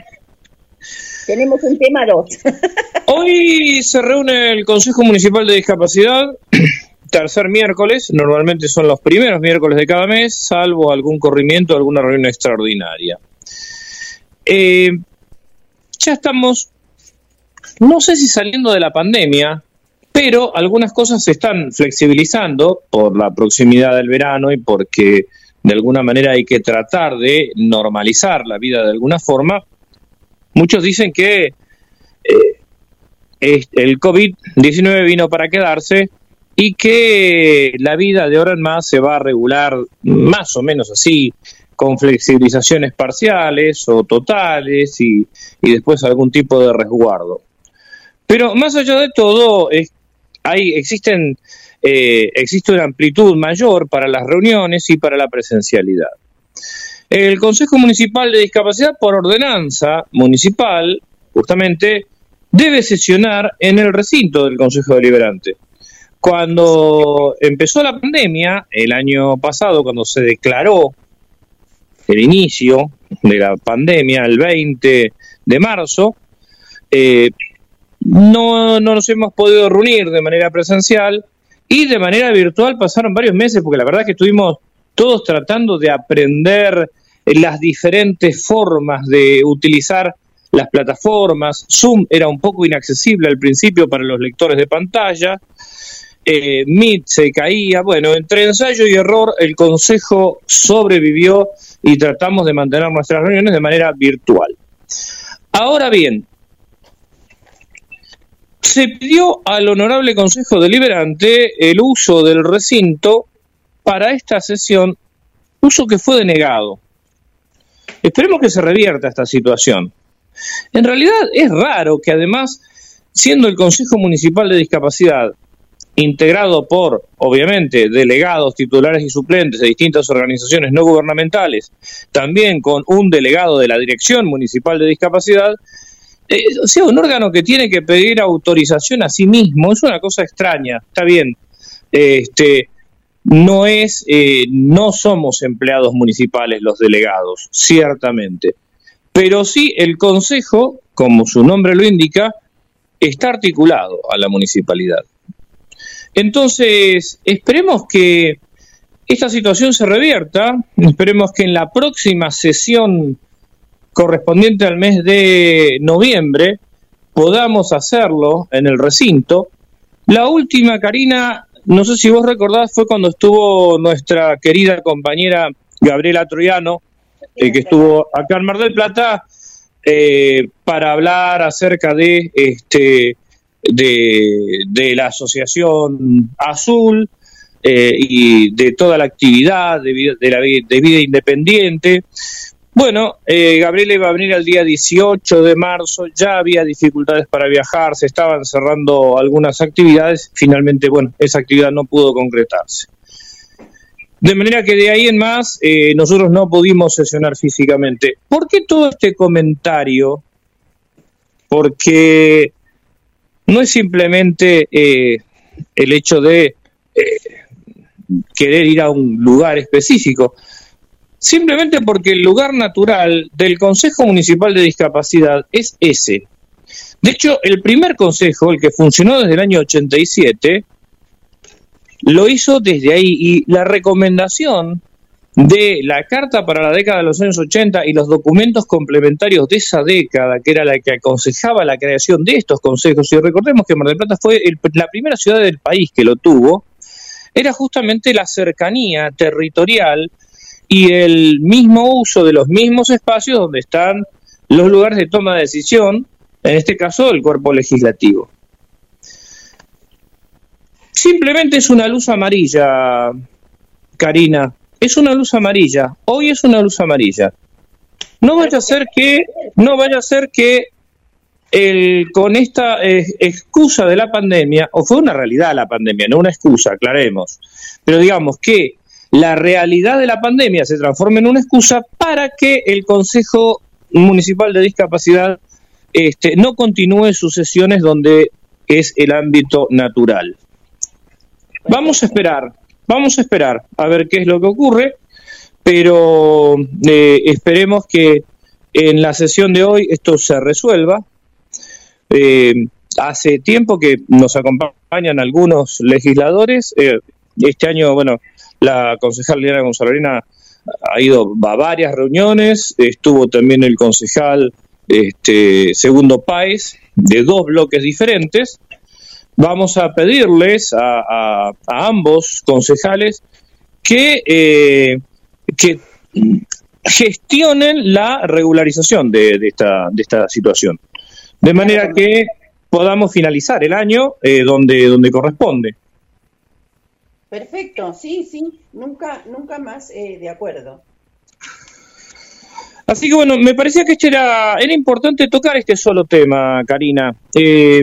Tenemos un tema dos. Hoy se reúne el Consejo Municipal de Discapacidad, tercer miércoles. Normalmente son los primeros miércoles de cada mes, salvo algún corrimiento, alguna reunión extraordinaria. Eh, ya estamos, no sé si saliendo de la pandemia, pero algunas cosas se están flexibilizando por la proximidad del verano y porque de alguna manera hay que tratar de normalizar la vida de alguna forma. Muchos dicen que eh, el COVID-19 vino para quedarse y que la vida de ahora en más se va a regular más o menos así, con flexibilizaciones parciales o totales y, y después algún tipo de resguardo. Pero más allá de todo, es hay, existen, eh, existe una amplitud mayor para las reuniones y para la presencialidad. El Consejo Municipal de Discapacidad, por ordenanza municipal, justamente, debe sesionar en el recinto del Consejo Deliberante. Cuando empezó la pandemia, el año pasado, cuando se declaró el inicio de la pandemia, el 20 de marzo, eh, no, no nos hemos podido reunir de manera presencial y de manera virtual pasaron varios meses, porque la verdad que estuvimos todos tratando de aprender las diferentes formas de utilizar las plataformas. Zoom era un poco inaccesible al principio para los lectores de pantalla. Eh, Meet se caía. Bueno, entre ensayo y error, el consejo sobrevivió y tratamos de mantener nuestras reuniones de manera virtual. Ahora bien, se pidió al Honorable Consejo Deliberante el uso del recinto para esta sesión, uso que fue denegado. Esperemos que se revierta esta situación. En realidad es raro que además, siendo el Consejo Municipal de Discapacidad integrado por, obviamente, delegados, titulares y suplentes de distintas organizaciones no gubernamentales, también con un delegado de la Dirección Municipal de Discapacidad, eh, sea un órgano que tiene que pedir autorización a sí mismo, es una cosa extraña, está bien. Este, no es, eh, no somos empleados municipales los delegados, ciertamente. Pero sí el Consejo, como su nombre lo indica, está articulado a la municipalidad. Entonces, esperemos que esta situación se revierta, esperemos que en la próxima sesión correspondiente al mes de noviembre podamos hacerlo en el recinto. La última, Karina, no sé si vos recordás, fue cuando estuvo nuestra querida compañera Gabriela Troyano, eh, que estuvo acá en Mar del Plata, eh, para hablar acerca de este de, la Asociación Azul eh, y de toda la actividad de vida, de la, de vida independiente. Bueno, eh, iba a venir el día 18 de marzo, ya había dificultades para viajar, se estaban cerrando algunas actividades, finalmente, bueno, esa actividad no pudo concretarse. De manera que de ahí en más eh, nosotros no pudimos sesionar físicamente. ¿Por qué todo este comentario? Porque no es simplemente eh, el hecho de eh, querer ir a un lugar específico, simplemente porque el lugar natural del Consejo Municipal de Discapacidad es ese. De hecho, el primer consejo, el que funcionó desde el año 87, lo hizo desde ahí y la recomendación de la Carta para la década de los años 80 y los documentos complementarios de esa década, que era la que aconsejaba la creación de estos consejos, y recordemos que Mar del Plata fue la primera ciudad del país que lo tuvo, era justamente la cercanía territorial y el mismo uso de los mismos espacios donde están los lugares de toma de decisión, en este caso el cuerpo legislativo. Simplemente es una luz amarilla, Karina, es una luz amarilla. Hoy es una luz amarilla. No vaya a ser que, no vaya a ser que con esta eh, excusa de la pandemia, o fue una realidad la pandemia, no una excusa, aclaremos, pero digamos que la realidad de la pandemia se transforme en una excusa para que el Consejo Municipal de Discapacidad este, no continúe sus sesiones donde es el ámbito natural. Vamos a esperar, Vamos a esperar a ver qué es lo que ocurre, pero eh, esperemos que en la sesión de hoy esto se resuelva. Eh, hace tiempo que nos acompañan algunos legisladores. Eh, este año, bueno, la concejal Liliana Gonzalorina ha ido a varias reuniones, estuvo también el concejal este, Segundo País, de dos bloques diferentes, vamos a pedirles a, ambos concejales que, eh, que gestionen la regularización de, esta, de esta situación, de manera que podamos finalizar el año eh, donde, donde corresponde. Perfecto, sí, sí, nunca, nunca más eh, de acuerdo. Así que bueno, me parecía que este era, era importante tocar este solo tema, Karina. Eh,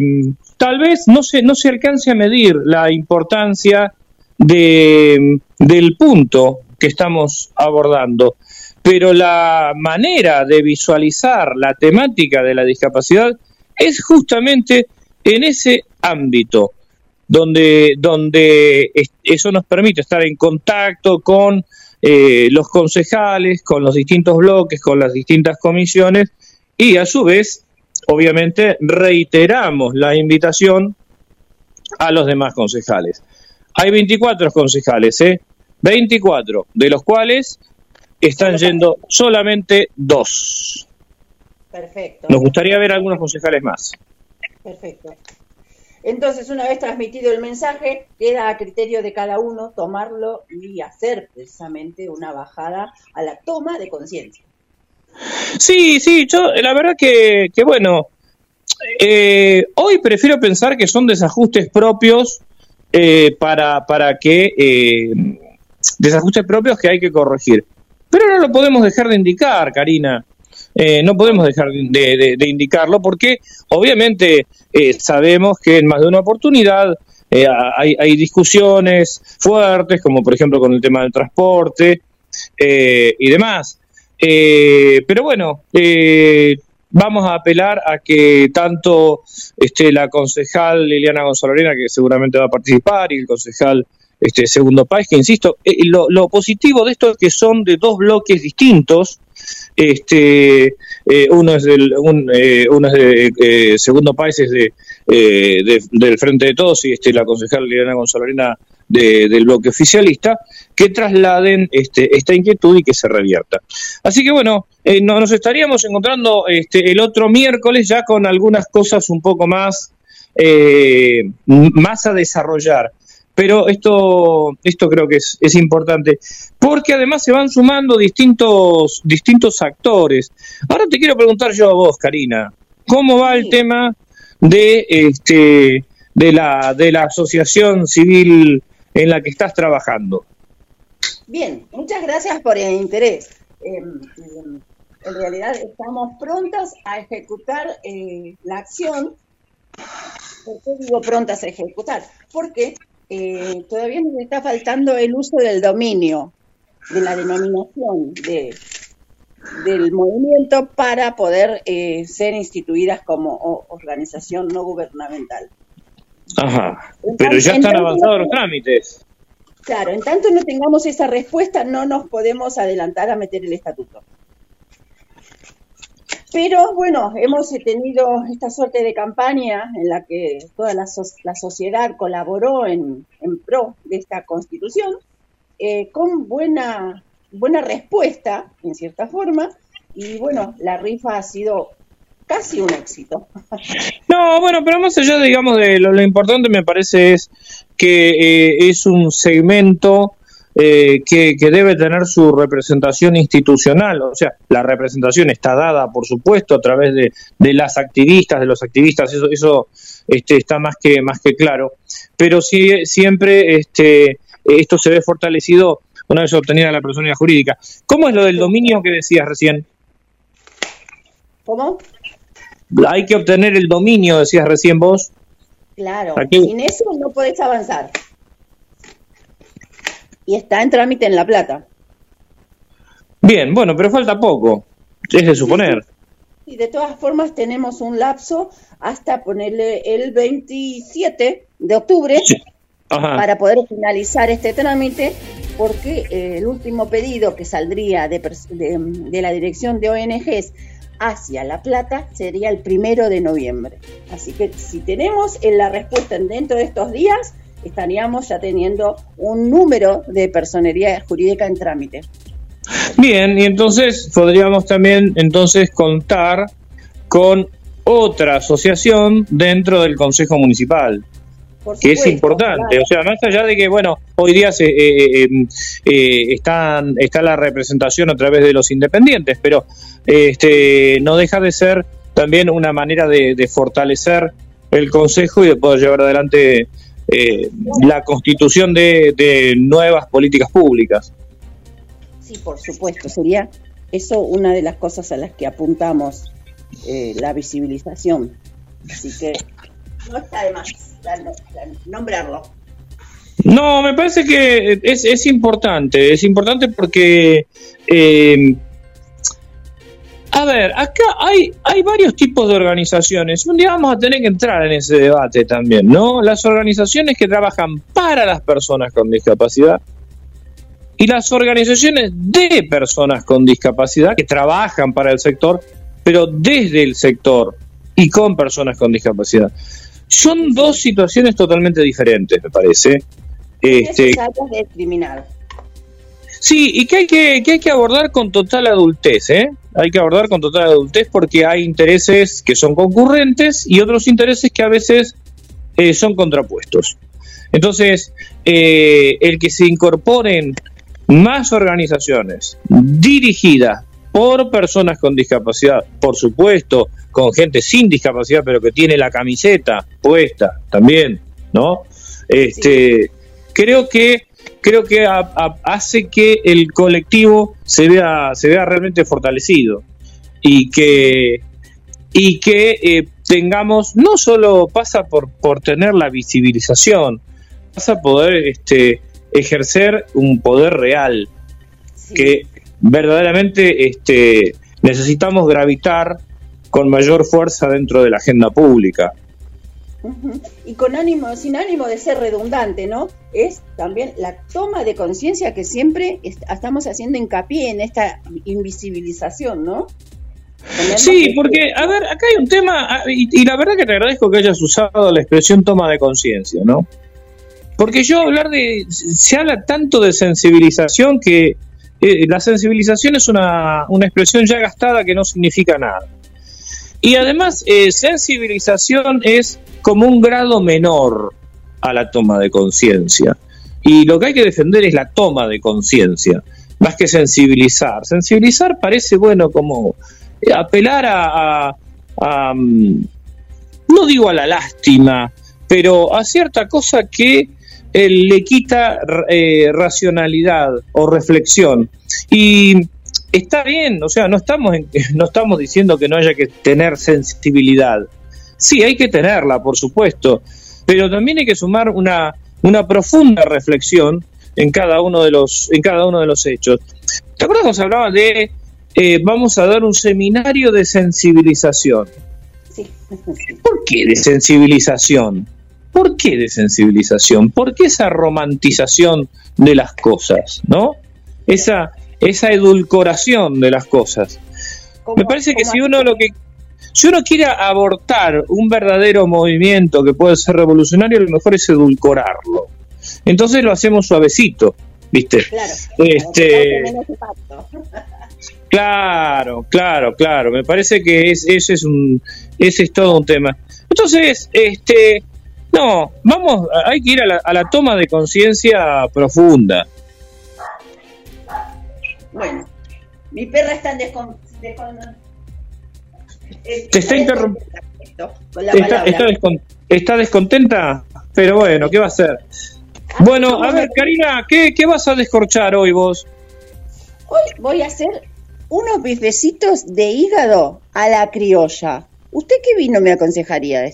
tal vez no se, no se alcance a medir la importancia de, del punto que estamos abordando, pero la manera de visualizar la temática de la discapacidad es justamente en ese ámbito donde, donde eso nos permite estar en contacto con eh, los concejales, con los distintos bloques, con las distintas comisiones y a su vez, obviamente, reiteramos la invitación a los demás concejales. Hay 24 concejales, ¿eh? 24, de los cuales están yendo solamente dos. Perfecto. Nos gustaría ver algunos concejales más. Perfecto. Entonces, una vez transmitido el mensaje, queda a criterio de cada uno tomarlo y hacer precisamente una bajada a la toma de conciencia. Sí, sí, yo la verdad que, bueno, eh, hoy prefiero pensar que son desajustes propios eh, para, para que... Eh, desajustes propios que hay que corregir. Pero no lo podemos dejar de indicar, Karina. Eh, no podemos dejar de, indicarlo porque obviamente eh, sabemos que en más de una oportunidad eh, hay, discusiones fuertes, como por ejemplo con el tema del transporte y demás. Pero bueno, vamos a apelar a que tanto este, la concejal Liliana Gonzalorena, que seguramente va a participar, y el concejal este segundo país, que insisto, lo, lo positivo de esto es que son de dos bloques distintos, este eh, uno es del un, eh, uno es de eh, segundo país es de, del frente de todos y este la concejal Liliana Gonzalorena de, del bloque oficialista que trasladen este, esta inquietud y que se revierta. Así que bueno nos estaríamos encontrando este el otro miércoles ya con algunas cosas un poco más más a desarrollar. Pero esto, esto creo que es, es, importante, porque además se van sumando distintos, distintos actores. Ahora te quiero preguntar yo a vos, Karina, ¿cómo va el tema de, este, de, la, de la asociación civil en la que estás trabajando? Bien, muchas gracias por el interés. Em, en realidad estamos prontas a ejecutar eh, la acción. ¿Por qué digo prontas a ejecutar? Porque eh, todavía nos está faltando el uso del dominio, de la denominación de, del movimiento para poder eh, ser instituidas como organización no gubernamental. Ajá, pero ya están avanzados los trámites. Claro, en tanto no tengamos esa respuesta, no nos podemos adelantar a meter el estatuto. Pero bueno, hemos tenido esta suerte de campaña en la que toda la, sociedad colaboró en, pro de esta constitución, eh, con buena, buena respuesta, en cierta forma, y bueno, la rifa ha sido casi un éxito. No, bueno, pero más allá, digamos, de lo, importante me parece es que eh, es un segmento eh, que, debe tener su representación institucional. O sea, la representación está dada, por supuesto, a través de, de las activistas, de los activistas, eso, eso este, está más que, más que claro. Pero sí, siempre este, esto se ve fortalecido una vez obtenida la personalidad jurídica. ¿Cómo es lo del dominio que decías recién? ¿Cómo? Hay que obtener el dominio, decías recién vos. Claro, sin eso no podés avanzar y está en trámite en La Plata. Bien, bueno, pero falta poco, es de suponer. Y de todas formas tenemos un lapso hasta ponerle el 27 de octubre para poder finalizar este trámite, porque eh, el último pedido que saldría de, de, la dirección de ONGs hacia La Plata sería el primero de noviembre. Así que si tenemos la respuesta dentro de estos días, estaríamos ya teniendo un número de personería jurídica en trámite. Bien, y entonces podríamos también entonces contar con otra asociación dentro del Consejo Municipal. que es importante, o sea, más allá de que, bueno, hoy día se, eh, eh, eh, están, está la representación a través de los independientes, pero este, no deja de ser también una manera de, de fortalecer el Consejo y de poder llevar adelante eh, la constitución de, nuevas políticas públicas. Sí, por supuesto, sería eso una de las cosas a las que apuntamos, eh, la visibilización. Así que no está de más nombrarlo. No, me parece que es, es importante, es importante porque eh, A ver, acá hay, hay varios tipos de organizaciones. Un día vamos a tener que entrar en ese debate también, ¿no? Las organizaciones que trabajan para las personas con discapacidad y las organizaciones de personas con discapacidad que trabajan para el sector, pero desde el sector y con personas con discapacidad. Son dos situaciones totalmente diferentes, me parece. Este, de discriminar. Sí, y que hay que, que hay que abordar con total adultez, ¿eh? Hay que abordar con total adultez porque hay intereses que son concurrentes y otros intereses que a veces eh, son contrapuestos. Entonces, eh, el que se incorporen más organizaciones dirigidas por personas con discapacidad, por supuesto, con gente sin discapacidad, pero que tiene la camiseta puesta también, ¿no? Este, creo que creo que hace que el colectivo se vea se vea realmente fortalecido y que y que eh, tengamos no solo pasa por por tener la visibilización pasa poder este ejercer un poder real que verdaderamente este necesitamos gravitar con mayor fuerza dentro de la agenda pública y con ánimo, sin ánimo de ser redundante, ¿no? Es también la toma de conciencia que siempre estamos haciendo hincapié en esta invisibilización, ¿no? sí, porque, a ver, acá hay un tema, ah, y, la verdad que te agradezco que hayas usado la expresión toma de conciencia, ¿no? Porque yo hablar de, se habla tanto de sensibilización que eh, la sensibilización es una, una expresión ya gastada que no significa nada. Y además, eh, sensibilización es como un grado menor a la toma de conciencia. Y lo que hay que defender es la toma de conciencia, más que sensibilizar. Sensibilizar parece, bueno, como eh, apelar a, mm, no digo a la lástima, pero a cierta cosa que eh, le quita racionalidad o reflexión. Y está bien, o sea, no estamos, no estamos diciendo que no haya que tener sensibilidad. Sí, hay que tenerla, por supuesto, pero también hay que sumar una, una profunda reflexión en cada uno de los, en cada uno de los hechos. ¿Te acuerdas cuando se hablaba de eh, vamos a dar un seminario de sensibilización? Sí. ¿Por qué de sensibilización? ¿Por qué de sensibilización? ¿Por qué esa romantización de las cosas? ¿No? Esa, esa edulcoración de las cosas. Me parece que si uno lo que si uno quiere abortar un verdadero movimiento que puede ser revolucionario, lo mejor es edulcorarlo. Entonces lo hacemos suavecito, ¿viste? Claro. Este, claro, claro, claro. Me parece que es, ese es un, ese es todo un tema. Entonces, este, no, vamos, hay que ir a la, a la toma de conciencia profunda. Bueno, mi perra está en descon... Te está interrumpiendo. Está, descontenta, pero bueno, ¿qué va a hacer? Bueno, a ver, Karina, ¿qué, ¿qué vas a descorchar hoy vos? Hoy voy a hacer unos bifecitos de hígado a la criolla. ¿Usted qué vino me aconsejaría de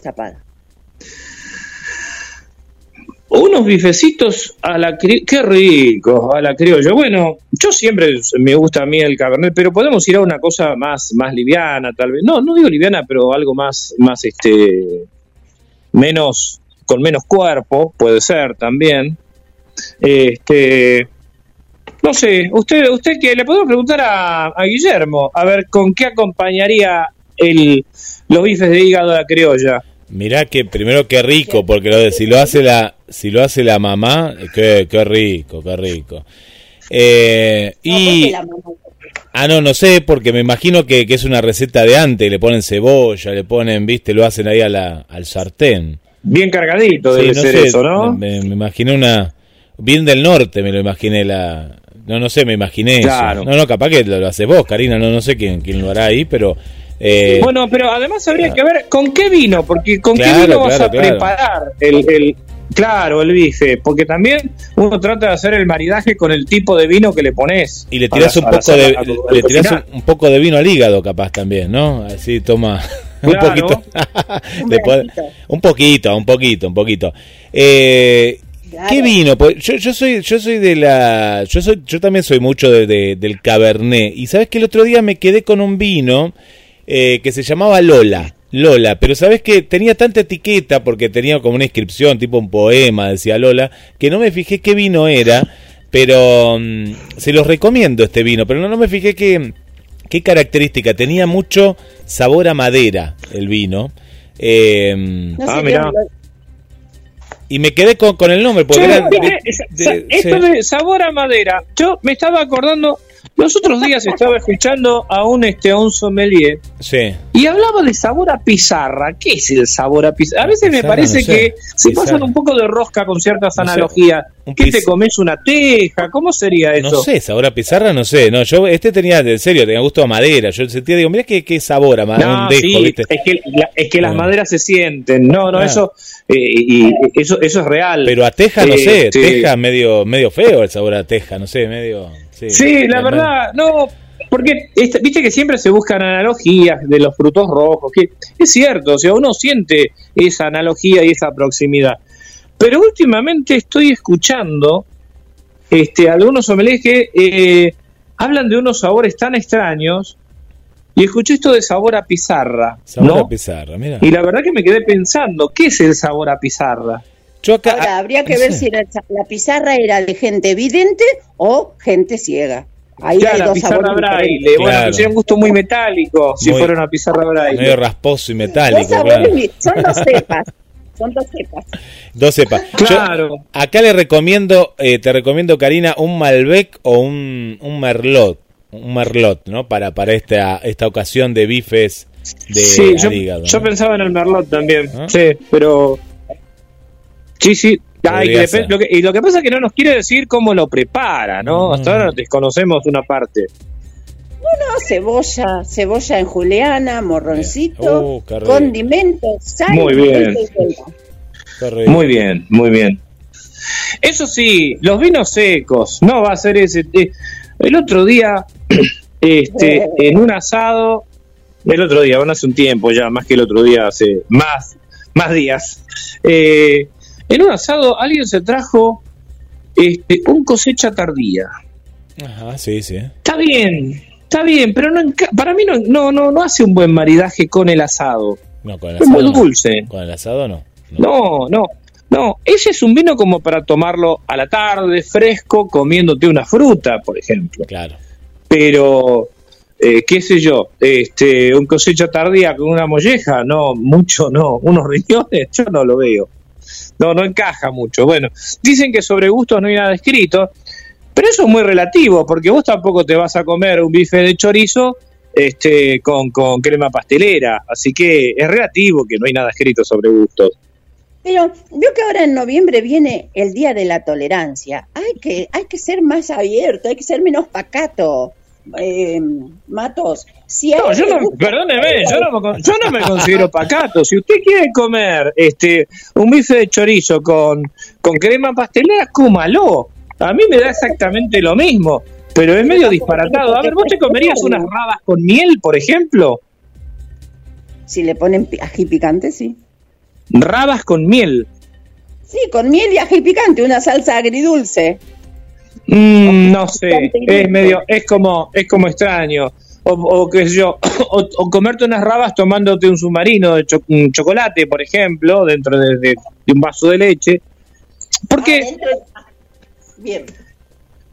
unos bifecitos a la qué rico, a la criolla. Bueno, yo siempre me gusta a mí el cabernet, pero podemos ir a una cosa más más liviana, tal vez. No, no digo liviana, pero algo más más este menos con menos cuerpo, puede ser también. Este no sé, usted usted que le podemos preguntar a, a Guillermo, a ver con qué acompañaría el los bifes de hígado a la criolla. Mirá que primero qué rico, porque lo de, si lo hace la si lo hace la mamá, qué, qué rico, qué rico. Eh, y Ah, no, no sé, porque me imagino que, que, es una receta de antes, le ponen cebolla, le ponen, viste, lo hacen ahí a la, al sartén. Bien cargadito debe ser eso, ¿no? Me, me, imaginé una... Bien del norte me lo imaginé la... No, no sé, me imaginé eso. No, no, capaz que lo, lo haces vos, Karina, no, no sé quién, quién lo hará ahí, pero eh, bueno, pero además habría que ver con qué vino, porque con qué vino vas a preparar el, Claro, el bife, porque también uno trata de hacer el maridaje con el tipo de vino que le pones. Y le tiras un poco de le tirás un, poco de vino al hígado capaz también, ¿no? Así toma un poquito. un, poquito un poquito, un poquito, un poquito. Eh, ¿Qué vino? Pues yo, yo soy yo soy de la yo soy yo también soy mucho de, de- del cabernet y sabes que el otro día me quedé con un vino eh, que se llamaba Lola. Lola, pero sabes que tenía tanta etiqueta porque tenía como una inscripción, tipo un poema, decía Lola, que no me fijé qué vino era, pero mm, se los recomiendo este vino, pero no, no me fijé qué, qué característica. Tenía mucho sabor a madera el vino. Eh, No sé Ah, mirá. y me quedé con, con el nombre, porque era de- esa- de- esto sí. de sabor a madera, yo me estaba acordando, los otros días estaba escuchando a un este a un sommelier Sí. y hablaba de sabor a pizarra. ¿Qué es el sabor a pizarra? A veces me parece no sé. que se Pizarra. pasan un poco de rosca con ciertas No analogías. ¿Qué te comes una teja? ¿Cómo sería eso? No sé, sabor a pizarra, no sé. No, yo este tenía, en serio, tenía gusto a madera. Yo sentía, digo, mira qué, qué sabor a madera, No, dejo, sí, ¿viste? es que, la- es que las maderas se sienten. No, no, eso, eh, y, y eso, eso es real. Pero a teja, no Eh, sé, sí. teja medio, medio feo el sabor a teja, no sé, medio... Sí, Sí, la verdad, no, porque viste que siempre se buscan analogías de los frutos rojos, que es cierto, o sea, uno siente esa analogía y esa proximidad. Pero últimamente estoy escuchando este, algunos sommeliers que eh, hablan de unos sabores tan extraños y escuché esto de sabor a pizarra, Sabor ¿no? a pizarra, mira. Y la verdad que me quedé pensando, ¿qué es el sabor a pizarra? Yo acá, Ahora, habría que ver si la, la pizarra era de gente vidente o gente ciega. Ahí Claro, hay la dos pizarra braille, bueno, Claro. un gusto muy metálico, si Muy- fuera una pizarra braille. medio rasposo y metálico, claro. son dos cepas. Son dos cepas. Dos cepas. Yo Claro. acá le recomiendo, eh, te recomiendo, Karina, un Malbec o un, un Merlot. Un Merlot, ¿no? Para, para esta, esta ocasión de bifes de sí, yo, hígado, yo ¿no? pensaba en el Merlot también, ¿Ah? sí, pero... Sí, sí. Que lo que- y lo que pasa es que no nos quiere decir cómo lo prepara, ¿no? Hasta ahora desconocemos una parte. Bueno, cebolla, cebolla en juliana, morroncito, Uh, condimentos, sal, Muy bien. Muy bien, muy bien. Eso sí, los vinos secos, no va a ser ese. eh, el otro día, este, en un asado, el otro día, bueno, hace un tiempo ya, más que el otro día, hace más, más días. eh, en un asado alguien se trajo este, un cosecha tardía. Ajá, sí, sí. Está bien, está bien, pero no para mí no, no, no, no hace un buen maridaje con el asado. No, con el Es muy asado no. dulce. Con el asado no. No, no, no. Ese es un vino como para tomarlo a la tarde, fresco, comiéndote una fruta, por ejemplo. Claro. Pero, eh, qué sé yo, este, un cosecha tardía con una molleja, no, mucho no. Unos riñones, yo no lo veo. No, no encaja mucho. Bueno, dicen que sobre gustos no hay nada escrito, pero eso es muy relativo, porque vos tampoco te vas a comer un bife de chorizo este, con, con crema pastelera. Así que es relativo que no hay nada escrito sobre gustos. Pero veo que ahora en noviembre viene el Día de la Tolerancia. Hay que, hay que ser más abierto, hay que ser menos pacato. Eh, Matos, si No, yo no, perdóneme, yo no, me yo no me considero pacato. Si usted quiere comer este un bife de chorizo con, con crema pastelera, cómalo. A mí me da exactamente lo mismo, pero es medio disparatado. A ver, ¿vos te comerías unas rabas con miel, por ejemplo? Si le ponen ají picante, sí. Rabas con miel. Sí, con miel y ají picante, una salsa agridulce. Mm, no sé, es medio, es como, es como extraño. O, o qué sé yo, o, o comerte unas rabas tomándote un submarino de cho- un chocolate, por ejemplo, dentro de, de- de un vaso de leche. Porque, Bien.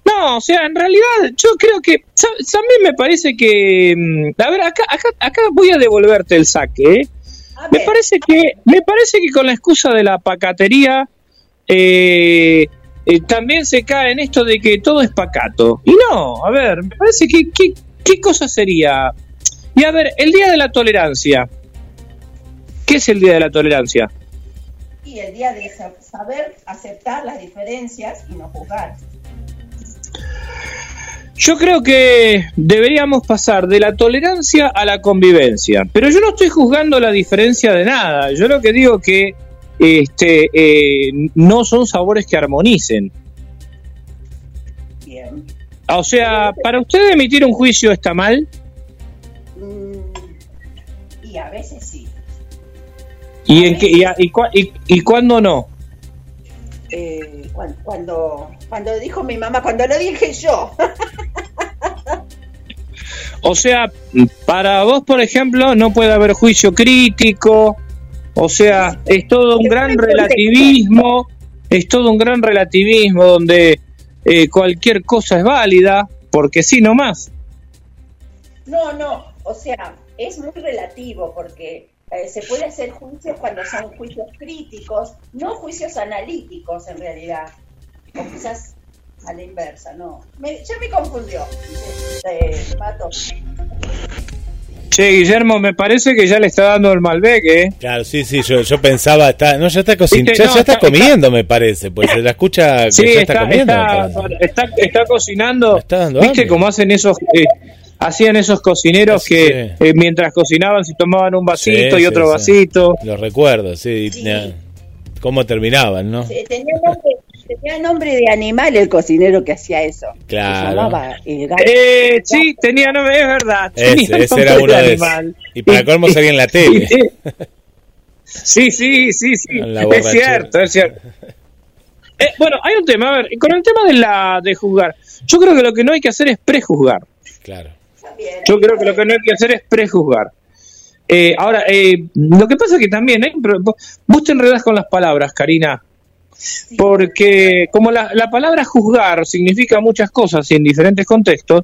no, o sea, en realidad yo creo que, también me parece que, mm, a ver, acá, acá, acá voy a devolverte el saque, ¿eh? Me parece que, me parece que con la excusa de la pacatería, eh, eh, también se cae en esto de que todo es pacato. Y no, a ver, me parece que, que- ¿qué cosa sería? Y a ver, el Día de la Tolerancia. ¿Qué es el Día de la Tolerancia? Y el día de sa- saber aceptar las diferencias y no juzgar. Yo creo que deberíamos pasar de la tolerancia a la convivencia, pero yo no estoy juzgando la diferencia de nada. Yo lo que digo que este, eh, no son sabores que armonicen. Bien. O sea, para usted emitir un juicio está mal Mm, y a veces sí. y en qué y, a- y, cua- y, y cuándo no. Eh, cuan- cuando, cuando dijo mi mamá, cuando lo dije yo. O sea, para vos, por ejemplo, no puede haber juicio crítico, o sea, es todo un gran relativismo, es todo un gran relativismo donde eh, cualquier cosa es válida, porque sí, no más. No, no, o sea, es muy relativo porque eh, se puede hacer juicios cuando son juicios críticos, no juicios analíticos en realidad, o quizás a la inversa, no. Me- ya me confundió, eh, Pato. Che, Guillermo, me parece que ya le está dando el Malbec, ¿eh? Claro, sí, sí, yo, yo pensaba, está, no, ya está cocinando, ya, no, ya está, está- comiendo, me parece, pues se la escucha que Sí, ya está, está, comiendo. está, parece. está, está cocinando. dando ¿Viste hambre. cómo hacen esos, eh, hacían esos cocineros que eh, mientras cocinaban se tomaban un vasito Sí, y otro sí, sí. vasito? Lo recuerdo, sí. ¿Cómo terminaban, no? Sí, Tenía nombre, tenía nombre de animal el cocinero que hacía eso. Se Claro. llamaba el gato. Eh, sí, tenía nombre, es verdad. tenía Ese, ese era uno de animal. Y para colmo salía en la tele. Sí, sí, sí, sí. Es cierto, es cierto. Eh, bueno, hay un tema, a ver, con el tema de la de juzgar, yo creo que lo que no hay que hacer es prejuzgar. Claro. Yo creo que lo que no hay que hacer es prejuzgar. Eh, ahora, eh, lo que pasa es que también, ¿eh? Vos te enredás con las palabras, Karina, porque como la, la palabra juzgar significa muchas cosas y en diferentes contextos,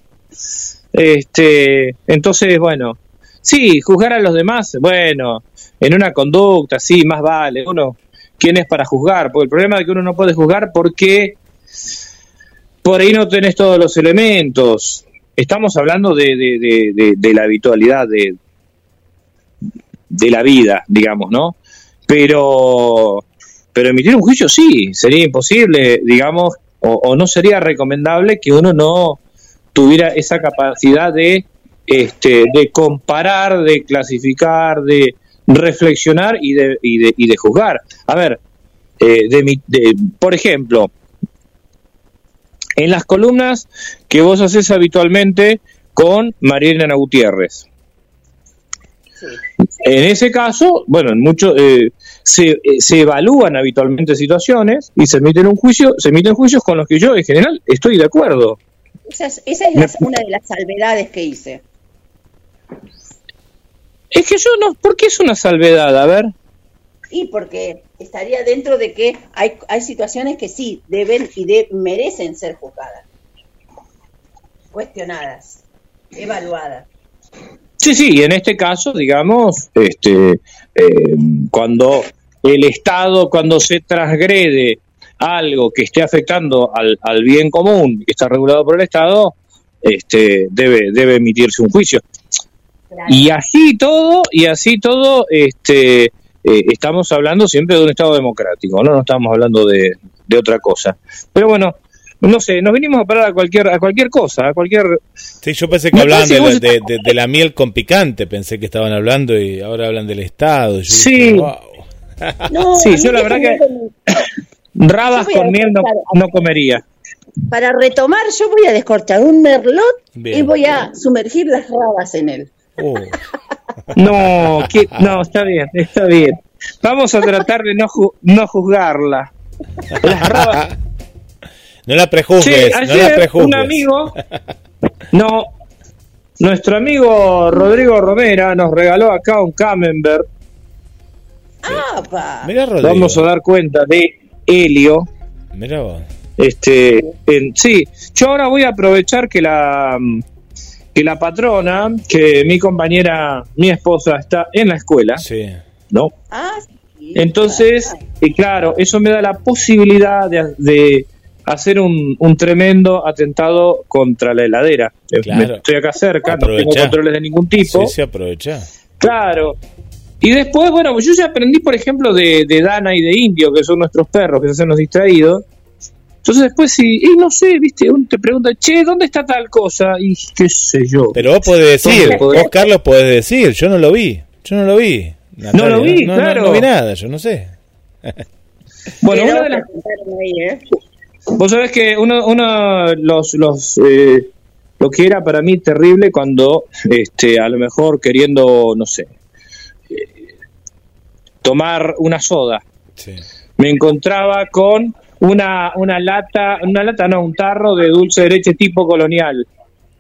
este, entonces, bueno, sí, juzgar a los demás, bueno, en una conducta, sí, más vale, uno, ¿quién es para juzgar? Porque el problema es que uno no puede juzgar porque por ahí no tenés todos los elementos. Estamos hablando de, de, de, de- de la habitualidad de, de la vida, digamos, ¿no? Pero, pero emitir un juicio sí, sería imposible, digamos, o, o no sería recomendable que uno no tuviera esa capacidad de, este, de comparar, de clasificar, de reflexionar y de, y de, y de juzgar. A ver, eh, de de- por ejemplo, en las columnas que vos haces habitualmente con Mariana Gutiérrez. En ese caso, bueno, en mucho, eh, se, eh, se evalúan habitualmente situaciones y se emiten un juicio, se emiten juicios con los que yo en general estoy de acuerdo. Esa es, esa es la- una de las salvedades que hice. Es que yo no, ¿por qué es una salvedad? A ver. Y porque estaría dentro de que hay, hay situaciones que sí deben y de- merecen ser juzgadas, cuestionadas, evaluadas. Sí, sí, y en este caso, digamos, este, eh, cuando el Estado, cuando se transgrede algo que esté afectando al, al bien común, que está regulado por el Estado, este, debe, debe emitirse un juicio. Y así todo, y así todo, este, eh, estamos hablando siempre de un Estado democrático, no, no estamos hablando de, de otra cosa. Pero bueno, no sé, nos vinimos a parar a cualquier, a cualquier cosa, a cualquier Sí, yo pensé que hablaban de, de, de- de la miel con picante, pensé que estaban hablando y ahora hablan del Estado. Yo Sí. dije, "Wow". No, Sí, yo la verdad que con- rabas Yo voy a con miel no, descortar- no comería. Para retomar, yo voy a descorchar un merlot Bien. y voy a sumergir las rabas en él. No, que- no, está bien, está bien. Vamos a tratar de no, ju- no juzgarla. Las rabas. No la prejuzgues, no la prejuzgues. un amigo, no, nuestro amigo Rodrigo Romera nos regaló acá un camembert. Rodrigo. Vamos a dar cuenta de Helio. Mira vos. Este, en- sí, yo ahora voy a aprovechar que la que la patrona, que mi compañera, mi esposa está en la escuela, ¿no? Ah, sí. Entonces, y claro, eso me da la posibilidad de, de hacer un, un tremendo atentado contra la heladera. Eh, Claro. me- Estoy acá cerca, no tengo controles de ningún tipo. Sí, sí, aprovecha. Claro. Y después, bueno, pues yo ya aprendí, por ejemplo, de, de Dana y de Indio, que son nuestros perros, que se hacen los distraídos. Entonces después, sí, y no sé, viste, uno te pregunta, che, ¿dónde está tal cosa? Y qué sé yo. Pero vos podés decir, vos Carlos podés decir, yo no lo vi, yo no lo vi. Natalia, lo vi, no, claro. No, vi nada, yo no sé. Bueno, una de las ¿eh? Vos sabés que uno, uno los, los eh, lo que era para mí terrible cuando, este, a lo mejor queriendo, no sé, tomar una soda, me encontraba con una, una lata, una lata no, un tarro de dulce de leche tipo colonial.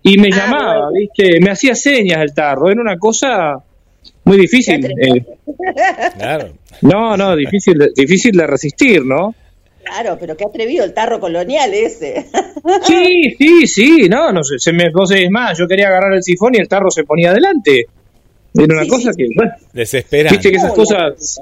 Y me Ah, llamaba, bueno. ¿viste? Me hacía señas el tarro, era una cosa muy difícil. eh, Claro. no, no, difícil, de- difícil de resistir, ¿no? Claro, pero qué atrevido el tarro colonial ese. Sí, sí, sí, no, no sé, se me, vos es más, yo quería agarrar el sifón y el tarro se ponía adelante. Era una Sí, cosa sí, que, bueno, Desesperante. viste que esas Muy cosas...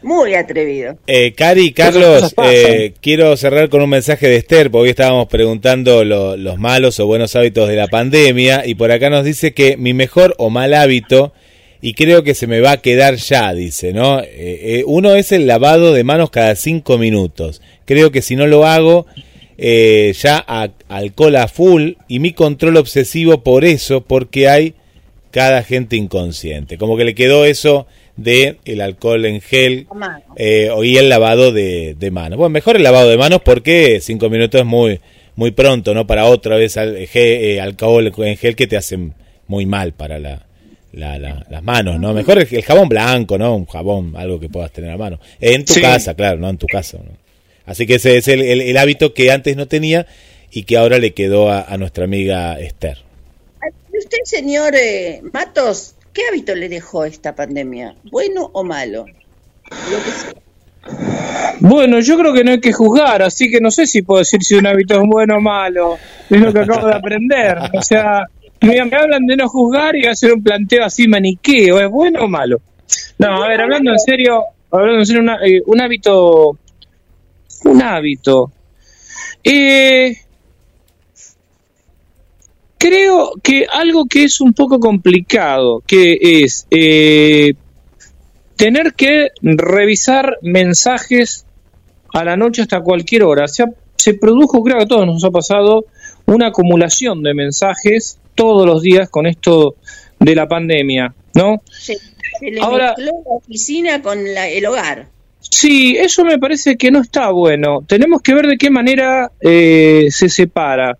Muy atrevido. Eh, Cari, Carlos, eh, quiero cerrar con un mensaje de Esther, porque hoy estábamos preguntando lo- los malos o buenos hábitos de la pandemia, y por acá nos dice que mi mejor o mal hábito, y creo que se me va a quedar ya, dice, ¿no? Eh, eh, uno es el lavado de manos cada cinco minutos. Creo que si no lo hago, eh, ya a- alcohol a full, y mi control obsesivo por eso, porque hay cada gente inconsciente. Como que le quedó eso de el alcohol en gel eh, y el lavado de, de manos. Bueno, mejor el lavado de manos porque cinco minutos es muy muy pronto, ¿no? Para otra vez al, ge- eh, alcohol en gel que te hacen muy mal para la, la- la- las manos, ¿no? Mejor el, el jabón blanco, ¿no? Un jabón, algo que puedas tener a mano. En tu Sí. casa, claro, no en tu casa. ¿no? Así que ese es el, el- el hábito que antes no tenía y que ahora le quedó a, a nuestra amiga Esther. ¿Y usted, señor eh, Matos, qué hábito le dejó esta pandemia? ¿Bueno o malo? Lo que sea. Bueno, yo creo que no hay que juzgar, así que no sé si puedo decir si un hábito es bueno o malo. Es lo que acabo de aprender. O sea, me hablan de no juzgar y hacer un planteo así maniqueo, ¿es bueno o malo? No, a ver, hablando en serio, hablando en serio, una- eh, un hábito, un hábito. Eh, creo que algo que es un poco complicado, que es eh, tener que revisar mensajes a la noche hasta cualquier hora. Se, ha- se produjo, creo que a todos nos ha pasado, una acumulación de mensajes todos los días con esto de la pandemia, ¿no? Se, se le Ahora- mezcló la oficina con la- el hogar. Sí, eso me parece que no está bueno. Tenemos que ver de qué manera eh, se separa.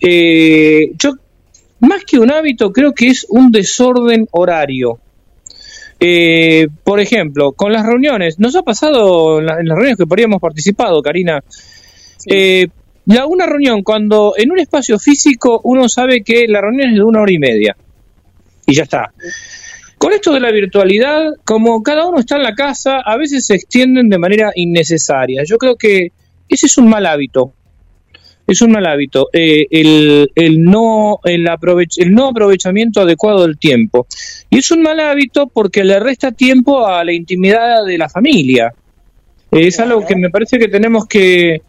Eh, yo, más que un hábito, creo que es un desorden horario. Eh, por ejemplo, con las reuniones, nos ha pasado en, la- en las reuniones que por ahí hemos participado, Karina, eh, la, una reunión cuando en un espacio físico uno sabe que la reunión es de una hora y media y ya está. Con esto de la virtualidad, como cada uno está en la casa, a veces se extienden de manera innecesaria. Yo creo que ese es un mal hábito. Es un mal hábito. Eh, el, el no, el, aprovech- el no aprovechamiento adecuado del tiempo. Y es un mal hábito porque le resta tiempo a la intimidad de la familia. Eh, es algo que me parece que tenemos que,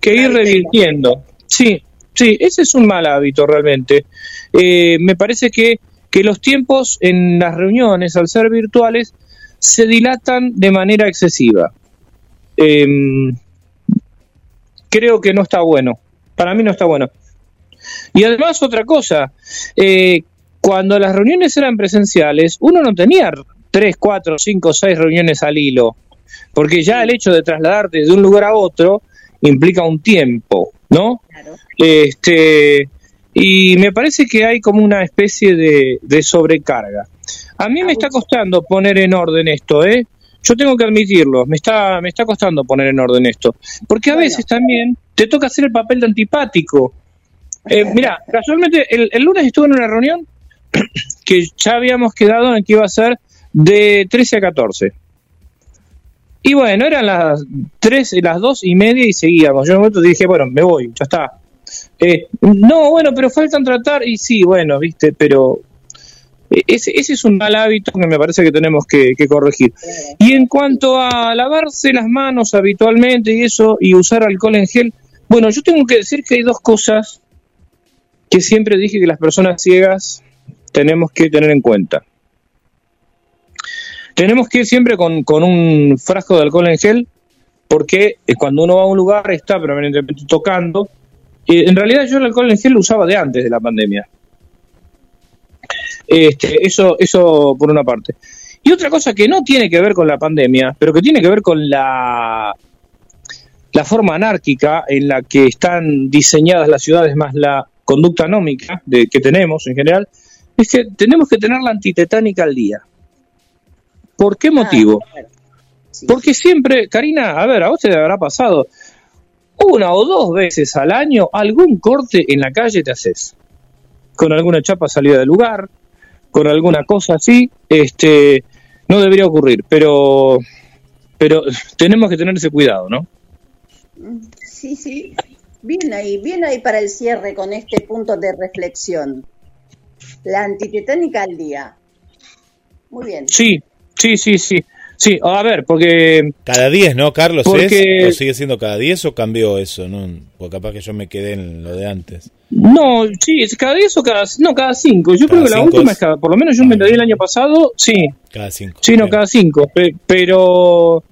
que ir revirtiendo. Sí, sí, ese es un mal hábito realmente. Eh, me parece que, que los tiempos en las reuniones, al ser virtuales, se dilatan de manera excesiva. Em, creo que no está bueno. Para mí no está bueno. Y además otra cosa, eh, cuando las reuniones eran presenciales, uno no tenía tres, cuatro, cinco, seis reuniones al hilo, porque ya el hecho de trasladarte de un lugar a otro implica un tiempo, ¿no? Este, y me parece que hay como una especie de, de sobrecarga. A mí me está costando poner en orden esto, ¿eh? Yo tengo que admitirlo, me está, me está costando poner en orden esto. Porque a veces también te toca hacer el papel de antipático. Eh, mira, casualmente el, el lunes estuve en una reunión que ya habíamos quedado en que iba a ser de 13 a 14. Y bueno, eran las 3, las 2 y media y seguíamos. Yo en un momento dije, bueno, me voy, ya está. Eh, no, bueno, pero faltan tratar, y sí, bueno, viste, pero ese, ese es un mal hábito que me parece que tenemos que, que corregir. Y en cuanto a lavarse las manos habitualmente y eso, y usar alcohol en gel, bueno, yo tengo que decir que hay dos cosas que siempre dije que las personas ciegas tenemos que tener en cuenta. Tenemos que ir siempre con, con un frasco de alcohol en gel, porque eh, cuando uno va a un lugar está permanentemente tocando. Eh, en realidad yo el alcohol en gel lo usaba de antes de la pandemia. Este, eso, eso por una parte. Y otra cosa que no tiene que ver con la pandemia, pero que tiene que ver con la, la forma anárquica en la que están diseñadas las ciudades, más la conducta anómica de, que tenemos en general, es que tenemos que tener la antitetánica al día. ¿Por qué motivo? Porque siempre, Karina, a ver, a vos te habrá pasado. una o dos veces al año algún corte en la calle te haces. Con alguna chapa salida del lugar, con alguna cosa así, este, no debería ocurrir, pero, pero tenemos que tener ese cuidado, ¿no? Sí, sí. Bien ahí, bien ahí para el cierre con este punto de reflexión. La antitetánica al día. Muy bien. Sí, sí, sí, sí. Sí, a ver, porque... Cada 10, ¿no, Carlos? Porque-. ¿O sigue siendo cada 10 o cambió eso? ¿no? Porque capaz que yo me quedé en lo de antes. No, sí, es cada 10 o cada... No, cada 5. Yo Cada creo que la última es- es cada... Por lo menos yo me la di el año pasado, sí. Cada 5. Sí, no, cada 5. Pero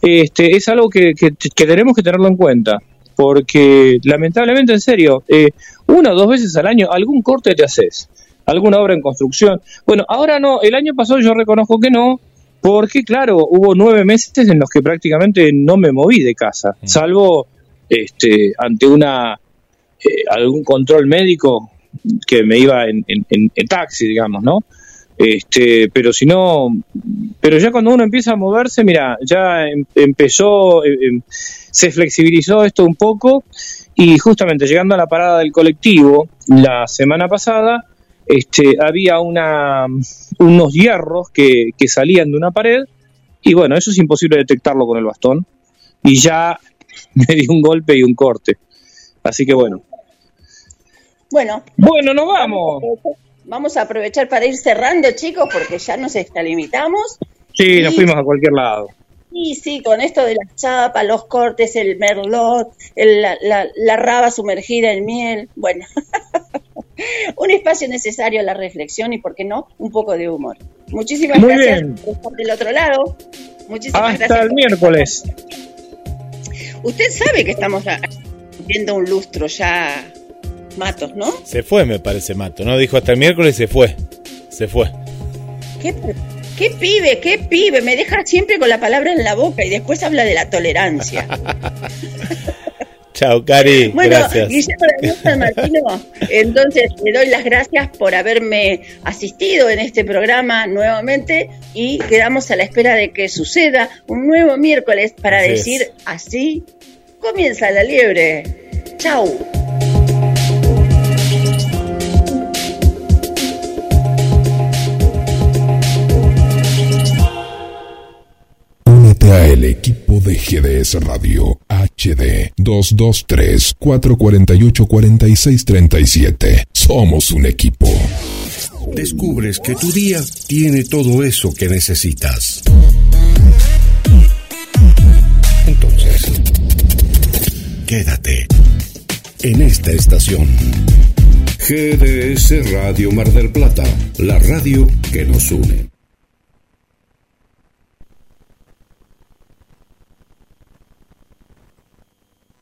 este, es algo que, que- que tenemos que tenerlo en cuenta. Porque lamentablemente, en serio, eh, una o dos veces al año algún corte te haces. Alguna obra en construcción. Bueno, ahora no, el año pasado yo reconozco que no, porque claro, hubo nueve meses en los que prácticamente no me moví de casa, salvo este, ante una eh, algún control médico que me iba en, en- en- taxi, digamos, ¿no? Este, pero si no, pero ya cuando uno empieza a moverse, mira, ya em- empezó, eh, em, se flexibilizó esto un poco y justamente llegando a la parada del colectivo la semana pasada, este, había una, unos hierros que, que salían de una pared y bueno, eso es imposible detectarlo con el bastón y ya me dio un golpe y un corte. Así que bueno. Bueno. Bueno, nos vamos. Vamos a aprovechar para ir cerrando, chicos, porque ya nos extralimitamos. Sí, nos fuimos a cualquier lado. Y sí, con esto de las chapas, los cortes, el merlot, el- la, la- la raba sumergida en miel, bueno, un espacio necesario a la reflexión y, ¿por qué no?, un poco de humor. Muchísimas Muy gracias bien. por estar del otro lado. Muchísimas Hasta gracias. el miércoles. Usted sabe que estamos viendo un lustro ya, Matos, ¿no? Se fue, me parece, Mato. ¿No? Dijo hasta el miércoles y se fue. Se fue. ¿Qué, qué pibe, qué pibe? Me deja siempre con la palabra en la boca y después habla de la tolerancia. Chao, Cari. Bueno, Gracias. Guillermo San Martino, entonces le doy las gracias por haberme asistido en este programa nuevamente y quedamos a la espera de que suceda un nuevo miércoles para Así es. decir así comienza la liebre. Chau. Únete a el equipo de GDS Radio HD 223 448 4637. Somos un equipo. Descubres que tu día tiene todo eso que necesitas. Entonces, quédate en esta estación. GDS Radio Mar del Plata, la radio que nos une.